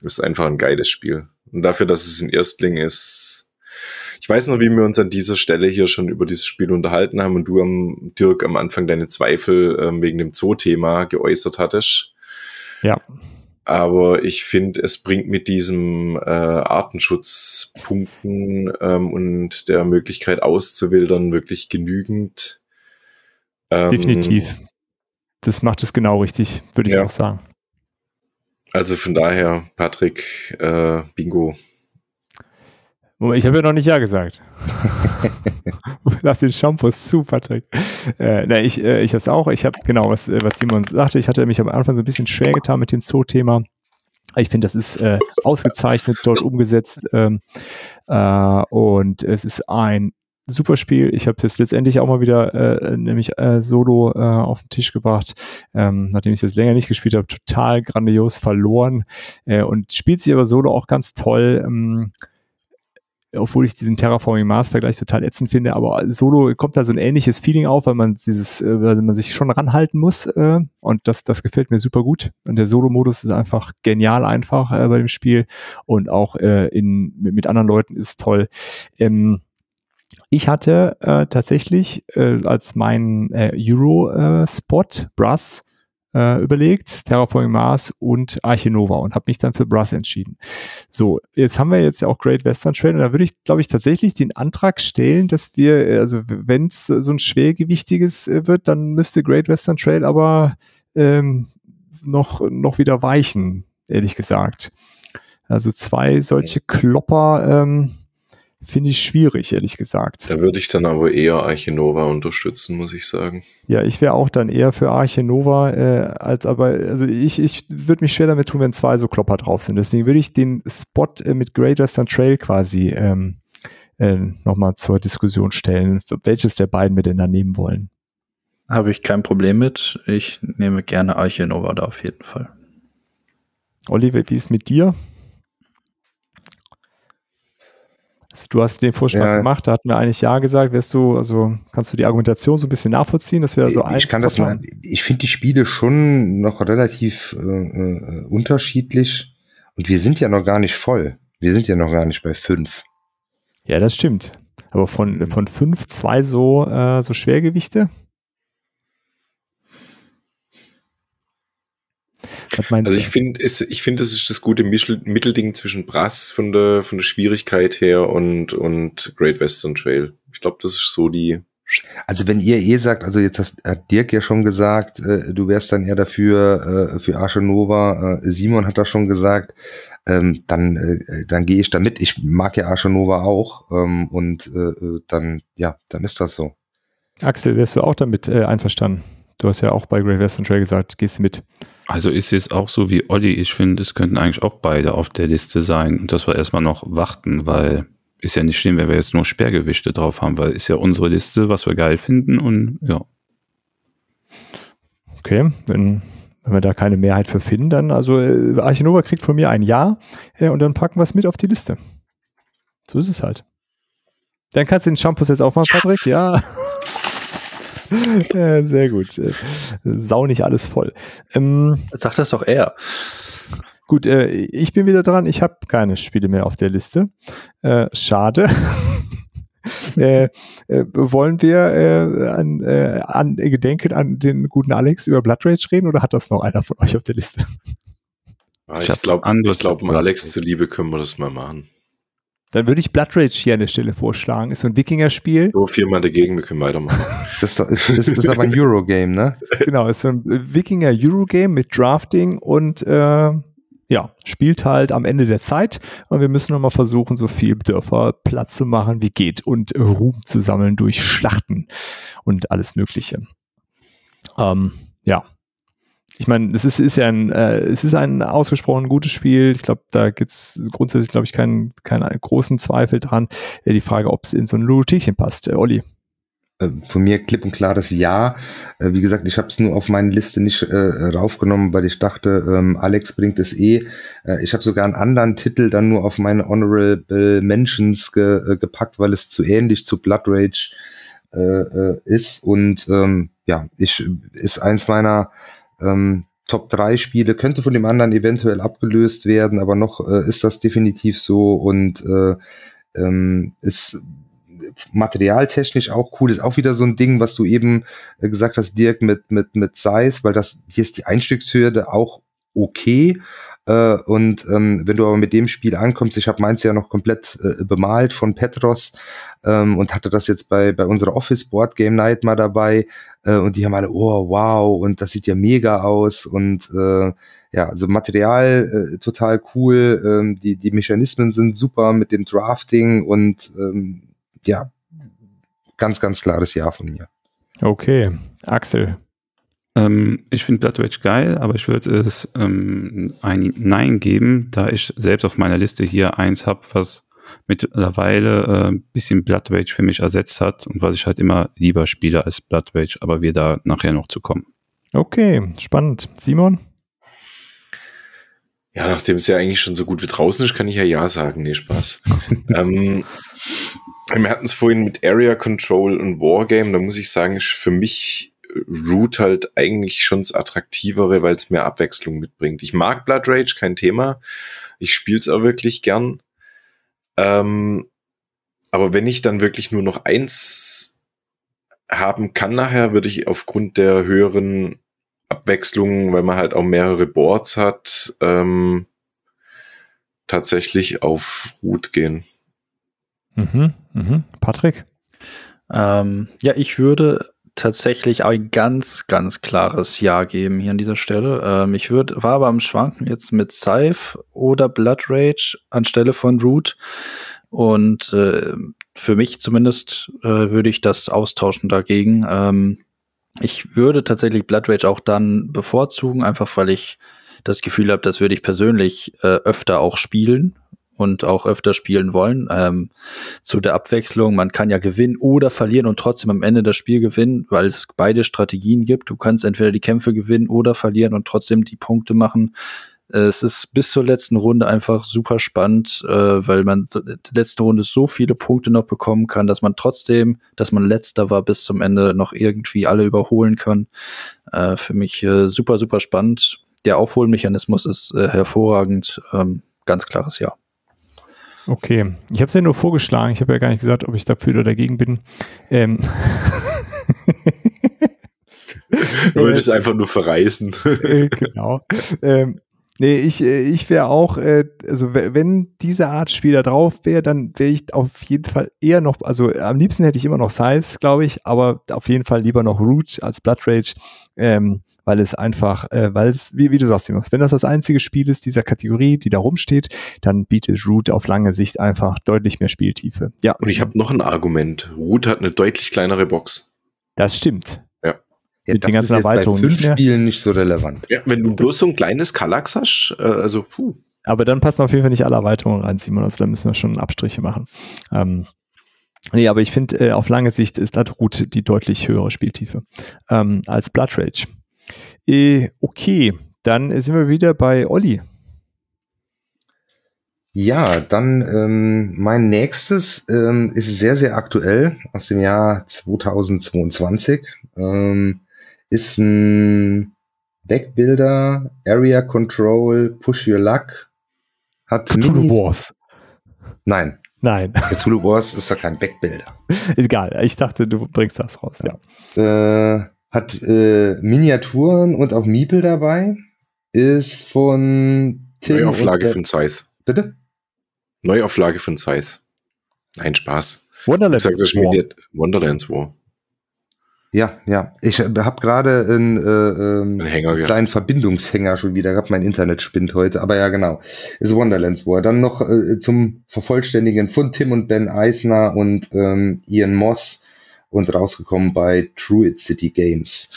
Das ist einfach ein geiles Spiel. Und dafür, dass es ein Erstling ist, ich weiß noch, wie wir uns an dieser Stelle hier schon über dieses Spiel unterhalten haben und du am Dirk am Anfang deine Zweifel ähm, wegen dem Zoo-Thema geäußert hattest. Ja. Aber ich finde, es bringt mit diesem äh, Artenschutzpunkten ähm, und der Möglichkeit auszuwildern wirklich genügend. Ähm, Definitiv. Das macht es genau richtig, würde ich ja. auch sagen. Also von daher, Patrick, äh, Bingo. Ich habe ja noch nicht Ja gesagt. [laughs] Lass den Shampoo zu, Patrick. Äh, na, ich äh, ich habe es auch. Ich habe genau, was, äh, was Simon sagte. Ich hatte mich am Anfang so ein bisschen schwer getan mit dem Zoo-Thema. Ich finde, das ist äh, ausgezeichnet dort umgesetzt. Ähm, äh, und es ist ein super Spiel. Ich habe es jetzt letztendlich auch mal wieder äh, nämlich äh, solo äh, auf den Tisch gebracht, ähm, nachdem ich es jetzt länger nicht gespielt habe, total grandios verloren äh, und spielt sich aber solo auch ganz toll. Ähm, obwohl ich diesen Terraforming Mars Vergleich total ätzend finde, aber Solo kommt da so ein ähnliches Feeling auf, weil man dieses, äh, weil man sich schon ranhalten muss äh, und das, das gefällt mir super gut. Und der Solo-Modus ist einfach genial einfach äh, bei dem Spiel und auch äh, in, mit, mit anderen Leuten ist toll. Ähm, ich hatte äh, tatsächlich äh, als mein äh, Euro-Spot äh, Brass äh, überlegt, Terraforming Mars und Arche Nova und habe mich dann für Brass entschieden. So, jetzt haben wir jetzt ja auch Great Western Trail und da würde ich, glaube ich, tatsächlich den Antrag stellen, dass wir, äh, also wenn es so ein schwergewichtiges äh, wird, dann müsste Great Western Trail aber ähm, noch, noch wieder weichen, ehrlich gesagt. Also zwei solche Klopper ähm, finde ich schwierig, ehrlich gesagt. Da würde ich dann aber eher Arche Nova unterstützen, muss ich sagen. Ja, ich wäre auch dann eher für Arche Nova, äh, als aber, also ich, ich würde mich schwer damit tun, wenn zwei so Klopper drauf sind. Deswegen würde ich den Spot äh, mit Great Western Trail quasi ähm, äh, nochmal zur Diskussion stellen, welches der beiden wir denn da nehmen wollen. Habe ich kein Problem mit. Ich nehme gerne Arche Nova da auf jeden Fall. Oliver, wie ist mit dir? Du hast den Vorschlag ja. gemacht, da hatten wir eigentlich Ja gesagt. Wärst du, also kannst du die Argumentation so ein bisschen nachvollziehen? Das wäre so ich kann das mal, Ich finde die Spiele schon noch relativ äh, äh, unterschiedlich und wir sind ja noch gar nicht voll. Wir sind ja noch gar nicht bei fünf. Ja, das stimmt. Aber von, mhm. von fünf, zwei so, äh, so Schwergewichte? Also ich finde, es, ich finde, es ist das gute Mittelding zwischen Brass von der, von der Schwierigkeit her und, und Great Western Trail. Ich glaube, das ist so die. Also wenn ihr eh sagt, also jetzt hast, hat Dirk ja schon gesagt, äh, du wärst dann eher dafür, äh, für Arche Nova, äh, Simon hat das schon gesagt, ähm, dann, äh, dann gehe ich damit. Ich mag ja Arche Nova auch ähm, und äh, äh, dann, ja, dann ist das so. Axel, wärst du auch damit äh, einverstanden? Du hast ja auch bei Great Western Trail gesagt, gehst du mit. Also ist es auch so wie Olli, ich finde, es könnten eigentlich auch beide auf der Liste sein und dass wir erstmal noch warten, weil ist ja nicht schlimm, wenn wir jetzt nur Sperrgewichte drauf haben, weil ist ja unsere Liste, was wir geil finden und ja. Okay, wenn, wenn wir da keine Mehrheit für finden, dann, also äh, Archinova kriegt von mir ein Ja äh, und dann packen wir es mit auf die Liste. So ist es halt. Dann kannst du den Shampoos jetzt aufmachen, Patrick, ja. [laughs] sehr gut. Sau nicht alles voll. Ähm, Sag das doch eher. gut, äh, ich bin wieder dran. Ich habe keine Spiele mehr auf der Liste. Äh, schade. [laughs] äh, äh, wollen wir äh, an, äh, an Gedenken an den guten Alex über Blood Rage reden oder hat das noch einer von euch auf der Liste? Ah, Ich glaube, anderes ich glaub, Alex zuliebe können wir das mal machen. Dann würde ich Blood Rage hier an der Stelle vorschlagen. Ist so ein Wikinger-Spiel. So viermal dagegen, wir können weitermachen. [laughs] Das ist, ist, ist aber ein Eurogame, ne? [laughs] genau, ist so ein Wikinger-Eurogame mit Drafting und äh, ja, spielt halt am Ende der Zeit und wir müssen nochmal versuchen, so viel Dörfer platt zu machen, wie geht und Ruhm zu sammeln durch Schlachten und alles Mögliche. Ähm, ja. Ich meine, es ist, ist ja ein, äh, es ist ein ausgesprochen gutes Spiel. Ich glaube, da gibt's grundsätzlich, glaube ich, keinen, keinen großen Zweifel dran. Äh, die Frage, ob es in so ein Ludothekchen passt. Äh, Olli. Äh, Von mir klipp und klar das Ja. Äh, Wie gesagt, ich habe es nur auf meine Liste nicht äh, raufgenommen, weil ich dachte, ähm, Alex bringt es eh. Äh, ich habe sogar einen anderen Titel dann nur auf meine Honorable Mentions ge äh, gepackt, weil es zu ähnlich zu Blood Rage äh, ist. Und ähm, ja, ich ist eins meiner ähm, Top 3 Spiele, könnte von dem anderen eventuell abgelöst werden, aber noch äh, ist das definitiv so und äh, ähm, ist materialtechnisch auch cool, ist auch wieder so ein Ding, was du eben äh, gesagt hast, Dirk, mit, mit, mit Scythe, weil das, hier ist die Einstiegshürde auch okay. Äh, und ähm, wenn du aber mit dem Spiel ankommst, ich habe meins ja noch komplett äh, bemalt von Petros ähm, und hatte das jetzt bei, bei unserer Office Board Game Night mal dabei äh, und die haben alle, oh wow, und das sieht ja mega aus und äh, ja, also Material äh, total cool, ähm, die, die Mechanismen sind super mit dem Drafting und ähm, ja, ganz, ganz klares Ja von mir. Okay. Axel. Ähm, ich finde Blood Rage geil, aber ich würde es ähm, ein Nein geben, da ich selbst auf meiner Liste hier eins habe, was mittlerweile äh, ein bisschen Blood Rage für mich ersetzt hat und was ich halt immer lieber spiele als Blood Rage, aber wir da nachher noch zu kommen. Okay, spannend. Simon? Ja, nachdem es ja eigentlich schon so gut wie draußen ist, kann ich ja Ja sagen. Nee, Spaß. [laughs] ähm, wir hatten es vorhin mit Area Control und Wargame. Da muss ich sagen, ist für mich Root halt eigentlich schon das Attraktivere, weil es mehr Abwechslung mitbringt. Ich mag Blood Rage, kein Thema. Ich spiele es auch wirklich gern. Ähm, aber wenn ich dann wirklich nur noch eins haben kann nachher, würde ich aufgrund der höheren Abwechslung, weil man halt auch mehrere Boards hat, ähm, tatsächlich auf Root gehen. Mhm, mhm. Patrick? Ähm, ja, ich würde tatsächlich ein ganz, ganz klares Ja geben hier an dieser Stelle. Ähm, ich würde, war aber am Schwanken jetzt mit Scythe oder Blood Rage anstelle von Root. Und äh, für mich zumindest äh, würde ich das austauschen dagegen. Ähm, ich würde tatsächlich Blood Rage auch dann bevorzugen, einfach weil ich das Gefühl habe, das würde ich persönlich äh, öfter auch spielen und auch öfter spielen wollen. Ähm, zu der Abwechslung, man kann ja gewinnen oder verlieren und trotzdem am Ende das Spiel gewinnen, weil es beide Strategien gibt. Du kannst entweder die Kämpfe gewinnen oder verlieren und trotzdem die Punkte machen. Äh, Es ist bis zur letzten Runde einfach super spannend, äh, weil man letzte Runde so viele Punkte noch bekommen kann, dass man trotzdem, dass man letzter war, bis zum Ende noch irgendwie alle überholen kann. Äh, für mich äh, super, super spannend. Der Aufholmechanismus ist äh, hervorragend. Ähm, ganz klares Ja. Okay, ich habe es ja nur vorgeschlagen. Ich habe ja gar nicht gesagt, ob ich dafür oder dagegen bin. Ähm. [laughs] Du würdest einfach nur verreisen. Äh, genau. Ähm, nee, ich, äh, ich wäre auch, äh, also wenn diese Art Spiel da drauf wäre, dann wäre ich auf jeden Fall eher noch, also am liebsten hätte ich immer noch Size, glaube ich, aber auf jeden Fall lieber noch Root als Blood Rage, ähm, weil es einfach, äh, weil es, wie, wie du sagst, Jonas, wenn das das einzige Spiel ist dieser Kategorie, die da rumsteht, dann bietet Root auf lange Sicht einfach deutlich mehr Spieltiefe. Ja, Und ich habe noch ein Argument. Root hat eine deutlich kleinere Box. das stimmt. Ja, Mit den ganzen ist jetzt bei Erweiterungen fünf nicht mehr. Spielen nicht so relevant. Ja, wenn du bloß so ein kleines Kallax hast, äh, also puh. Aber dann passen auf jeden Fall nicht alle Erweiterungen rein, Simon. Also da müssen wir schon Abstriche machen. Ähm, nee, aber ich finde, äh, auf lange Sicht ist Bloodroot die deutlich höhere Spieltiefe ähm, als Blood Rage. Äh, okay, dann sind wir wieder bei Olli. Ja, dann ähm, mein nächstes ähm, ist sehr, sehr aktuell aus dem Jahr 2022. Ähm, ist ein Backbuilder, Area Control, Push Your Luck. Hat Cthulhu Mini- Wars. Nein, Nein, Cthulhu Wars ist ja kein Backbuilder. [laughs] ist egal. Ich dachte, du bringst das raus. Ja. Äh, hat äh, Miniaturen und auch Miepel dabei. Ist von Tim. Neuauflage von Zeiss. Bitte? Neuauflage von Zeiss. Nein, Spaß. Ich Wonderland. sag das War. Wonderlands War. Ja, ja. Ich habe gerade einen, äh, Ein Hänger gehabt. kleinen Verbindungshänger schon wieder gehabt. Mein Internet spinnt heute. Aber ja, genau. Ist Wonderlands War. Dann noch äh, zum Vervollständigen von Tim und Ben Eisner und ähm, Ian Moss und rausgekommen bei Druid City Games.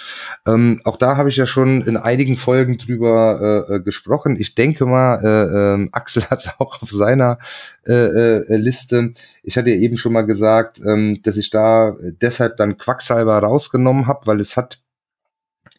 Ähm, auch da habe ich ja schon in einigen Folgen drüber äh, äh, gesprochen. Ich denke mal, äh, ähm, [laughs] Axel hat es auch auf seiner äh, äh, Liste. Ich hatte ja eben schon mal gesagt, ähm, dass ich da deshalb dann Quacksalber rausgenommen habe, weil es hat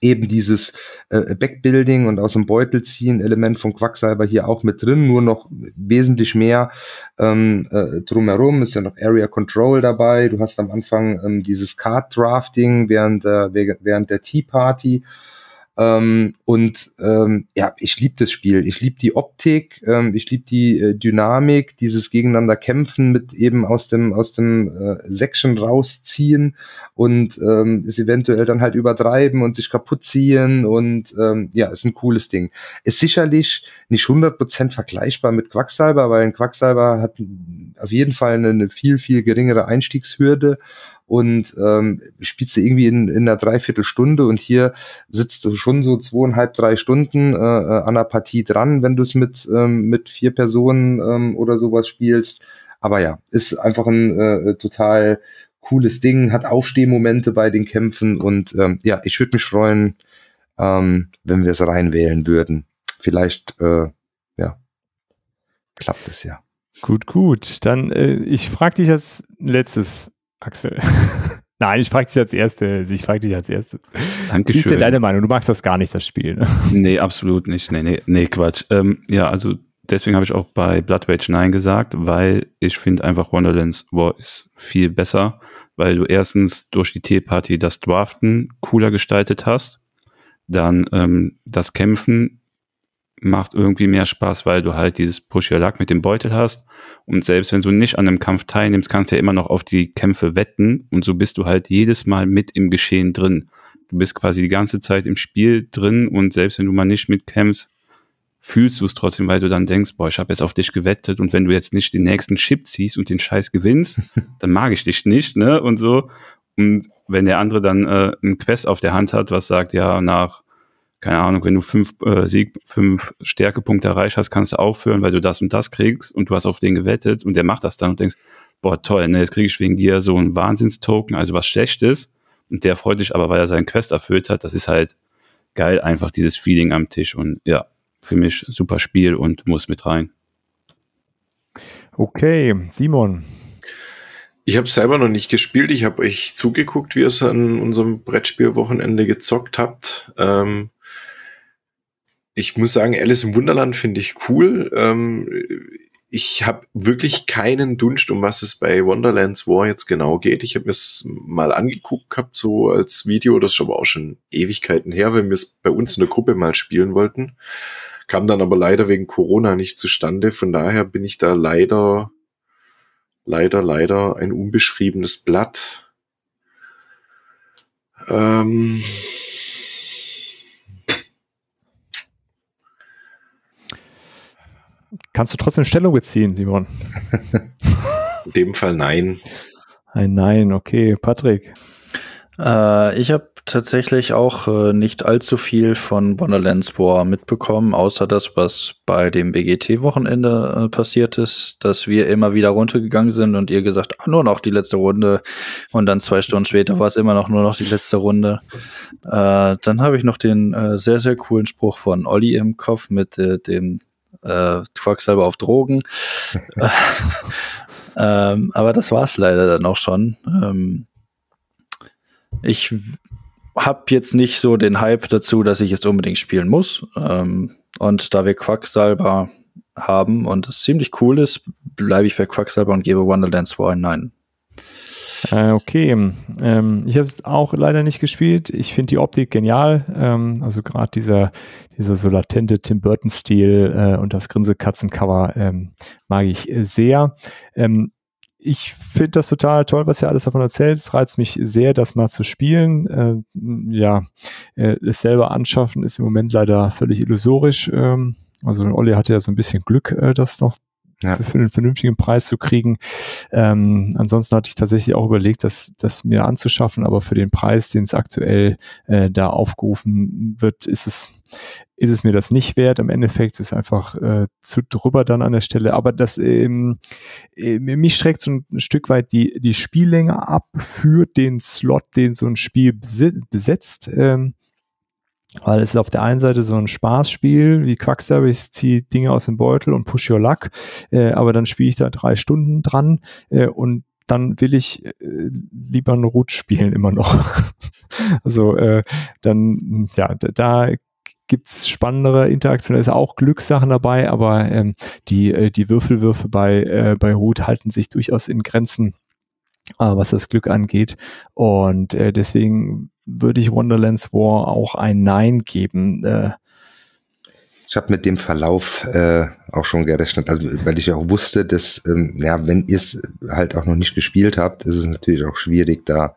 eben dieses äh, Backbuilding und aus dem Beutel ziehen Element von Quacksalber hier auch mit drin, nur noch wesentlich mehr ähm, äh, drumherum. Ist ja noch Area Control dabei. Du hast am Anfang ähm, dieses Card Drafting während der, während der Tea Party. Ähm, und ähm, ja, ich liebe das Spiel. Ich liebe die Optik, ähm, ich liebe die äh, Dynamik, dieses gegeneinander kämpfen mit eben aus dem aus dem äh, Section rausziehen und ähm, es eventuell dann halt übertreiben und sich kaputt ziehen und ähm, ja, ist ein cooles Ding. Ist sicherlich nicht 100% vergleichbar mit Quacksalber, weil ein Quacksalber hat auf jeden Fall eine, eine viel, viel geringere Einstiegshürde und ähm, spielst du irgendwie in, in einer Dreiviertelstunde und hier sitzt du schon so zweieinhalb, drei Stunden äh, äh, an der Partie dran, wenn du es mit, ähm, mit vier Personen ähm, oder sowas spielst. Aber ja, ist einfach ein äh, total cooles Ding, hat Aufstehmomente bei den Kämpfen und ähm, ja, ich würde mich freuen, ähm, wenn wir es reinwählen würden. Vielleicht, äh, ja, klappt es ja. Gut, gut. Dann, äh, ich frage dich als letztes, Axel. [laughs] Nein, ich frage dich als erstes. Ich frage dich als erstes. Wie ist Dankeschön. denn deine Meinung? Du magst das gar nicht, das Spiel. Ne? Nee, absolut nicht. Nee, nee, nee, Quatsch. Ähm, ja, also deswegen habe ich auch bei Blood Rage Nein gesagt, weil ich finde einfach Wonderlands War ist viel besser, weil du erstens durch die Teeparty das Draften cooler gestaltet hast, dann ähm, das Kämpfen macht irgendwie mehr Spaß, weil du halt dieses Push Your Luck mit dem Beutel hast und selbst wenn du nicht an einem Kampf teilnimmst, kannst du ja immer noch auf die Kämpfe wetten und so bist du halt jedes Mal mit im Geschehen drin. Du bist quasi die ganze Zeit im Spiel drin und selbst wenn du mal nicht mitkämpfst, fühlst du es trotzdem, weil du dann denkst, boah, ich habe jetzt auf dich gewettet und wenn du jetzt nicht den nächsten Chip ziehst und den Scheiß gewinnst, [laughs] dann mag ich dich nicht, ne? Und so. Und wenn der andere dann äh, ein Quest auf der Hand hat, was sagt, ja, nach, keine Ahnung, wenn du fünf äh, Sieg, fünf Stärkepunkte erreicht hast, kannst du aufhören, weil du das und das kriegst und du hast auf den gewettet und der macht das dann und denkst, boah, toll, ne, jetzt kriege ich wegen dir so einen Wahnsinnstoken, also was Schlechtes. Und der freut sich aber, weil er seinen Quest erfüllt hat. Das ist halt geil, einfach dieses Feeling am Tisch und ja, für mich super Spiel und muss mit rein. Okay, Simon. Ich habe selber noch nicht gespielt. Ich habe euch zugeguckt, wie ihr es an unserem Brettspielwochenende gezockt habt. Ähm, ich muss sagen, Alice im Wunderland finde ich cool. Ähm, ich habe wirklich keinen Dunst, um was es bei Wonderlands War jetzt genau geht. Ich habe mir es mal angeguckt gehabt, so als Video, das ist aber auch schon Ewigkeiten her, wenn wir es bei uns in der Gruppe mal spielen wollten. Kam dann aber leider wegen Corona nicht zustande. Von daher bin ich da leider, leider, leider ein unbeschriebenes Blatt. Ähm Kannst du trotzdem Stellung beziehen, Simon? in dem Fall nein. Ein Nein, okay. Patrick. Äh, ich habe tatsächlich auch äh, nicht allzu viel von Wonderlands War mitbekommen, außer das, was bei dem BGT-Wochenende äh, passiert ist, dass wir immer wieder runtergegangen sind und ihr gesagt, ah, nur noch die letzte Runde. Und dann zwei Stunden später war es immer noch nur noch die letzte Runde. Äh, dann habe ich noch den äh, sehr, sehr coolen Spruch von Olli im Kopf mit äh, dem äh, Quacksalber auf Drogen. [laughs] ähm, aber das war's leider dann auch schon. Ähm, ich habe jetzt nicht so den Hype dazu, dass ich es unbedingt spielen muss. Ähm, und da wir Quacksalber haben und es ziemlich cool ist, bleibe ich bei Quacksalber und gebe Wonderlands War ein Nein. Äh, okay, ähm, ich habe es auch leider nicht gespielt. Ich finde die Optik genial. Ähm, also gerade dieser, dieser so latente Tim Burton-Stil äh, und das Grinse-Katzen-Cover ähm, mag ich äh, sehr. Ähm, ich finde das total toll, was ihr alles davon erzählt. Es reizt mich sehr, das mal zu spielen. Äh, ja, äh, es selber anschaffen ist im Moment leider völlig illusorisch. Ähm, also Olli hatte ja so ein bisschen Glück, äh, das noch ja. für, einen vernünftigen Preis zu kriegen. Ähm, ansonsten hatte ich tatsächlich auch überlegt, das, das mir anzuschaffen, aber für den Preis, den es aktuell äh, da aufgerufen wird, ist es, ist es mir das nicht wert. Im Endeffekt ist es einfach äh, zu drüber dann an der Stelle. Aber das ähm, äh, mich schreckt so ein, ein Stück weit die, die Spiellänge ab für den Slot, den so ein Spiel besetzt. Ähm, weil es ist auf der einen Seite so ein Spaßspiel wie Quacksalber, ich ziehe Dinge aus dem Beutel und push your luck, äh, aber dann spiele ich da drei Stunden dran äh, und dann will ich äh, lieber eine Root spielen immer noch. [laughs] also äh, dann, ja, da, da gibt's spannendere Interaktionen, ist auch Glückssachen dabei, aber ähm, die, äh, die Würfelwürfe bei, äh, bei Root halten sich durchaus in Grenzen äh, was das Glück angeht. Und äh, deswegen würde ich Wonderlands War auch ein Nein geben. Äh, ich habe mit dem Verlauf äh, auch schon gerechnet, also weil ich auch wusste, dass ähm, ja, wenn ihr es halt auch noch nicht gespielt habt, ist es natürlich auch schwierig, da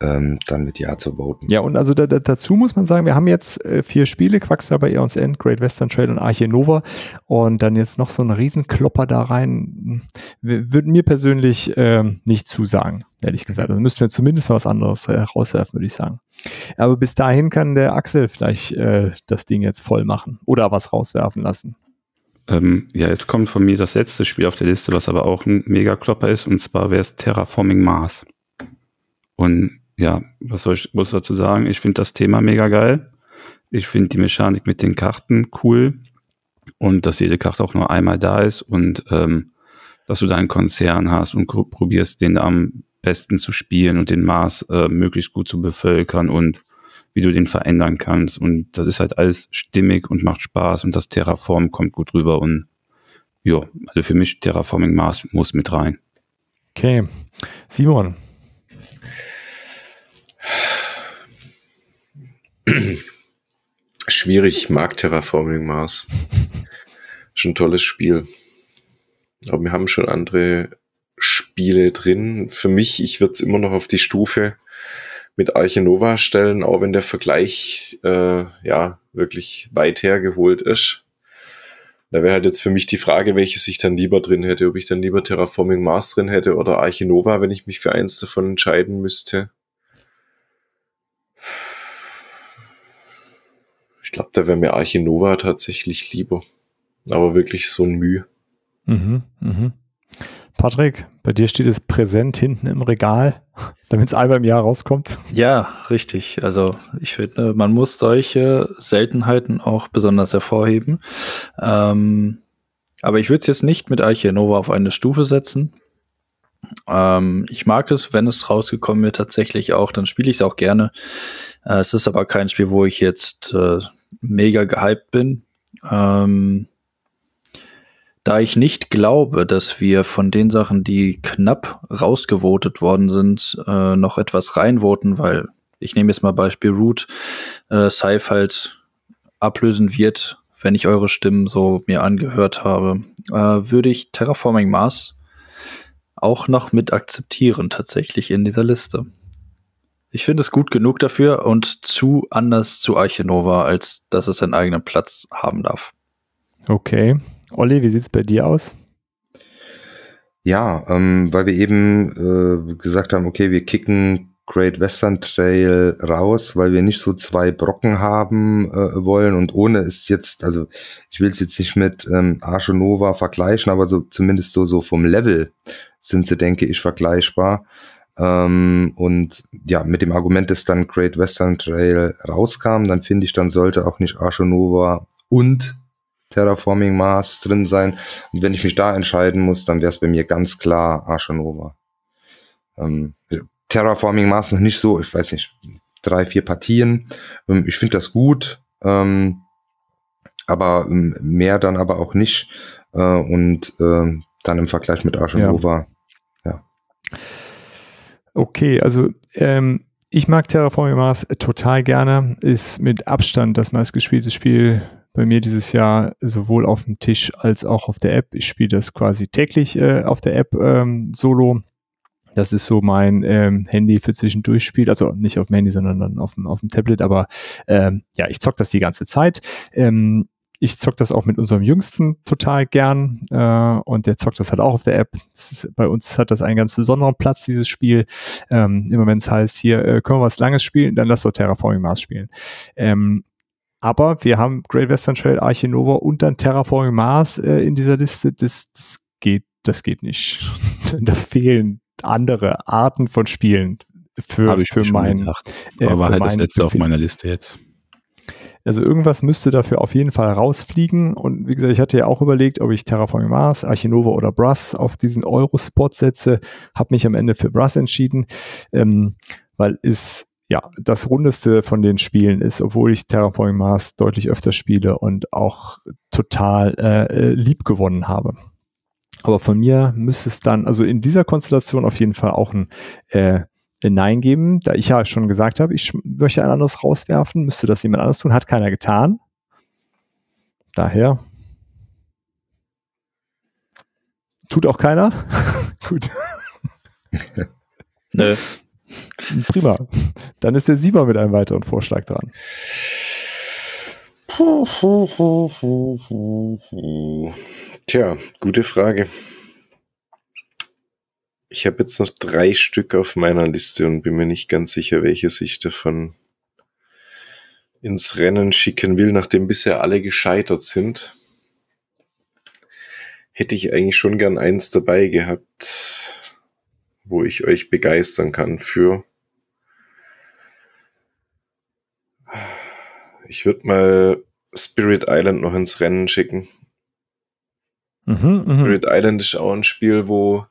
ähm, dann mit Ja zu voten. Ja, und also da, da, dazu muss man sagen, wir haben jetzt äh, vier Spiele, Quacksalber, Eons End, Great Western Trail und Arche Nova und dann jetzt noch so ein Riesenklopper da rein, würde mir persönlich äh, nicht zusagen, ehrlich gesagt. Also müssten wir zumindest was anderes äh, rauswerfen, würde ich sagen. Aber bis dahin kann der Axel vielleicht äh, das Ding jetzt voll machen oder was rauswerfen lassen. Ähm, ja, jetzt kommt von mir das letzte Spiel auf der Liste, was aber auch ein Mega-Klopper ist, und zwar wäre es Terraforming Mars. Und ja, was soll ich muss dazu sagen? Ich finde das Thema mega geil. Ich finde die Mechanik mit den Karten cool und dass jede Karte auch nur einmal da ist und ähm, dass du deinen Konzern hast und probierst, den am besten zu spielen und den Mars äh, möglichst gut zu bevölkern und wie du den verändern kannst. Und das ist halt alles stimmig und macht Spaß und das Terraform kommt gut rüber und ja, also für mich Terraforming Mars muss mit rein. Okay. Simon, [clears throat] Schwierig, mag Terraforming Mars. Schon ein tolles Spiel. Aber wir haben schon andere Spiele drin. Für mich, ich würde es immer noch auf die Stufe mit Arche Nova stellen, auch wenn der Vergleich äh, ja wirklich weit hergeholt ist. Da wäre halt jetzt für mich die Frage, welches ich dann lieber drin hätte, ob ich dann lieber Terraforming Mars drin hätte oder Arche Nova, wenn ich mich für eins davon entscheiden müsste. Ich glaube, da wäre mir Archinova tatsächlich lieber. Aber wirklich so ein Mühe. Mhm, mhm. Patrick, bei dir steht es präsent hinten im Regal, [laughs] damit es einmal im Jahr rauskommt. Ja, richtig. Also ich finde, man muss solche Seltenheiten auch besonders hervorheben. Ähm, aber ich würde es jetzt nicht mit Arche Nova auf eine Stufe setzen. Ähm, ich mag es, wenn es rausgekommen wird, tatsächlich auch, dann spiele ich es auch gerne. Äh, es ist aber kein Spiel, wo ich jetzt äh, mega gehypt bin. Ähm, da ich nicht glaube, dass wir von den Sachen, die knapp rausgevotet worden sind, äh, noch etwas reinvoten, weil ich nehme jetzt mal Beispiel Root, äh, Saif halt ablösen wird, wenn ich eure Stimmen so mir angehört habe, äh, würde ich Terraforming Mars auch noch mit akzeptieren tatsächlich in dieser Liste. Ich finde es gut genug dafür und zu anders zu Archinova, als dass es einen eigenen Platz haben darf. Okay. Olli, wie sieht es bei dir aus? Ja, ähm, weil wir eben äh, gesagt haben, okay, wir kicken Great Western Trail raus, weil wir nicht so zwei Brocken haben äh, wollen und ohne es jetzt, also ich will es jetzt nicht mit ähm, Arche Nova vergleichen, aber so zumindest so, so vom Level sind sie, denke ich, vergleichbar. Ähm, und ja, mit dem Argument, dass dann Great Western Trail rauskam, dann finde ich, dann sollte auch nicht Arche Nova und Terraforming Mars drin sein. Und wenn ich mich da entscheiden muss, dann wäre es bei mir ganz klar Arche Nova. Ähm, Terraforming Mars noch nicht so, ich weiß nicht, drei, vier Partien. Ähm, ich finde das gut, ähm, aber ähm, mehr dann aber auch nicht. Äh, und äh, dann im Vergleich mit Arche Nova, ja. ja. Okay, also ähm, ich mag Terraforming Mars total gerne. Ist mit Abstand das meistgespielte Spiel bei mir dieses Jahr, sowohl auf dem Tisch als auch auf der App. Ich spiele das quasi täglich äh, auf der App ähm, solo. Das ist so mein ähm, Handy für zwischendurch Spiel, also nicht auf dem Handy, sondern dann auf dem, auf dem Tablet. Aber ähm, ja, ich zock das die ganze Zeit. Ähm, ich zock das auch mit unserem Jüngsten total gern äh, und der zockt das halt auch auf der App. Ist, bei uns hat das einen ganz besonderen Platz, dieses Spiel. Ähm, immer wenn es heißt, hier äh, können wir was Langes spielen, dann lass doch Terraforming Mars spielen. Ähm, aber wir haben Great Western Trail, Arche Nova und dann Terraforming Mars äh, in dieser Liste. Das, das geht, das geht nicht. [laughs] da fehlen andere Arten von Spielen für, Habe ich für mir schon mein, gedacht. äh, Aber war halt das letzte auf Befinden. meiner Liste jetzt. Also irgendwas müsste dafür auf jeden Fall rausfliegen. Und wie gesagt, ich hatte ja auch überlegt, ob ich Terraforming Mars, Archinova oder Brass auf diesen Euro-Spot setze. Habe mich am Ende für Brass entschieden, ähm, weil es ja das rundeste von den Spielen ist, obwohl ich Terraforming Mars deutlich öfter spiele und auch total äh, äh, lieb gewonnen habe. Aber von mir müsste es dann, also in dieser Konstellation auf jeden Fall auch ein äh, ein Nein geben, da ich ja schon gesagt habe, ich möchte ein anderes rauswerfen, müsste das jemand anderes tun, hat keiner getan. Daher tut auch keiner. [laughs] Gut, Nö. prima. Dann ist der Sieber mit einem weiteren Vorschlag dran. Tja, gute Frage. Ich habe jetzt noch drei Stück auf meiner Liste und bin mir nicht ganz sicher, welches ich davon ins Rennen schicken will, nachdem bisher alle gescheitert sind. Hätte ich eigentlich schon gern eins dabei gehabt, wo ich euch begeistern kann für. Ich würde mal Spirit Island noch ins Rennen schicken. Mhm, mhm. Spirit Island ist auch ein Spiel, wo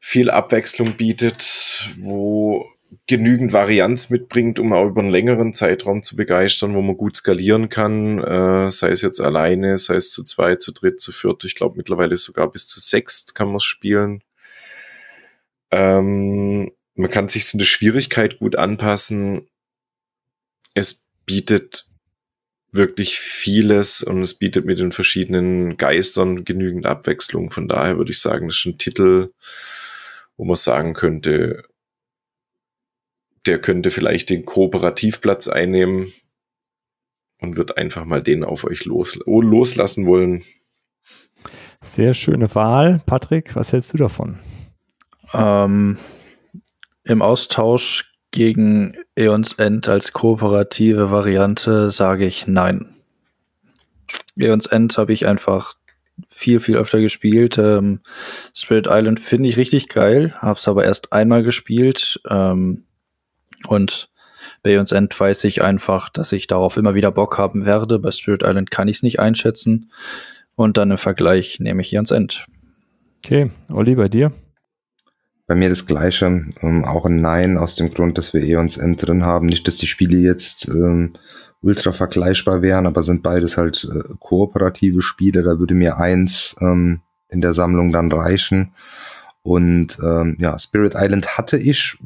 viel Abwechslung bietet, wo genügend Varianz mitbringt, um auch über einen längeren Zeitraum zu begeistern, wo man gut skalieren kann, äh, sei es jetzt alleine, sei es zu zweit, zu dritt, zu viert, ich glaube mittlerweile sogar bis zu sechst kann man es spielen. Ähm, man kann sich in der Schwierigkeit gut anpassen. Es bietet wirklich vieles und es bietet mit den verschiedenen Geistern genügend Abwechslung. Von daher würde ich sagen, das ist ein Titel, wo man sagen könnte, der könnte vielleicht den Kooperativplatz einnehmen und wird einfach mal den auf euch los, loslassen wollen. Sehr schöne Wahl. Patrick, was hältst du davon? Ähm, Im Austausch gegen Eons End als kooperative Variante sage ich nein. Eons End habe ich einfach viel, viel öfter gespielt. Ähm, Spirit Island finde ich richtig geil, habe es aber erst einmal gespielt. Ähm, und bei Eons End weiß ich einfach, dass ich darauf immer wieder Bock haben werde. Bei Spirit Island kann ich es nicht einschätzen. Und dann im Vergleich nehme ich Eons End. Okay, Olli, bei dir? Bei mir das Gleiche, ähm, auch ein Nein aus dem Grund, dass wir Eons End drin haben. Nicht, dass die Spiele jetzt ähm, ultra vergleichbar wären, aber sind beides halt äh, kooperative Spiele. Da würde mir eins ähm, in der Sammlung dann reichen. Und ähm, ja, Spirit Island hatte ich,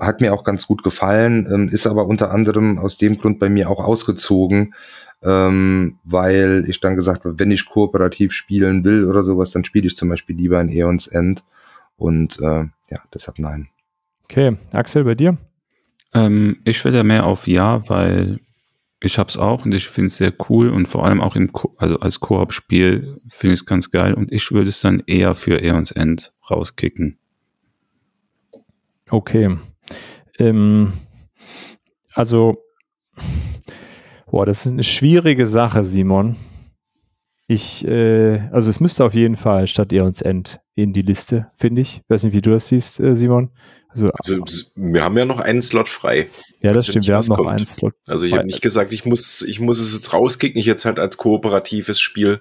hat mir auch ganz gut gefallen, ähm, ist aber unter anderem aus dem Grund bei mir auch ausgezogen, ähm, weil ich dann gesagt habe, wenn ich kooperativ spielen will oder sowas, dann spiele ich zum Beispiel lieber in Eons End. Und äh, ja, deshalb nein. Okay, Axel, bei dir? Ähm, ich werde mehr auf Ja, weil ich hab's auch und ich finde es sehr cool und vor allem auch im Ko also als Koop-Spiel finde ich es ganz geil und ich würde es dann eher für Aeons End rauskicken. Okay. Ähm, also, boah, das ist eine schwierige Sache, Simon. Ich, äh, also es müsste auf jeden Fall statt Eons End in die Liste, finde ich. weiß nicht, wie du das siehst, äh, Simon. Also, Also wir haben ja noch einen Slot frei. ja, das stimmt. Wir haben noch kommt. einen Slot. Also ich habe nicht gesagt, ich muss, ich muss es jetzt rauskicken. Ich jetzt halt als kooperatives Spiel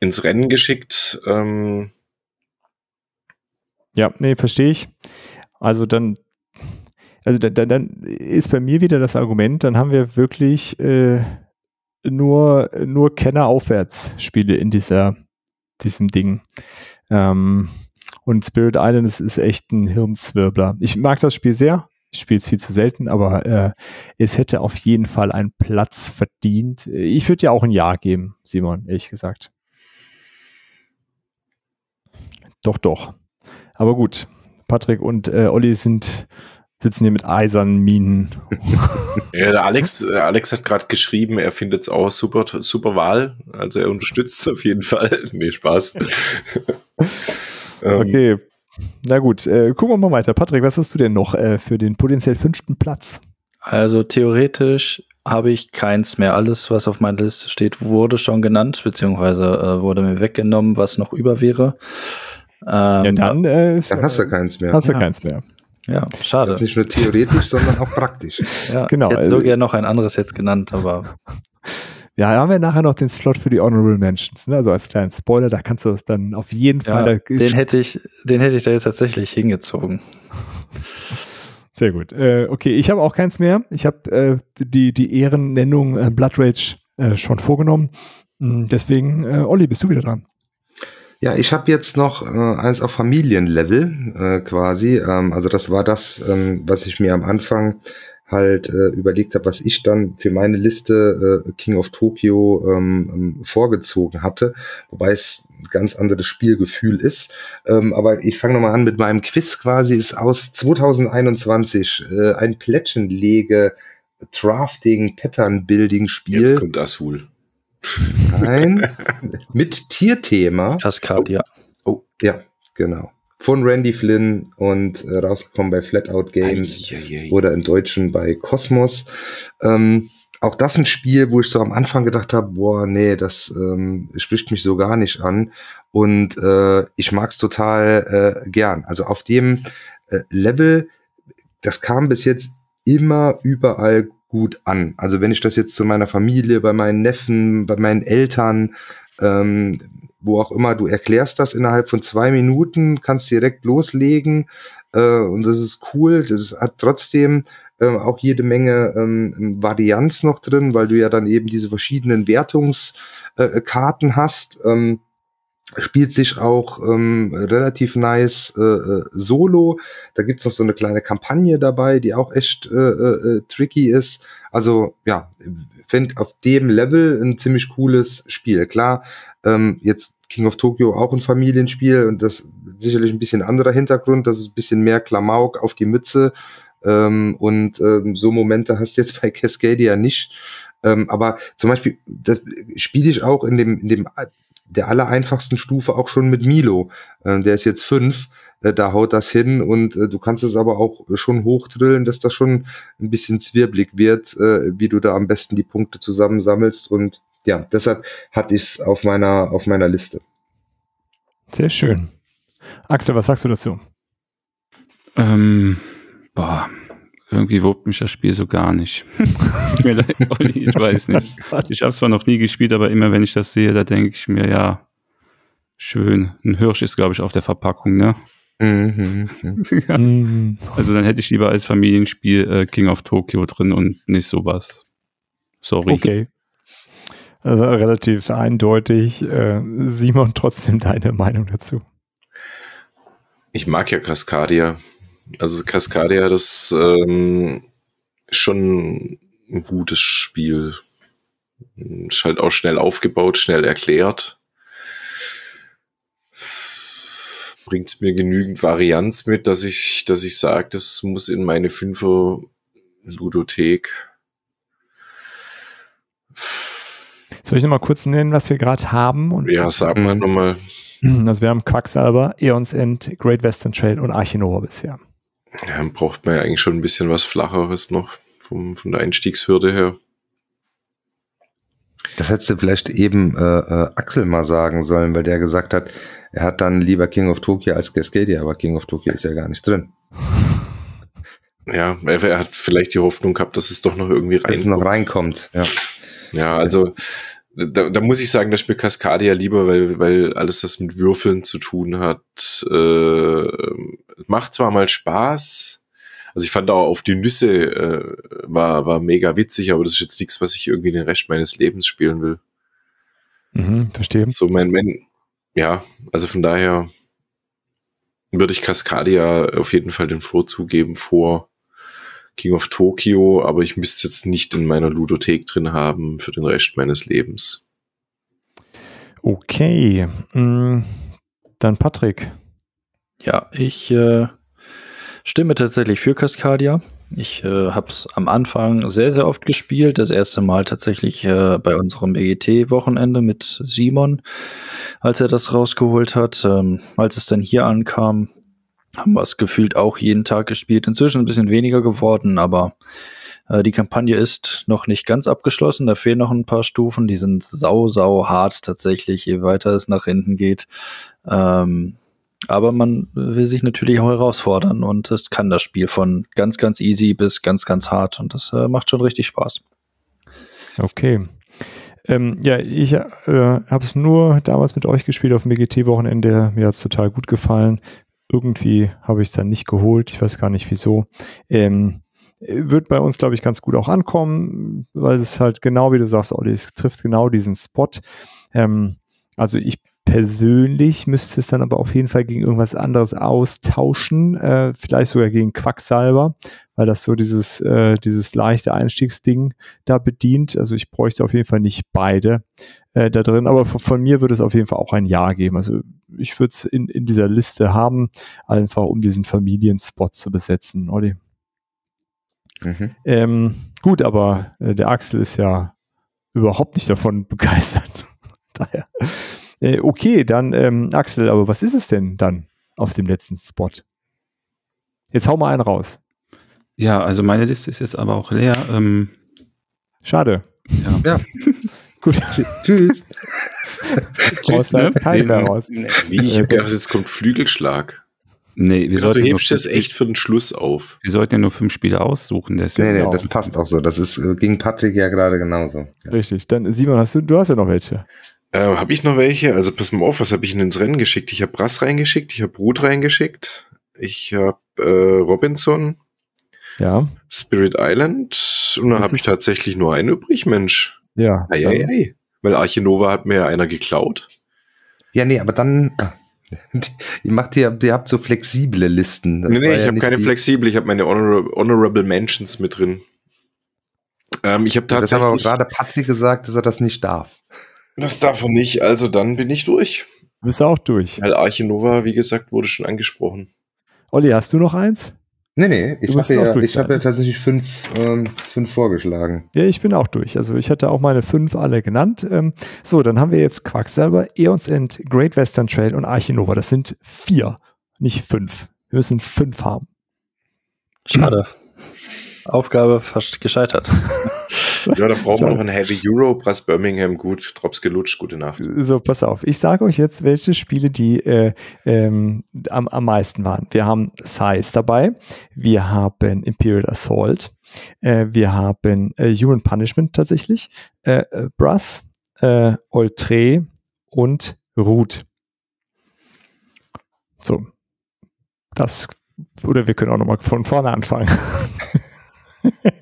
ins Rennen geschickt. Ähm, Ja, nee, verstehe ich. Also dann, also dann, dann ist bei mir wieder das Argument, dann haben wir wirklich äh, nur, nur Kenner-Aufwärts-Spiele in dieser, diesem Ding. Ähm, Und Spirit Island ist, ist echt ein Hirnzwirbler. Ich mag das Spiel sehr. Ich spiele es viel zu selten, aber äh, es hätte auf jeden Fall einen Platz verdient. Ich würde ja auch ein Ja geben, Simon, ehrlich gesagt. Doch, doch. Aber gut, Patrick und äh, Olli sind sitzen hier mit eisernen Minen. [laughs] ja, der Alex, äh, Alex hat gerade geschrieben, er findet es auch super, super Wahl. Also er unterstützt es auf jeden Fall. [laughs] nee, Spaß. [laughs] Okay. Na gut, äh, gucken wir mal weiter. Patrick, was hast du denn noch äh, für den potenziell fünften Platz? Also theoretisch habe ich keins mehr. Alles, was auf meiner Liste steht, wurde schon genannt, beziehungsweise äh, wurde mir weggenommen, was noch über wäre. Ähm, ja, dann, äh, ist, dann hast du keins mehr. Hast du ja. keins mehr. Ja, schade. nicht nur theoretisch, sondern auch praktisch. [laughs] Ja, genau. Ich hätte so also, gerne noch ein anderes jetzt genannt, aber. [laughs] Ja, haben wir nachher noch den Slot für die Honorable Mentions, ne? Also als kleinen Spoiler, da kannst du es dann auf jeden ja, Fall. Den hätte ich, den hätte ich da jetzt tatsächlich hingezogen. [laughs] Sehr gut. Äh, okay, ich habe auch keins mehr. Ich habe äh, die, die Ehrennennung äh, Blood Rage äh, schon vorgenommen. Hm, deswegen, äh, Olli, bist du wieder dran. Ja, ich habe jetzt noch äh, eins auf Familienlevel äh, quasi. Ähm, also das war das, ähm, was ich mir am Anfang halt äh, überlegt habe, was ich dann für meine Liste äh, King of Tokyo ähm, ähm, vorgezogen hatte, wobei es ein ganz anderes Spielgefühl ist. Ähm, aber ich fange nochmal an mit meinem Quiz quasi, ist aus 2021 äh, ein Plättchenlege Drafting Pattern Building Spiel. Jetzt kommt das wohl. Nein, [laughs] mit Tierthema. Cascadia. Oh. oh, ja, genau. Von Randy Flynn und äh, rausgekommen bei Flatout Games Eieiei. oder im Deutschen bei Cosmos. Ähm, auch das ein Spiel, wo ich so am Anfang gedacht habe, boah, nee, das ähm, spricht mich so gar nicht an. Und äh, ich mag's total äh, gern. Also auf dem äh, Level, das kam bis jetzt immer überall gut an. Also wenn ich das jetzt zu meiner Familie, bei meinen Neffen, bei meinen Eltern, ähm, wo auch immer, du erklärst das innerhalb von zwei Minuten, kannst direkt loslegen äh, und das ist cool. Das hat trotzdem äh, auch jede Menge ähm, Varianz noch drin, weil du ja dann eben diese verschiedenen Wertungskarten äh, hast. Ähm, spielt sich auch ähm, relativ nice äh, äh, solo. Da gibt's noch so eine kleine Kampagne dabei, die auch echt äh, äh, äh tricky ist. Also ja, finde auf dem Level ein ziemlich cooles Spiel. Klar, ähm, jetzt King of Tokyo auch ein Familienspiel und das sicherlich ein bisschen anderer Hintergrund. Das ist ein bisschen mehr Klamauk auf die Mütze. Ähm, und ähm, so Momente hast du jetzt [laughs] bei Cascadia nicht. Ähm, aber zum Beispiel, das spiele ich auch in dem, in dem der allereinfachsten Stufe auch schon mit Milo. Äh, der ist jetzt fünf, äh, da haut das hin und äh, du kannst es aber auch schon hochdrillen, dass das schon ein bisschen zwirblig wird, äh, wie du da am besten die Punkte zusammensammelst und ja, deshalb hatte ich es auf meiner, auf meiner Liste. Sehr schön. Axel, was sagst du dazu? Ähm, boah, irgendwie wurmt mich das Spiel so gar nicht. [laughs] ich weiß nicht. [laughs] Ich habe zwar noch nie gespielt, aber immer wenn ich das sehe, da denke ich mir, ja, schön. Ein Hirsch ist, glaube ich, auf der Verpackung, ne? Mhm. [laughs] ja. Mhm. Also dann hätte ich lieber als Familienspiel äh, King of Tokyo drin und nicht sowas. Sorry. Okay. Also relativ eindeutig. Äh, Simon, trotzdem deine Meinung dazu. Ich mag ja Cascadia. Also Cascadia, das ähm, ist schon ein gutes Spiel. Ist halt auch schnell aufgebaut, schnell erklärt. Bringt mir genügend Varianz mit, dass ich, dass ich sage, das muss in meine Fünfer Ludothek. Soll ich nochmal kurz nennen, was wir gerade haben? Und ja, sagen wir nochmal. [clears throat] Also wir haben Quacksalber, Eons End, Great Western Trail und Archinova bisher. Ja, dann braucht man ja eigentlich schon ein bisschen was Flacheres noch vom, von der Einstiegshürde her. Das hättest du vielleicht eben äh, äh, Axel mal sagen sollen, weil der gesagt hat, er hat dann lieber King of Tokyo als Cascadia, aber King of Tokyo ist ja gar nicht drin. Ja, er, hat vielleicht die Hoffnung gehabt, dass es doch noch irgendwie reinkommt. Dass es noch reinkommt, ja. Ja, also da, da muss ich sagen, das spielt Cascadia lieber, weil, weil alles das mit Würfeln zu tun hat. Äh, macht zwar mal Spaß, also ich fand auch auf die Nüsse äh, war, war mega witzig, aber das ist jetzt nichts, was ich irgendwie den Rest meines Lebens spielen will. Mhm, verstehe. So mein, mein, ja, also von daher würde ich Cascadia auf jeden Fall den Vorzug geben vor King of Tokyo, aber ich müsste es jetzt nicht in meiner Ludothek drin haben für den Rest meines Lebens. Okay. Mm, Dann Patrick. Ja, ich äh, stimme tatsächlich für Cascadia. Ich äh, habe es am Anfang sehr, sehr oft gespielt. Das erste Mal tatsächlich äh, bei unserem BGT-Wochenende mit Simon, als er das rausgeholt hat. Ähm, als es dann hier ankam, haben wir es gefühlt auch jeden Tag gespielt. Inzwischen ein bisschen weniger geworden, aber äh, die Kampagne ist noch nicht ganz abgeschlossen. Da fehlen noch ein paar Stufen. Die sind sau, sau hart tatsächlich, je weiter es nach hinten geht. Ähm, aber man will sich natürlich auch herausfordern und es kann das Spiel von ganz, ganz easy bis ganz, ganz hart und das äh, macht schon richtig Spaß. Okay. Ähm, ja, ich äh, habe es nur damals mit euch gespielt auf dem BGT-Wochenende. Mir hat es total gut gefallen. Irgendwie habe ich es dann nicht geholt. Ich weiß gar nicht wieso. Ähm, wird bei uns, glaube ich, ganz gut auch ankommen, weil es halt genau wie du sagst, Olli, es trifft genau diesen Spot. Ähm, also ich persönlich müsste es dann aber auf jeden Fall gegen irgendwas anderes austauschen, äh, vielleicht sogar gegen Quacksalber, weil das so dieses, äh, dieses leichte Einstiegsding da bedient. Also ich bräuchte auf jeden Fall nicht beide äh, da drin, aber von, von mir würde es auf jeden Fall auch ein Ja geben. Also ich würde es in, in dieser Liste haben, einfach um diesen Familienspot zu besetzen, Olli. Mhm. Ähm, gut, aber äh, der Axel ist ja überhaupt nicht davon [laughs] begeistert. Daher. Äh, okay, dann ähm, Axel, aber was ist es denn dann auf dem letzten Spot? Jetzt hau mal einen raus. Ja, also meine Liste ist jetzt aber auch leer. Ähm, Schade. ja. Ja. [laughs] Gut. Tschüss. [laughs] Raus, ne? mehr raus. Wie? Ich habe gedacht, jetzt kommt Flügelschlag. Nee, wir Ich sollten, du hebst fünf, echt für den Schluss auf. wir sollten ja nur fünf Spiele aussuchen. Deswegen Nee, nee, das passt auch so. Das ist äh, gegen Patrick ja gerade genauso. Ja. Richtig. Dann Simon, hast du, du hast ja noch welche. Ähm, habe ich noch welche? Also pass mal auf, was habe ich denn ins Rennen geschickt? Ich habe Brass reingeschickt, ich habe Ruth reingeschickt, ich habe äh, Robinson, Ja. Spirit Island und dann Das habe ich tatsächlich nur einen übrig, Mensch. Ja. Ei, ei, ei. Weil Archinova hat mir ja einer geklaut. Ja, nee, aber dann. ah, [laughs] Ihr macht ja, ihr habt so flexible Listen. Das nee, nee, ich ja habe keine flexible, ich habe meine Honor Honorable Mentions mit drin. Ähm, ich habe Das haben aber tatsächlich. gerade Patrick gesagt, dass er das nicht darf. Das darf er nicht, also dann bin ich durch. Bist du auch durch. Weil Archinova, wie gesagt, wurde schon angesprochen. Olli, hast du noch eins? Nee, nee, ich habe auch ja, durch ich habe ja tatsächlich fünf, ähm, fünf vorgeschlagen. Ja, ich bin auch durch. Also ich hatte auch meine fünf alle genannt. Ähm, so, dann haben wir jetzt Quacksalber, Eons End, Great Western Trail und Archinova. Das sind vier, nicht fünf. Wir müssen fünf haben. Schade. Aufgabe fast gescheitert. [laughs] [laughs] Ja, da brauchen wir Schade. noch einen Heavy Euro, Brass Birmingham, gut, Drops gelutscht, gute Nacht. So, pass auf. Ich sage euch jetzt, welche Spiele die äh, ähm, am, am meisten waren. Wir haben Size dabei. Wir haben Imperial Assault. Äh, wir haben äh, Human Punishment tatsächlich. Äh, äh, Brass, äh, Oltre und Root. So. Das, oder wir können auch nochmal von vorne anfangen. [laughs]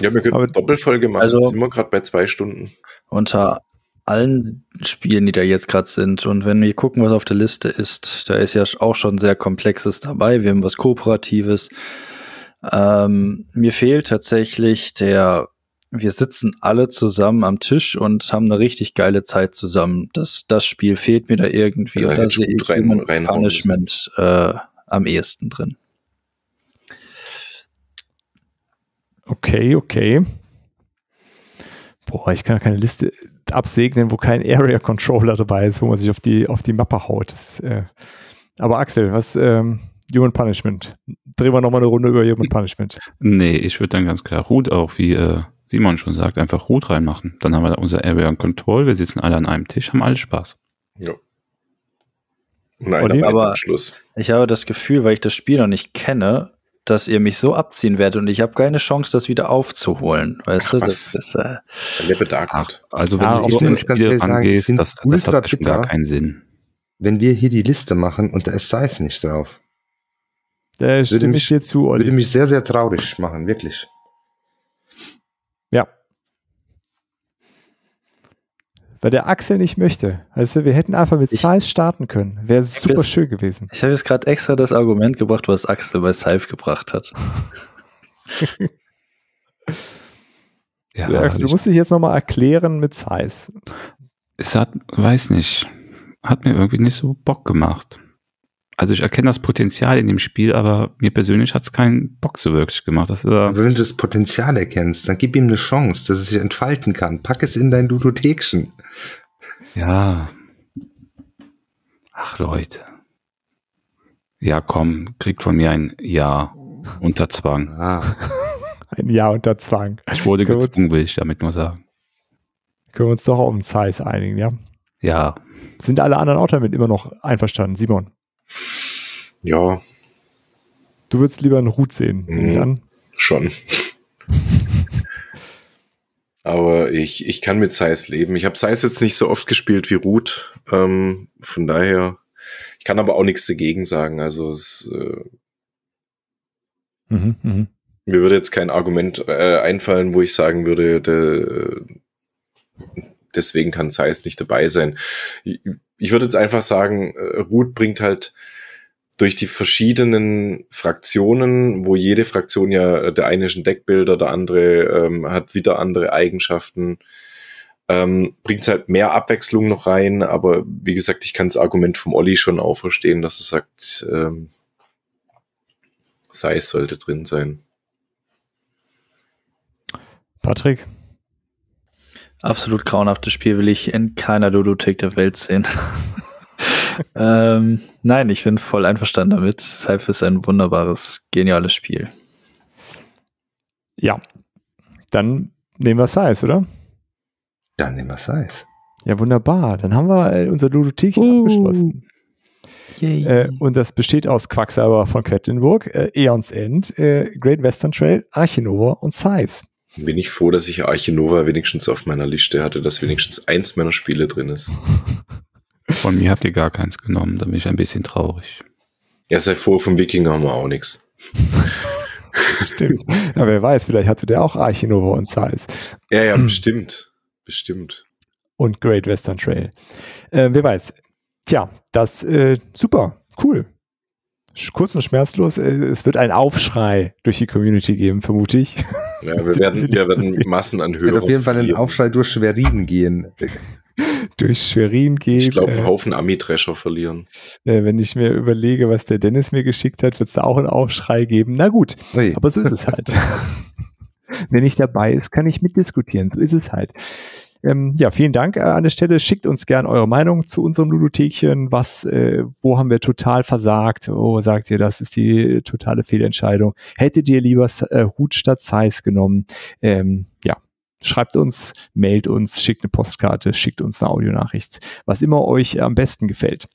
Ja, wir können Aber- eine Doppelfolge machen. Also- Jetzt sind wir gerade bei zwei Stunden. Unter allen Spielen, die da jetzt gerade sind und wenn wir gucken, was auf der Liste ist, da ist ja auch schon sehr Komplexes dabei. Wir haben was Kooperatives. Ähm, mir fehlt tatsächlich der, wir sitzen alle zusammen am Tisch und haben eine richtig geile Zeit zusammen. Das, das Spiel fehlt mir da irgendwie. Ja, hätte sehe ich rein- Punishment äh, am ehesten drin. Okay, okay. Boah, ich kann keine Liste absegnen, wo kein Area Controller dabei ist, wo man sich auf die, auf die Mappe haut. Das ist, äh, aber Axel, was, ähm, Human Punishment. Drehen wir nochmal eine Runde über Human Punishment. Nee, ich würde dann ganz klar Root auch, wie äh, Simon schon sagt, einfach Root reinmachen. Dann haben wir da unser Area Control, wir sitzen alle an einem Tisch, haben alle Spaß. Ja. Bei Aber- Schluss. Ich habe das Gefühl, weil ich das Spiel noch nicht kenne, dass ihr mich so abziehen werdet und ich habe keine Chance, das wieder aufzuholen. Weißt Ach, du, das ist äh, Ach, also wenn Ja, du sagen, ich rangehst, das, das hat schon gar keinen Sinn. Wenn wir hier die Liste machen und da ist Scythe nicht drauf, Da stimme ich dir zu, würde Olli. mich sehr, sehr traurig machen, wirklich. Weil der Axel nicht möchte. Also wir hätten einfach mit Zeiss starten können. Wäre super jetzt- schön gewesen. Ich habe jetzt gerade extra das Argument gebracht, was Axel bei Scythe gebracht hat. [laughs] Ja, Ja, Axel, du musst dich jetzt nochmal erklären mit Zeiss. es hat, weiß nicht, hat mir irgendwie nicht so Bock gemacht. Also ich erkenne das Potenzial in dem Spiel, aber mir persönlich hat es keinen Bock so wirklich gemacht. Das äh, wenn du das Potenzial erkennst, dann gib ihm eine Chance, dass es sich entfalten kann. Pack es in dein Ludothekchen. ja. Ach Leute. Ja, komm, kriegt von mir ein Ja unter Zwang. [laughs] Ah, Ein Jahr unter Zwang. Ich wurde Gut. gezwungen, will ich damit nur sagen. Können wir uns doch auf den Zeiss einigen, ja? Ja, Sind alle anderen auch damit immer noch einverstanden? Simon, Ja, du würdest lieber einen Hut sehen, Mhm. an. schon. [laughs] Aber ich, ich kann mit Size leben. Ich habe Size jetzt nicht so oft gespielt wie Root. Ähm, von daher, ich kann aber auch nichts dagegen sagen. Also es, äh, Mhm, mhm. mir würde jetzt kein Argument äh, einfallen, wo ich sagen würde, de, deswegen kann Size nicht dabei sein. Ich, ich würde jetzt einfach sagen, äh, Root bringt halt durch die verschiedenen Fraktionen, wo jede Fraktion ja, der eine ist ein Deckbilder, der andere ähm, hat wieder andere Eigenschaften, ähm, bringt halt mehr Abwechslung noch rein, aber wie gesagt, ich kann das Argument vom Olli schon auch verstehen, dass er sagt, ähm, Size sollte drin sein. Patrick, Absolut grauenhaftes Spiel will ich in keiner Ludothek der Welt sehen. [laughs] [laughs] ähm, nein, ich bin voll einverstanden damit. Scythe ist ein wunderbares, geniales Spiel. ja. Dann nehmen wir Zeiss, oder? dann nehmen wir Size. Ja, wunderbar. Dann haben wir äh, unser Ludothekchen Uh. abgeschlossen. Äh, und das besteht aus Quacksalber von Quedlinburg, äh, Eons End, äh, Great Western Trail, Archinova und Size. Bin ich froh, dass ich Archinova wenigstens auf meiner Liste hatte, dass wenigstens eins meiner Spiele drin ist. [laughs] von mir habt ihr gar keins genommen, da bin ich ein bisschen traurig. Ja, sei froh, vom Wikinger haben wir auch nichts. [laughs] Stimmt. ja, wer weiß, vielleicht hatte der auch Archinova und Size. Ja, ja, bestimmt. Bestimmt. und Great Western Trail. Äh, wer weiß. Tja, das äh, super, cool. Sch- Kurz und schmerzlos. Äh, es wird einen Aufschrei durch die Community geben, vermute ich. Ja, wir werden, [laughs] wir werden Massen an Wird auf jeden Fall ein. Aufschrei durch Schwerin gehen. Durch Schwerin geht. Ich glaube, einen äh, Haufen Ami-Drescher verlieren. äh, wenn ich mir überlege, was der Dennis mir geschickt hat, wird es da auch einen Aufschrei geben. Na gut, Ui. aber so ist es halt. [laughs] Wenn ich dabei ist, kann ich mitdiskutieren. So ist es halt. Ähm, ja, vielen Dank äh, an der Stelle. Schickt uns gern eure Meinung zu unserem Ludothekchen. Was, äh, wo haben wir total versagt? Wo sagt ihr, das ist die totale Fehlentscheidung? Hättet ihr lieber äh, Hut statt Zeiss genommen? Ähm, ja, schreibt uns, mailt uns, schickt eine Postkarte, schickt uns eine Audionachricht, was immer euch am besten gefällt.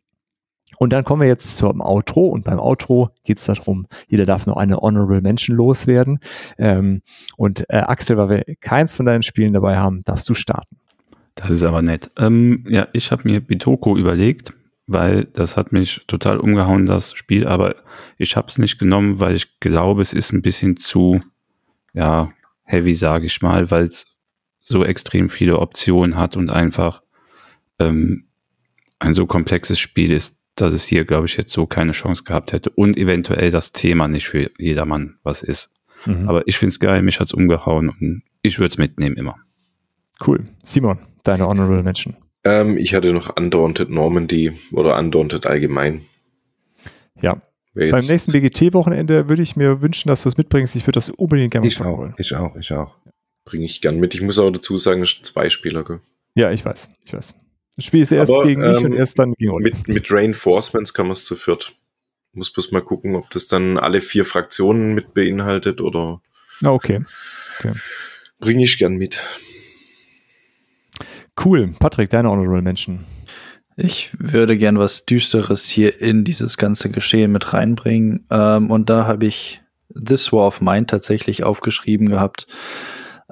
Und dann kommen wir jetzt zum Outro und beim Outro geht es darum, jeder darf noch eine Honorable Mention loswerden. Ähm, und äh, Axel, weil wir keins von deinen Spielen dabei haben, darfst du starten. Das ist aber nett. Ähm, ja, ich habe mir Bitoko überlegt, weil das hat mich total umgehauen, das Spiel, aber ich habe es nicht genommen, weil ich glaube, es ist ein bisschen zu, ja, heavy, sage ich mal, weil es so extrem viele Optionen hat und einfach ähm, ein so komplexes Spiel ist, dass es hier, glaube ich, jetzt so keine Chance gehabt hätte und eventuell das Thema nicht für jedermann was ist. Aber ich finde es geil, mich hat's umgehauen und ich würde es mitnehmen immer. cool. Simon, deine Honorable Mention. Ähm, ich hatte noch Undaunted Normandy oder Undaunted allgemein. Ja. Wer Beim jetzt- nächsten BGT-Wochenende würde ich mir wünschen, dass du es mitbringst. Ich würde das unbedingt gerne mal Ich auch, wollen. ich auch, ich auch. Bringe ich gern mit. Ich muss auch dazu sagen, es sind zwei Spieler. Gell? Ja, ich weiß. Ich weiß. Das Spiel ist erst Aber, gegen mich ähm, und erst dann gegen Olli. Mit, mit Reinforcements kann man es zu viert. Muss bloß mal gucken, ob das dann alle vier Fraktionen mit beinhaltet oder Na, okay. bringe ich gern mit. Cool. Patrick, deine Honorable Mention. Ich würde gern was Düsteres hier in dieses ganze Geschehen mit reinbringen. Ähm, und da habe ich This War of Mine tatsächlich aufgeschrieben gehabt.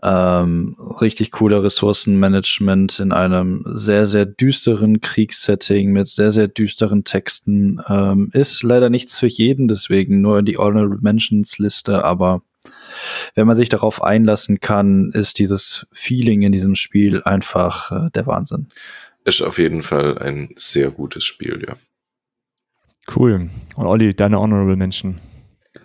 Ähm, richtig cooler Ressourcenmanagement in einem sehr, sehr düsteren Kriegssetting mit sehr, sehr düsteren Texten. Ähm, ist leider nichts für jeden, deswegen nur in die Honorable Mentions Liste, aber wenn man sich darauf einlassen kann, ist dieses Feeling in diesem Spiel einfach äh, der Wahnsinn. Ist auf jeden Fall ein sehr gutes Spiel, ja. Cool. Und Olli, deine Honorable Mention.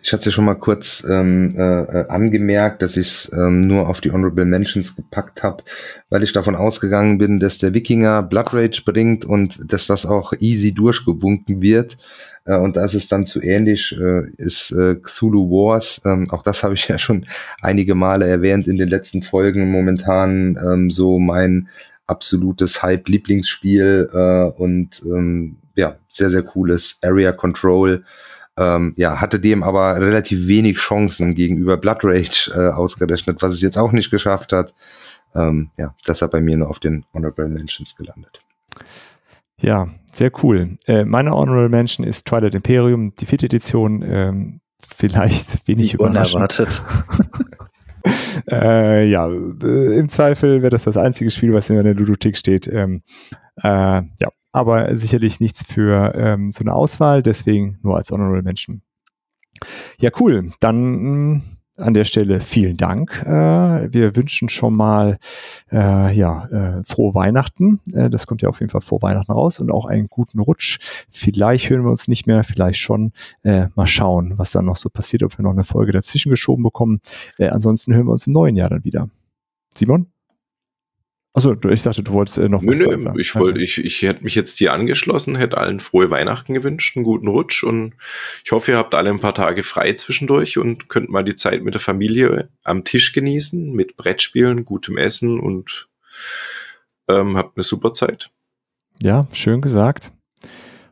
Ich hatte ja schon mal kurz ähm, äh, angemerkt, dass ich es ähm, nur auf die Honorable Mentions gepackt habe, weil ich davon ausgegangen bin, dass der Wikinger Blood Rage bringt und dass das auch easy durchgewunken wird. Äh, und da ist es dann zu ähnlich, äh, ist äh, Cthulhu Wars. Ähm, auch das habe ich ja schon einige Male erwähnt in den letzten Folgen. Momentan ähm, so mein absolutes Hype-Lieblingsspiel äh, und ähm, ja, sehr, sehr cooles Area Control ähm, ja, hatte dem aber relativ wenig Chancen gegenüber Blood Rage äh, ausgerechnet, was es jetzt auch nicht geschafft hat. Ähm, ja, das hat bei mir nur auf den Honorable Mentions gelandet. Ja, sehr cool. Äh, meine Honorable Mention ist Twilight Imperium, die vierte Edition. Ähm, vielleicht wenig Wie unerwartet. [laughs] äh, ja, äh, im Zweifel wäre das das einzige Spiel, was in der Ludothek steht. Ähm, äh, ja, aber sicherlich nichts für ähm, so eine Auswahl, deswegen nur als Honorable Mention. Ja, cool. Dann mh, an der Stelle vielen Dank. Äh, wir wünschen schon mal äh, ja, äh, frohe Weihnachten. Äh, das kommt ja auf jeden Fall vor Weihnachten raus und auch einen guten Rutsch. Vielleicht hören wir uns nicht mehr, vielleicht schon. Äh, mal schauen, was dann noch so passiert, ob wir noch eine Folge dazwischen geschoben bekommen. Äh, ansonsten hören wir uns im neuen Jahr dann wieder. Simon? Achso, ich dachte, du wolltest äh, noch nö, was nö, sagen. Ich, wollte, ich, ich hätte mich jetzt hier angeschlossen, hätte allen frohe Weihnachten gewünscht, einen guten Rutsch und ich hoffe, ihr habt alle ein paar Tage frei zwischendurch und könnt mal die Zeit mit der Familie am Tisch genießen, mit Brettspielen, gutem Essen und ähm, habt eine super Zeit. Ja, schön gesagt.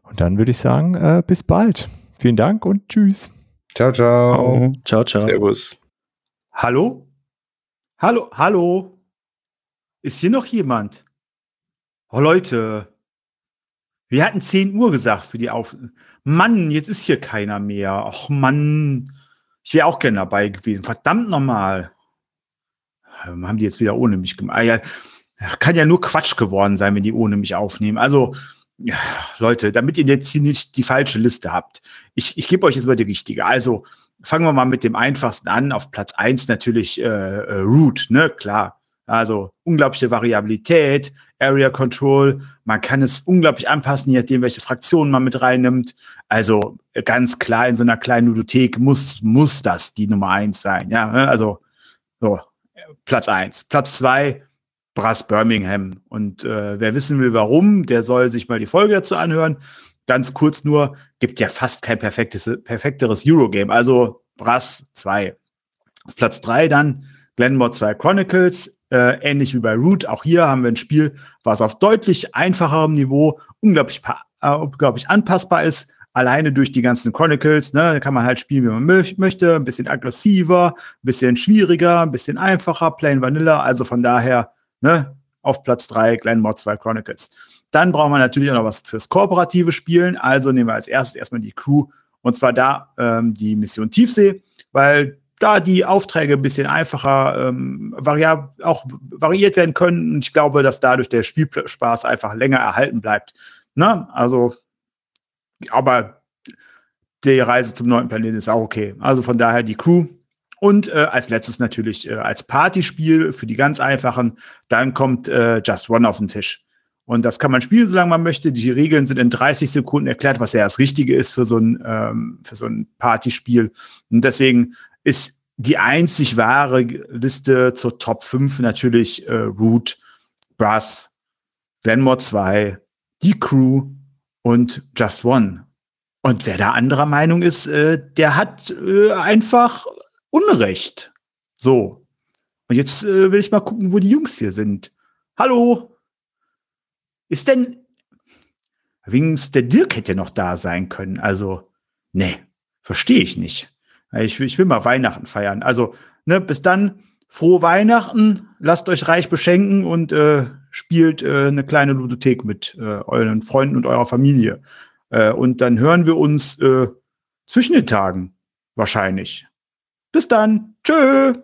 Und dann würde ich sagen, äh, bis bald. Vielen Dank und tschüss. Ciao, ciao. Ciao, ciao. Servus. Hallo? Hallo, hallo? Ist hier noch jemand? Oh Leute, wir hatten 10 Uhr gesagt für die Auf. Mann, jetzt ist hier keiner mehr. Ach Mann, ich wäre auch gerne dabei gewesen. Verdammt nochmal. Haben die jetzt wieder ohne mich gemacht? Ja, kann ja nur Quatsch geworden sein, wenn die ohne mich aufnehmen. Also, ja, Leute, damit ihr jetzt hier nicht die falsche Liste habt. Ich, ich gebe euch jetzt mal die richtige. Also, fangen wir mal mit dem einfachsten an. Auf Platz 1 natürlich äh, äh, Root, ne? Klar. Also unglaubliche Variabilität, Area Control. Man kann es unglaublich anpassen, je nachdem, welche Fraktionen man mit reinnimmt. Also ganz klar, in so einer kleinen Ludothek muss, muss das die Nummer eins sein. Ja, also so, Platz eins. Platz zwei, Brass Birmingham. Und äh, wer wissen will, warum, der soll sich mal die Folge dazu anhören. Ganz kurz nur, gibt ja fast kein perfektes, perfekteres Eurogame. Also Brass 2. Platz drei dann Glenmore 2 Chronicles, äh, ähnlich wie bei Root. Auch hier haben wir ein Spiel, was auf deutlich einfacherem Niveau unglaublich, äh, unglaublich anpassbar ist. Alleine durch die ganzen Chronicles, ne, kann man halt spielen, wie man möchte. Ein bisschen aggressiver, ein bisschen schwieriger, ein bisschen einfacher, plain vanilla. Also von daher, ne, auf Platz drei Glenmore 2 Chronicles. Dann brauchen wir natürlich auch noch was fürs kooperative Spielen. Also nehmen wir als erstes erstmal die Crew und zwar da ähm, die Mission Tiefsee, weil da die Aufträge ein bisschen einfacher ähm, auch variiert werden können. Und ich glaube, dass dadurch der Spielspaß einfach länger erhalten bleibt. Ne? Also, aber die Reise zum neunten Planeten ist auch okay. Also von daher die Crew. Und äh, als letztes natürlich äh, als Partyspiel für die ganz einfachen. Dann kommt äh, Just One auf den Tisch. Und das kann man spielen, solange man möchte. Die Regeln sind in 30 Sekunden erklärt, was ja das Richtige ist für so ein, ähm, für so ein Partyspiel. Und deswegen ist die einzig wahre Liste zur Top 5 natürlich äh, Root, Brass, Glenmore 2, die Crew und Just One. Und wer da anderer Meinung ist, äh, der hat äh, einfach Unrecht. So. Und jetzt äh, will ich mal gucken, wo die Jungs hier sind. Hallo? Ist denn. Wings, der Dirk hätte noch da sein können. Also, nee, verstehe ich nicht. Ich, ich will mal Weihnachten feiern. Also, ne, bis dann, frohe Weihnachten, lasst euch reich beschenken und äh, spielt äh, eine kleine Ludothek mit äh, euren Freunden und eurer Familie. Äh, und dann hören wir uns äh, zwischen den Tagen wahrscheinlich. Bis dann. Tschö.